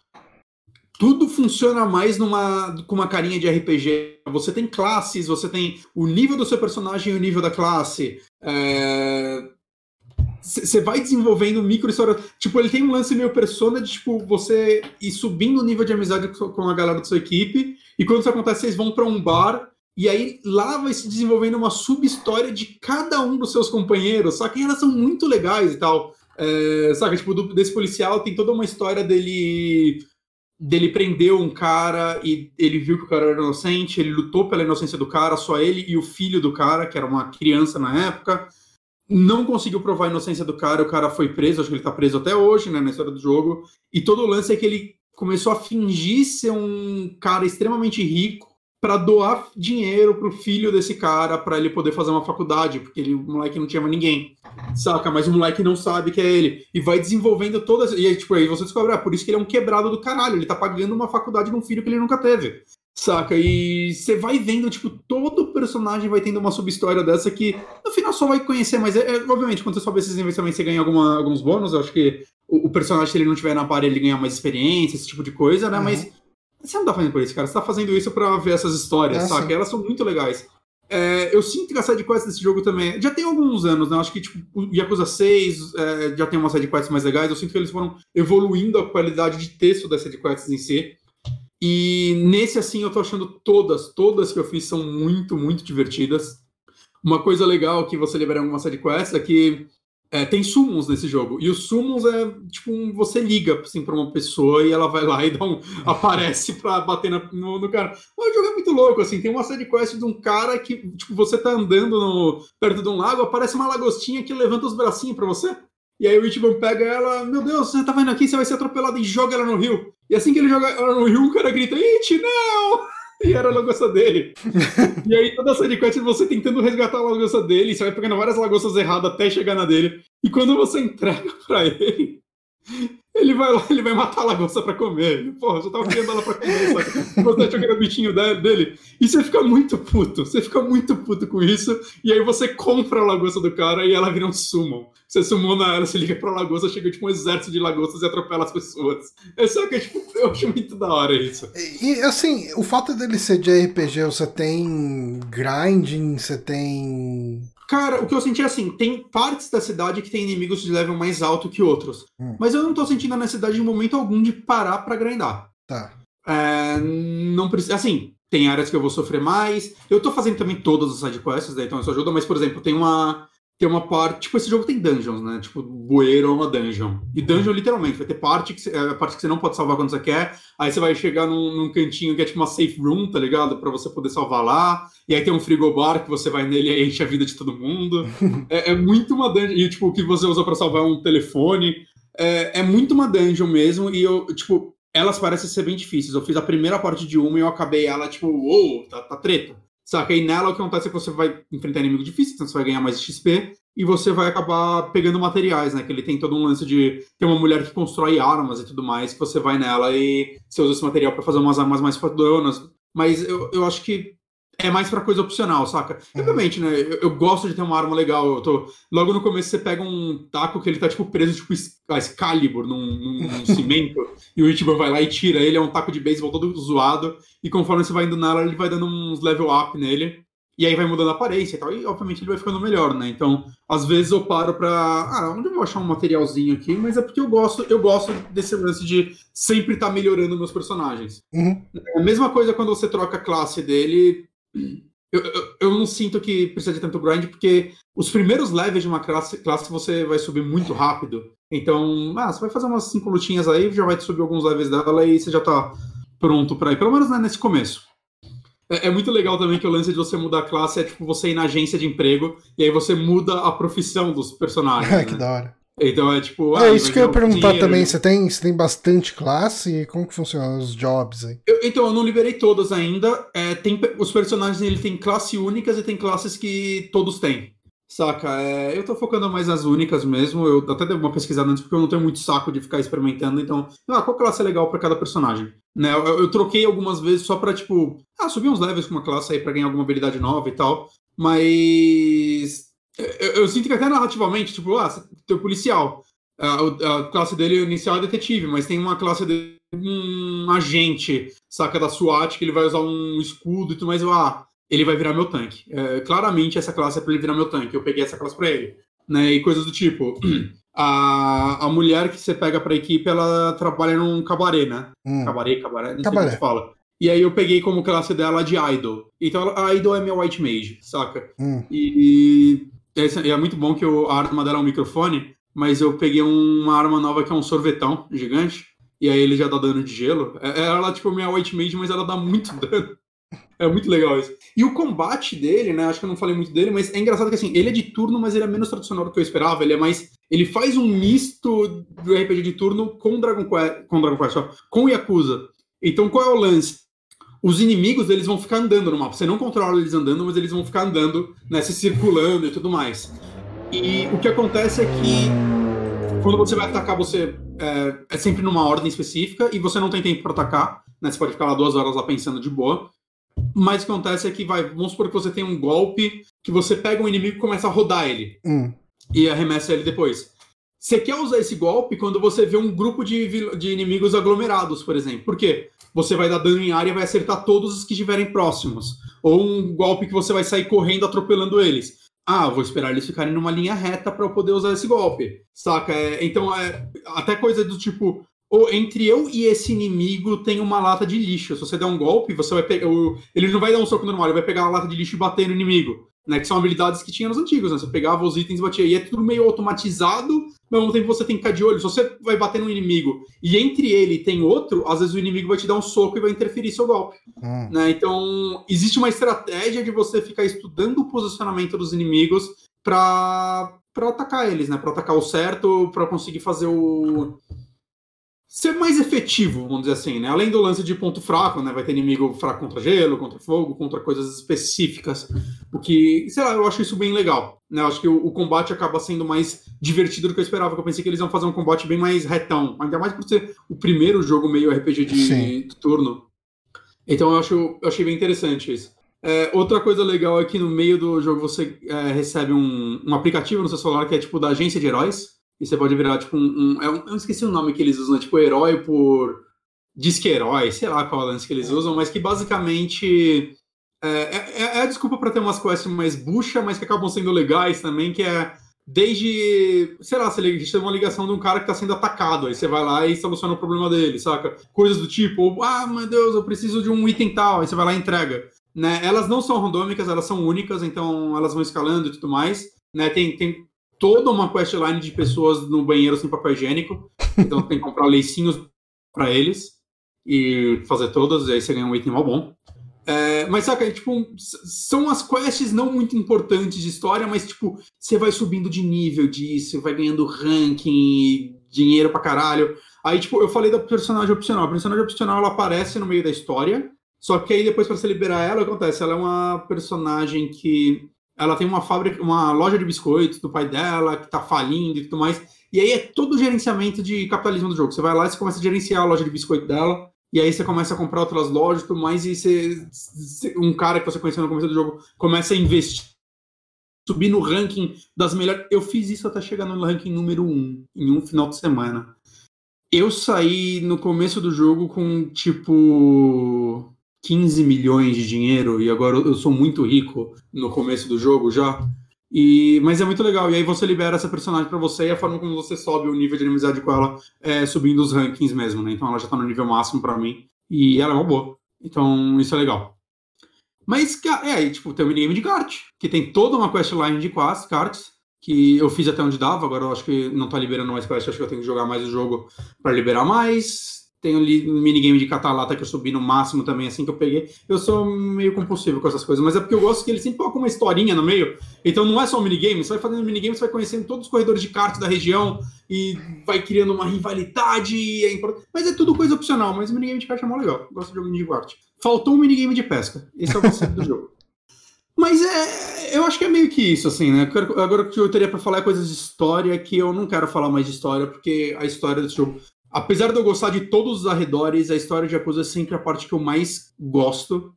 tudo funciona mais numa com uma carinha de RPG. Você tem classes, você tem o nível do seu personagem e o nível da classe. É você vai desenvolvendo micro história. Tipo, ele tem um lance meio persona de, tipo, você ir subindo o nível de amizade com a galera da sua equipe, e quando isso acontece, vocês vão para um bar, e aí lá vai se desenvolvendo uma sub-história de cada um dos seus companheiros, só que elas são muito legais e tal. É, saca, tipo, do, desse policial tem toda uma história dele dele prendeu um cara e ele viu que o cara era inocente, ele lutou pela inocência do cara, só ele e o filho do cara, que era uma criança na época não conseguiu provar a inocência do cara, o cara foi preso, acho que ele tá preso até hoje, né, na história do jogo. E todo o lance é que ele começou a fingir ser um cara extremamente rico para doar dinheiro pro filho desse cara para ele poder fazer uma faculdade, porque ele, o moleque não tinha mais ninguém. Saca? Mas o moleque não sabe que é ele. E vai desenvolvendo todas. E aí, tipo, aí você descobre, ah, por isso que ele é um quebrado do caralho. Ele tá pagando uma faculdade num filho que ele nunca teve. Saca? E você vai vendo, tipo, todo personagem vai tendo uma sub-história dessa que no final só vai conhecer, mas é, é obviamente, quando você sobe esses investimentos, você ganha alguma, alguns bônus. Eu acho que o, o, personagem, se ele não tiver na parede, ele ganha mais experiência, esse tipo de coisa, né? Uhum. Mas você não tá fazendo por isso, cara. Você tá fazendo isso pra ver essas histórias, é, saca? Sim. Elas são muito legais. É, eu sinto que a side quest desse jogo também já tem alguns anos, né? Acho que tipo, o Yakuza 6 é, já tem uma side quests mais legais. Eu sinto que eles foram evoluindo a qualidade de texto das side quests em si. E nesse, assim, eu tô achando todas, todas que eu fiz são muito, muito divertidas. Uma coisa legal que você libera em alguma side quest é que é, tem summons nesse jogo. E os summons é tipo um, você liga assim, pra uma pessoa e ela vai lá e dá um, aparece pra bater na, no, no, cara. o jogo é muito louco, assim. Tem uma side quest de um cara que, tipo, você tá andando no, perto de um lago, aparece uma lagostinha que levanta os bracinhos pra você. E aí o Ichiban pega ela, meu Deus, você tá vendo aqui, você vai ser atropelado e joga ela no rio. E assim que ele joga ela no rio, o cara grita, Ichi, não! E era a lagosta dele. e aí toda essa quest você tentando resgatar a lagosta dele, você vai pegando várias lagostas erradas até chegar na dele. E quando você entrega pra ele, ele vai lá, ele vai matar a lagosta pra comer. Ele, Porra, já tava criando ela pra comer, sabe? Você achou que era o bichinho dele. E você fica muito puto. Você fica muito puto com isso. E aí você compra a lagosta do cara e ela vira um summon. Você summona ela, você liga pra lagosta, chega tipo um exército de lagostas e atropela as pessoas. É só que tipo, eu acho muito da hora isso. E assim, o fato dele ser de RPG, você tem grinding, você tem Cara, o que eu senti é assim, tem partes da cidade que tem inimigos de level mais alto que outros. Hum. Mas eu não tô sentindo a necessidade em momento algum de parar para grindar. Tá. É, não precisa. Assim, tem áreas que eu vou sofrer mais. Eu tô fazendo também todas as sidequests, né, então isso ajuda, mas, por exemplo, tem uma tem uma parte. Tipo, esse jogo tem dungeons, né? Tipo, bueiro é uma dungeon. E dungeon, literalmente, vai ter parte que, é a parte que você não pode salvar quando você quer. Aí você vai chegar num, num cantinho que é tipo uma safe room, tá ligado? Pra você poder salvar lá. E aí tem um frigobar que você vai nele e enche a vida de todo mundo. é, é, muito uma dungeon. E, tipo, o que você usa pra salvar é um telefone. É, é muito uma dungeon mesmo. E eu, tipo, elas parecem ser bem difíceis. Eu fiz a primeira parte de uma e eu acabei ela, tipo, uou, wow, tá, tá treta Saca? E nela o que acontece é que você vai enfrentar inimigo difícil, então você vai ganhar mais XP e você vai acabar pegando materiais, né? Que ele tem todo um lance de ter uma mulher que constrói armas e tudo mais, que você vai nela e você usa esse material para fazer umas armas mais fodonas. Mas eu, eu acho que é mais pra coisa opcional, saca? Uhum. Obviamente, né? Eu, eu, gosto de ter uma arma legal. Eu tô... Logo no começo você pega um taco que ele tá, tipo, preso, tipo, a Excalibur num, num, num cimento, e o Ichiban vai lá e tira ele, é um taco de beisebol todo zoado, e conforme você vai indo nela, ele vai dando uns level up nele. E aí vai mudando a aparência e tal, e obviamente ele vai ficando melhor, né? Então, às vezes eu paro pra. Ah, onde eu vou achar um materialzinho aqui? Mas é porque eu gosto, eu gosto desse lance de sempre estar tá melhorando meus personagens. Uhum. É a mesma coisa quando você troca a classe dele, eu, eu, eu, não sinto que precisa de tanto grind, porque os primeiros levels de uma classe, classe você vai subir muito rápido. Então, ah, você vai fazer umas cinco lutinhas aí, já vai subir alguns levels dela e você já tá pronto para ir. Pelo menos né, nesse começo. É, é, muito legal também que o lance de você mudar a classe é tipo você ir na agência de emprego e aí você muda a profissão dos personagens. É, que né? da hora. Então é tipo. É ah, isso que eu ia perguntar dinheiro, também. Você tem, você tem bastante classe? Como que funcionam os jobs aí? Eu, então, eu não liberei todas ainda. É, tem, os personagens ele tem classe únicas e tem classes que todos têm. Saca? É, eu tô focando mais nas únicas mesmo. Eu até dei uma pesquisada antes porque eu não tenho muito saco de ficar experimentando. Então, ah, qual classe é legal para cada personagem? Né? Eu, eu, troquei algumas vezes só pra, tipo, ah, subir uns levels com uma classe aí pra ganhar alguma habilidade nova e tal. Mas eu, eu, sinto que até narrativamente, tipo, ah, tem o policial. A, a, classe dele inicial é detetive, mas tem uma classe de um agente, saca, da SWAT, que ele vai usar um escudo e tudo mais. Eu, ah, ele vai virar meu tanque. É, claramente essa classe é pra ele virar meu tanque. Eu peguei essa classe pra ele. Né, e coisas do tipo. A, a mulher que você pega pra equipe, ela trabalha num cabaré, né? Hum. Cabaré, cabaré, não cabaré. sei como se fala. E aí eu peguei como classe dela de Idol. Então a Idol é minha White Mage, saca? Hum. E, é, é muito bom que eu, a arma dela é um microfone, mas eu peguei uma arma nova que é um sorvetão gigante. E aí ele já dá dano de gelo. É, é ela, tipo, minha white mage, mas ela dá muito dano. É muito legal isso. E o combate dele, né? Acho que eu não falei muito dele, mas é engraçado que assim, ele é de turno, mas ele é menos tradicional do que eu esperava. Ele é mais. Ele faz um misto do RPG de turno com Dragon Quest. Com Dragon Quest, ó, com Yakuza. Então qual é o lance? Os inimigos eles vão ficar andando no mapa. Você não controla eles andando, mas eles vão ficar andando, né, se circulando e tudo mais. E o que acontece é que quando você vai atacar, você é, é sempre numa ordem específica e você não tem tempo para atacar. Né, você pode ficar lá duas horas lá pensando de boa. Mas o que acontece é que vai, vamos supor que você tem um golpe que você pega um inimigo e começa a rodar ele. Hum. E arremessa ele depois. Você quer usar esse golpe quando você vê um grupo de, de inimigos aglomerados, por exemplo. Por quê? Você vai dar dano em área e vai acertar todos os que estiverem próximos. Ou um golpe que você vai sair correndo atropelando eles. Ah, vou esperar eles ficarem numa linha reta para eu poder usar esse golpe. Saca? É, então, é, até coisa do tipo. Ou entre eu e esse inimigo tem uma lata de lixo. Se você der um golpe, você vai pegar. Ele não vai dar um soco normal, ele vai pegar a lata de lixo e bater no inimigo né? Que são habilidades que tinha nos antigos, né? Você pegava os itens e batia. E é tudo meio automatizado, mas ao mesmo tempo você tem que ficar de olho. Se você vai bater num inimigo e entre ele tem outro, às vezes o inimigo vai te dar um soco e vai interferir seu golpe. Hum. Né? Então, existe uma estratégia de você ficar estudando o posicionamento dos inimigos para para atacar eles, né? Para atacar o certo, para conseguir fazer o ser mais efetivo, vamos dizer assim, né? Além do lance de ponto fraco, né? Vai ter inimigo fraco contra gelo, contra fogo, contra coisas específicas. O que, sei lá, eu acho isso bem legal. Né? Eu acho que o, o, combate acaba sendo mais divertido do que eu esperava. eu pensei que eles iam fazer um combate bem mais retão. Ainda mais por ser o primeiro jogo meio RPG de, de turno. Então eu, acho, eu achei bem interessante isso. É, outra coisa legal é que no meio do jogo você é, recebe um, um aplicativo no seu celular que é tipo da agência de heróis e você pode virar, tipo, um. um, é um eu esqueci o nome que eles usam, tipo, herói por. Disque-herói, sei lá qual é lance que eles usam, mas que basicamente. É, é, é a desculpa para ter umas quests mais bucha, mas que acabam sendo legais também, que é desde, sei lá, você recebe uma ligação de um cara que está sendo atacado, aí você vai lá e soluciona o problema dele, saca? Coisas do tipo, ah, meu Deus, eu preciso de um item tal, aí você vai lá e entrega. Né? Elas não são randômicas, elas são únicas, então elas vão escalando e tudo mais. Né? Tem, tem toda uma questline de pessoas no banheiro sem papel higiênico. Então tem que comprar leicinhos para eles e fazer todas, e aí você ganha um item mal bom. É, mas saca, é, tipo, são as quests não muito importantes de história, mas tipo, você vai subindo de nível disso, vai ganhando ranking, dinheiro pra caralho. Aí, tipo, eu falei da personagem opcional. A personagem opcional ela aparece no meio da história, Só que aí depois para você liberar ela, o que acontece? Ela é uma personagem que ela tem uma fábrica, uma loja de biscoitos do pai dela, que tá falindo e tudo mais. E aí é todo o gerenciamento de capitalismo do jogo. Você vai lá e você começa a gerenciar a loja de biscoito dela, e aí você começa a comprar outras lojas e tudo mais, e você, um cara que você conheceu no começo do jogo começa a investir, subir no ranking das melhores. Eu fiz isso até chegar no ranking número 1, um, em um final de semana. Eu saí no começo do jogo com tipo 15 milhões de dinheiro e agora eu sou muito rico no começo do jogo já. E, mas é muito legal. E aí você libera essa personagem para você e a forma como você sobe o nível de amizade com ela é subindo os rankings mesmo, né? Então ela já tá no nível máximo para mim. E ela é uma boa. Então isso é legal. Mas, é, aí, tipo, tem o minigame de kart, que tem toda uma questline de karts, que eu fiz até onde dava, agora eu acho que não tá liberando mais quest, acho que eu tenho que jogar mais o jogo para liberar mais. Tem um minigame de catalata que eu subi no máximo também, assim que eu peguei. Eu sou meio compulsivo com essas coisas, mas é porque eu gosto que ele sempre coloca uma historinha no meio. Então não é só um minigame, você vai fazendo minigame, você vai conhecendo todos os corredores de kart da região e vai criando uma rivalidade. É mas é tudo coisa opcional, mas o minigame de kart é mó legal. Eu gosto de jogo de kart. Faltou um minigame de pesca. Esse é o conceito do jogo. Mas é, eu acho que é meio que isso, assim, né? Agora o que eu teria para falar é coisas de história que eu não quero falar mais de história, porque a história desse jogo apesar de eu gostar de todos os arredores, a história de Yakuza é sempre a parte que eu mais gosto.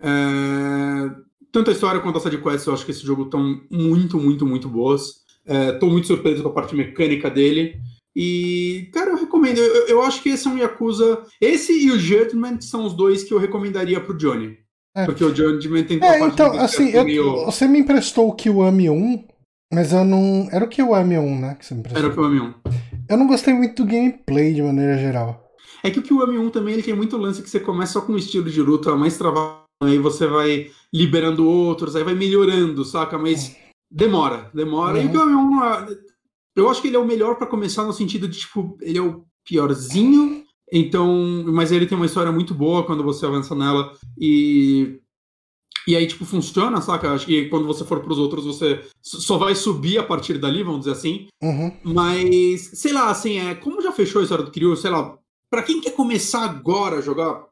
É... Tanto a história quanto a side quest, eu acho que esse jogo estão muito, muito, muito boas. Estou é, muito surpreso com a parte mecânica dele. E, cara, eu recomendo. Eu, eu, acho que esse é um Yakuza. Esse e o Judgment são os dois que eu recomendaria pro Johnny. É. Porque o Judgment tem é, então, assim, eu, meio... você me emprestou o Kiwami 1, mas eu não. Era o Kiwami 1, né? Que você me emprestou. Era o Kiwami 1. Eu não gostei muito do gameplay de maneira geral. É que o Kiwami 1 também ele tem muito lance que você começa só com um estilo de luta mais travado, aí você vai liberando outros, aí vai melhorando, saca? Mas demora, demora. Uhum. E o Kiwami 1, é, eu acho que ele é o melhor para começar no sentido de, tipo, ele é o piorzinho, então, mas ele tem uma história muito boa quando você avança nela e e aí, tipo, funciona, saca? Acho que quando você for pros outros, você só vai subir a partir dali, vamos dizer assim. Uhum. Mas, sei lá, assim, é, como já fechou a história do Kiryu, sei lá, pra quem quer começar agora a jogar,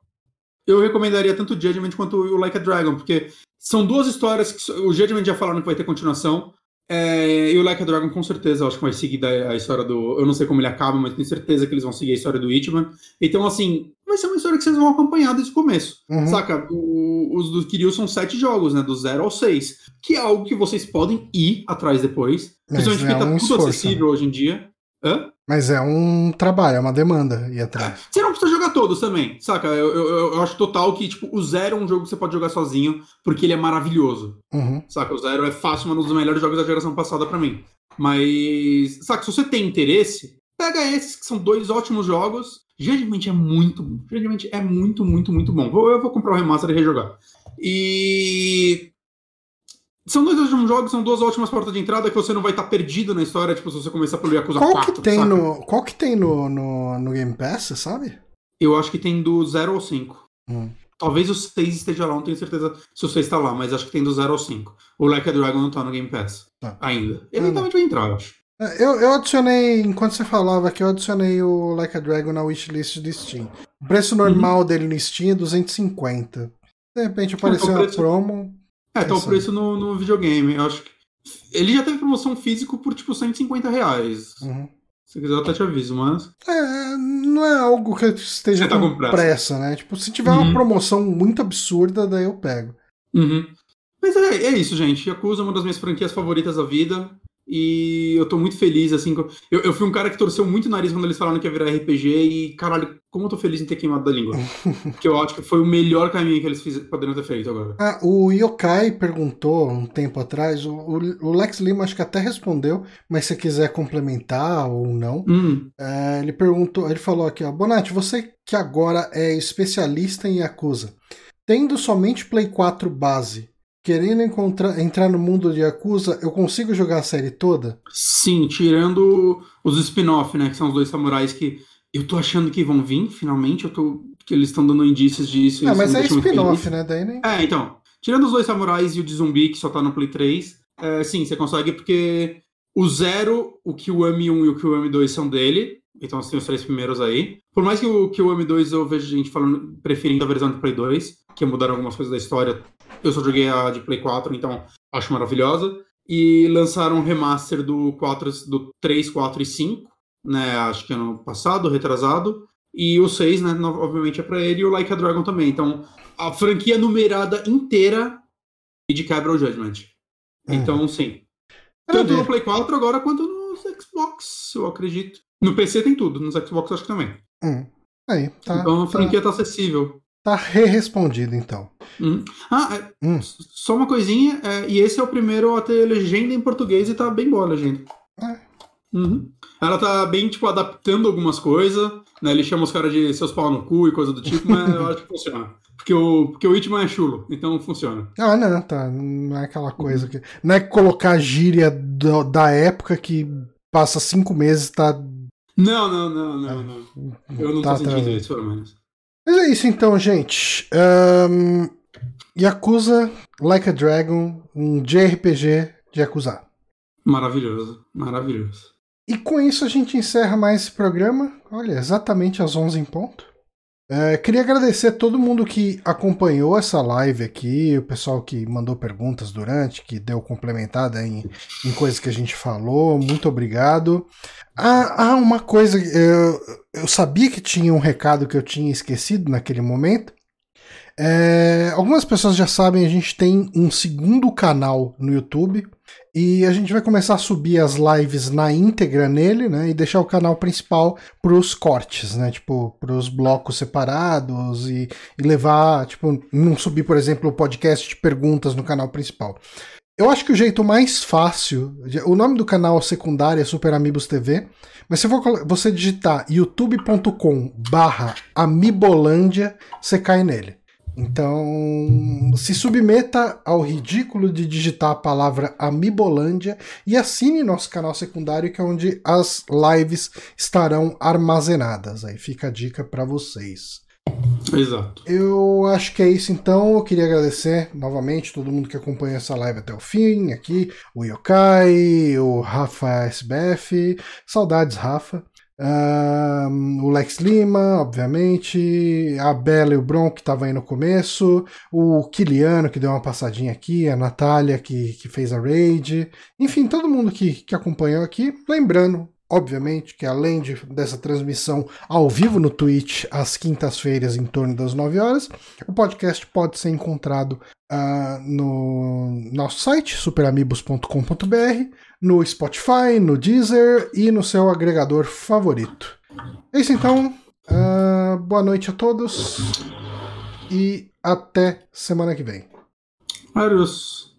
eu recomendaria tanto o Judgment quanto o Like a Dragon, porque são duas histórias que o Judgment já falaram que vai ter continuação, é, e o Like a Dragon, com certeza, eu acho que vai seguir a história do. Eu não sei como ele acaba, mas tenho certeza que eles vão seguir a história do Ichiban. Então, assim, vai ser uma história que vocês vão acompanhar desde o começo. Uhum. Saca? O, os do Kiryu são sete jogos, né? Do zero ao seis. Que é algo que vocês podem ir atrás depois. Mas principalmente é porque tá um tudo esforço, acessível né? hoje em dia. Hã? Mas é um trabalho, é uma demanda ir atrás. Você não precisa jogar todos também, saca? Eu, eu, eu, acho total que, tipo, o Zero é um jogo que você pode jogar sozinho, porque ele é maravilhoso. Uhum. Saca? O Zero é fácil, um dos melhores jogos da geração passada para mim. Mas, saca, se você tem interesse, pega esses que são dois ótimos jogos. Geralmente é muito bom. Geralmente é muito, muito, muito bom. Eu vou comprar o remaster e rejogar. E são dois ótimos jogos, são duas ótimas portas de entrada que você não vai estar tá perdido na história, tipo, se você começar pelo Yakuza qual 4. Que tem no, qual que tem no, no, no Game Pass, sabe? Eu acho que tem do 0 ao 5. Hum. Talvez o 6 esteja lá, não tenho certeza se o 6 está lá, mas acho que tem do 0 ao 5. O Like a Dragon não está no Game Pass tá. ainda. Eventualmente vai entrar, eu acho. Eu, eu adicionei, enquanto você falava aqui, eu adicionei o Like a Dragon na wishlist do Steam. O preço normal uhum. dele no Steam é 250. De repente apareceu é, preço... uma promo. É, tá o preço no, no videogame. Eu acho que. Ele já teve promoção físico por tipo 150 reais. Uhum. Se quiser, eu até te aviso, mas. É, não é algo que eu esteja tá com, pressa. pressa. né? Tipo, se tiver uhum. uma promoção muito absurda, daí eu pego. Uhum. Mas é, é isso, gente. Yakuza é uma das minhas franquias favoritas da vida. E eu tô muito feliz, assim. Eu, eu fui um cara que torceu muito o nariz quando eles falaram que ia virar RPG e, caralho, como eu tô feliz em ter queimado da língua. que eu acho que foi o melhor caminho que eles fiz, poderiam ter feito agora. Ah, o Yokai perguntou um tempo atrás, o, o, Lex Lima acho que até respondeu, mas se quiser complementar ou não, hum. é, ele perguntou, ele falou aqui, ó, Bonatti, você que agora é especialista em Yakuza, tendo somente Play 4 base, querendo encontrar, entrar no mundo de Yakuza, eu consigo jogar a série toda? Sim, tirando os spin-off, né? Que são os dois samurais que eu tô achando que vão vir, finalmente. Eu tô. Que eles estão dando indícios disso. Ah, mas é spin-off, né? Daí nem... É, então. Tirando os dois samurais e o de zumbi, que só tá no Play 3, é, sim, você consegue, porque o Zero, o QM1 e o QM2 são dele. Então você tem os três primeiros aí. Por mais que o, que o M2 eu vejo gente falando, preferindo a versão de Play 2, que mudaram algumas coisas da história. Eu só joguei a de Play 4, então acho maravilhosa. E lançaram um remaster do, 4, do 3, 4 e 5, né? Acho que ano passado, retrasado. E o 6, né? Obviamente é pra ele, e o Like a Dragon também. Então, a franquia numerada inteira e de quebra o Judgment. Hum. Então, sim. Tanto no Play 4 agora quanto nos Xbox, eu acredito. No PC tem tudo, nos Xbox acho que também. Hum. Aí, tá, então a franquia tá, tá acessível. Tá re-respondido, então. Hum. Ah, é, hum. só uma coisinha, é, e esse é o primeiro a ter legenda em português e tá bem boa a legenda. É. Uhum. Ela tá bem, tipo, adaptando algumas coisas, né? Ele chama os caras de seus pau no cu e coisa do tipo, mas eu acho que funciona. Porque o, porque o Hitman é chulo, então funciona. Ah, não, tá. Não é aquela coisa que. Não é colocar gíria do, da época que passa cinco meses tá. Não, não, não, não, não. Eu não tá, tô sentindo isso, pelo menos. Mas é isso então, gente. Um, Yakuza Like a Dragon, um JRPG de Yakuza. Maravilhoso, maravilhoso. E com isso a gente encerra mais esse programa. Olha, exatamente às 11 em ponto. É, queria agradecer a todo mundo que acompanhou essa live aqui, o pessoal que mandou perguntas durante, que deu complementada em, em coisas que a gente falou. Muito obrigado. Ah, ah uma coisa, eu, eu sabia que tinha um recado que eu tinha esquecido naquele momento. É, algumas pessoas já sabem, a gente tem um segundo canal no YouTube. E a gente vai começar a subir as lives na íntegra nele, né? E deixar o canal principal para os cortes, né? Tipo, para os blocos separados e, e, levar, tipo, não subir, por exemplo, o podcast de perguntas no canal principal. Eu acho que o jeito mais fácil, o nome do canal secundário é Super Amigos TV, mas se você digitar youtube.com barra Amibolândia, você cai nele. Então, se submeta ao ridículo de digitar a palavra Amibolândia e assine nosso canal secundário, que é onde as lives estarão armazenadas. Aí fica a dica para vocês. Exato. Eu acho que é isso então. Eu queria agradecer novamente todo mundo que acompanha essa live até o fim. Aqui, o Yokai, o Rafa SBF. Saudades, Rafa o Lex Lima, obviamente, a Bela e o Bron, que estava aí no começo, o Kiliano, que deu uma passadinha aqui, a Natália, que, que fez a raid, enfim, todo mundo que, que acompanhou aqui. Lembrando, obviamente, que além de, dessa transmissão ao vivo no Twitch, às quintas-feiras, em torno das 9 horas, o podcast pode ser encontrado uh, no nosso site, superamigos.com.br, no Spotify, no Deezer e no seu agregador favorito. É isso então. Uh, boa noite a todos e até semana que vem. Adeus.